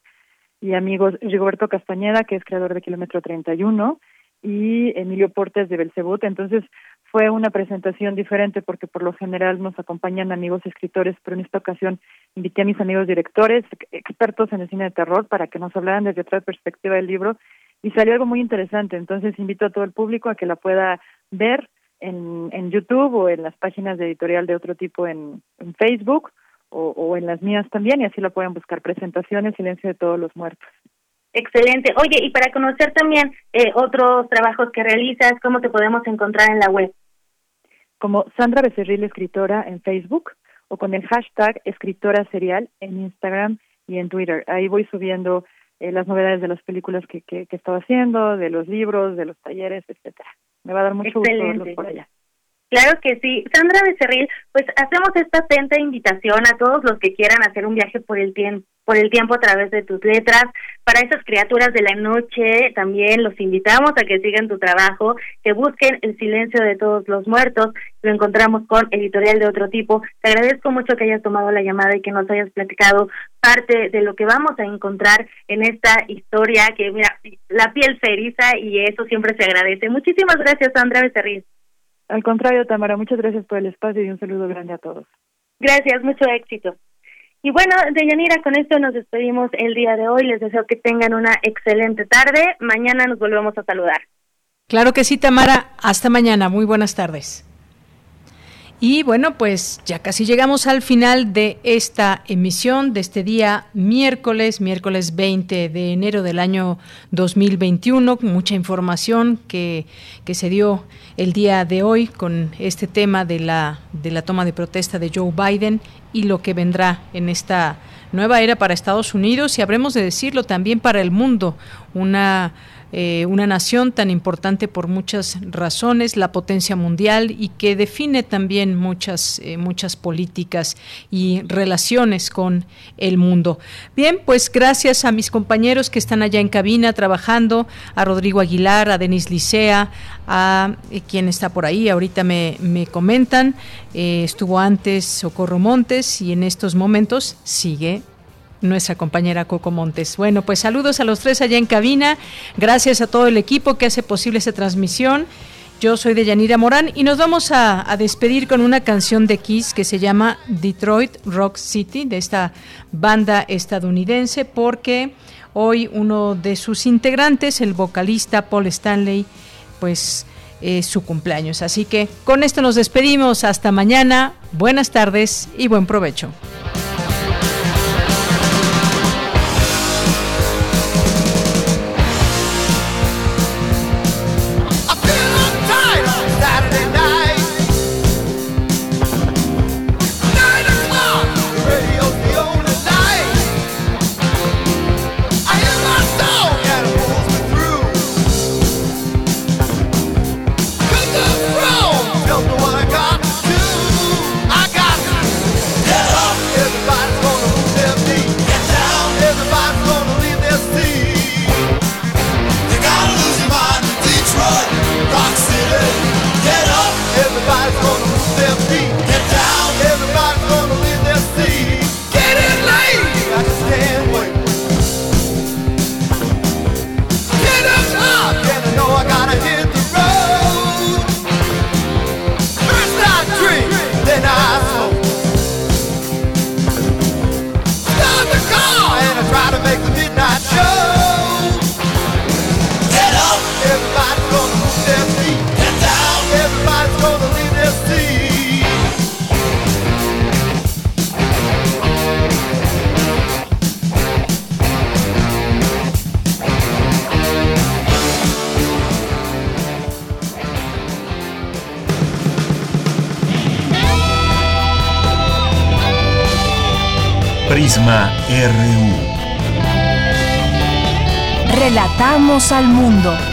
Speaker 39: y amigos Rigoberto Castañeda, que es creador de Kilómetro 31, y Emilio Portes de Belcebut. Entonces fue una presentación diferente porque por lo general nos acompañan amigos escritores, pero en esta ocasión invité a mis amigos directores, expertos en el cine de terror, para que nos hablaran desde otra perspectiva del libro y salió algo muy interesante. Entonces invito a todo el público a que la pueda ver en, en YouTube o en las páginas de editorial de otro tipo en, Facebook o, o en las mías también y así la pueden buscar. Presentaciones, Silencio de todos los muertos.
Speaker 38: Excelente. Oye, y para conocer también eh, otros trabajos que realizas, ¿cómo te podemos encontrar en la web?
Speaker 39: Como Sandra Becerril, escritora en Facebook, o con el hashtag escritora serial en Instagram y en Twitter. Ahí voy subiendo eh, las novedades de las películas que, que, que estaba haciendo, de los libros, de los talleres, etcétera. Me va a dar mucho
Speaker 38: Excelente.
Speaker 39: gusto verlos por allá.
Speaker 38: Claro que sí. Sandra Becerril, pues hacemos esta atenta invitación a todos los que quieran hacer un viaje por el tiempo por el tiempo a través de tus letras. Para esas criaturas de la noche también los invitamos a que sigan tu trabajo, que busquen el silencio de todos los muertos. Lo encontramos con editorial de otro tipo. Te agradezco mucho que hayas tomado la llamada y que nos hayas platicado parte de lo que vamos a encontrar en esta historia que, mira, la piel se eriza y eso siempre se agradece. Muchísimas gracias, Sandra Becerril.
Speaker 39: Al contrario, Tamara, muchas gracias por el espacio y un saludo grande a todos.
Speaker 38: Gracias, mucho éxito. Y bueno, Deyanira, con esto nos despedimos el día de hoy. Les deseo que tengan una excelente tarde. Mañana nos volvemos a saludar.
Speaker 1: Claro que sí, Tamara. Hasta mañana. Muy buenas tardes. Y bueno, pues ya casi llegamos al final de esta emisión de este día miércoles, miércoles 20 de enero del año 2021, mucha información que, que se dio el día de hoy con este tema de la, de la toma de protesta de Joe Biden y lo que vendrá en esta nueva era para Estados Unidos. Y habremos de decirlo también para el mundo, una eh, una nación tan importante por muchas razones, la potencia mundial y que define también muchas, eh, muchas políticas y relaciones con el mundo. Bien, pues gracias a mis compañeros que están allá en cabina trabajando, a Rodrigo Aguilar, a Denis Licea, a eh, quien está por ahí, ahorita me, me comentan, estuvo antes Socorro Montes y en estos momentos sigue nuestra compañera Coco Montes. Bueno, pues saludos a los tres allá en cabina. Gracias a todo el equipo que hace posible esta transmisión. Yo soy de Yanira Morán y nos vamos a, a, despedir con una canción de Kiss que se llama Detroit Rock City, de esta banda estadounidense, porque hoy uno de sus integrantes, el vocalista Paul Stanley, pues es su cumpleaños. Así que con esto nos despedimos. Hasta mañana. Buenas tardes y buen provecho.
Speaker 33: RU.
Speaker 3: Relatamos al mundo.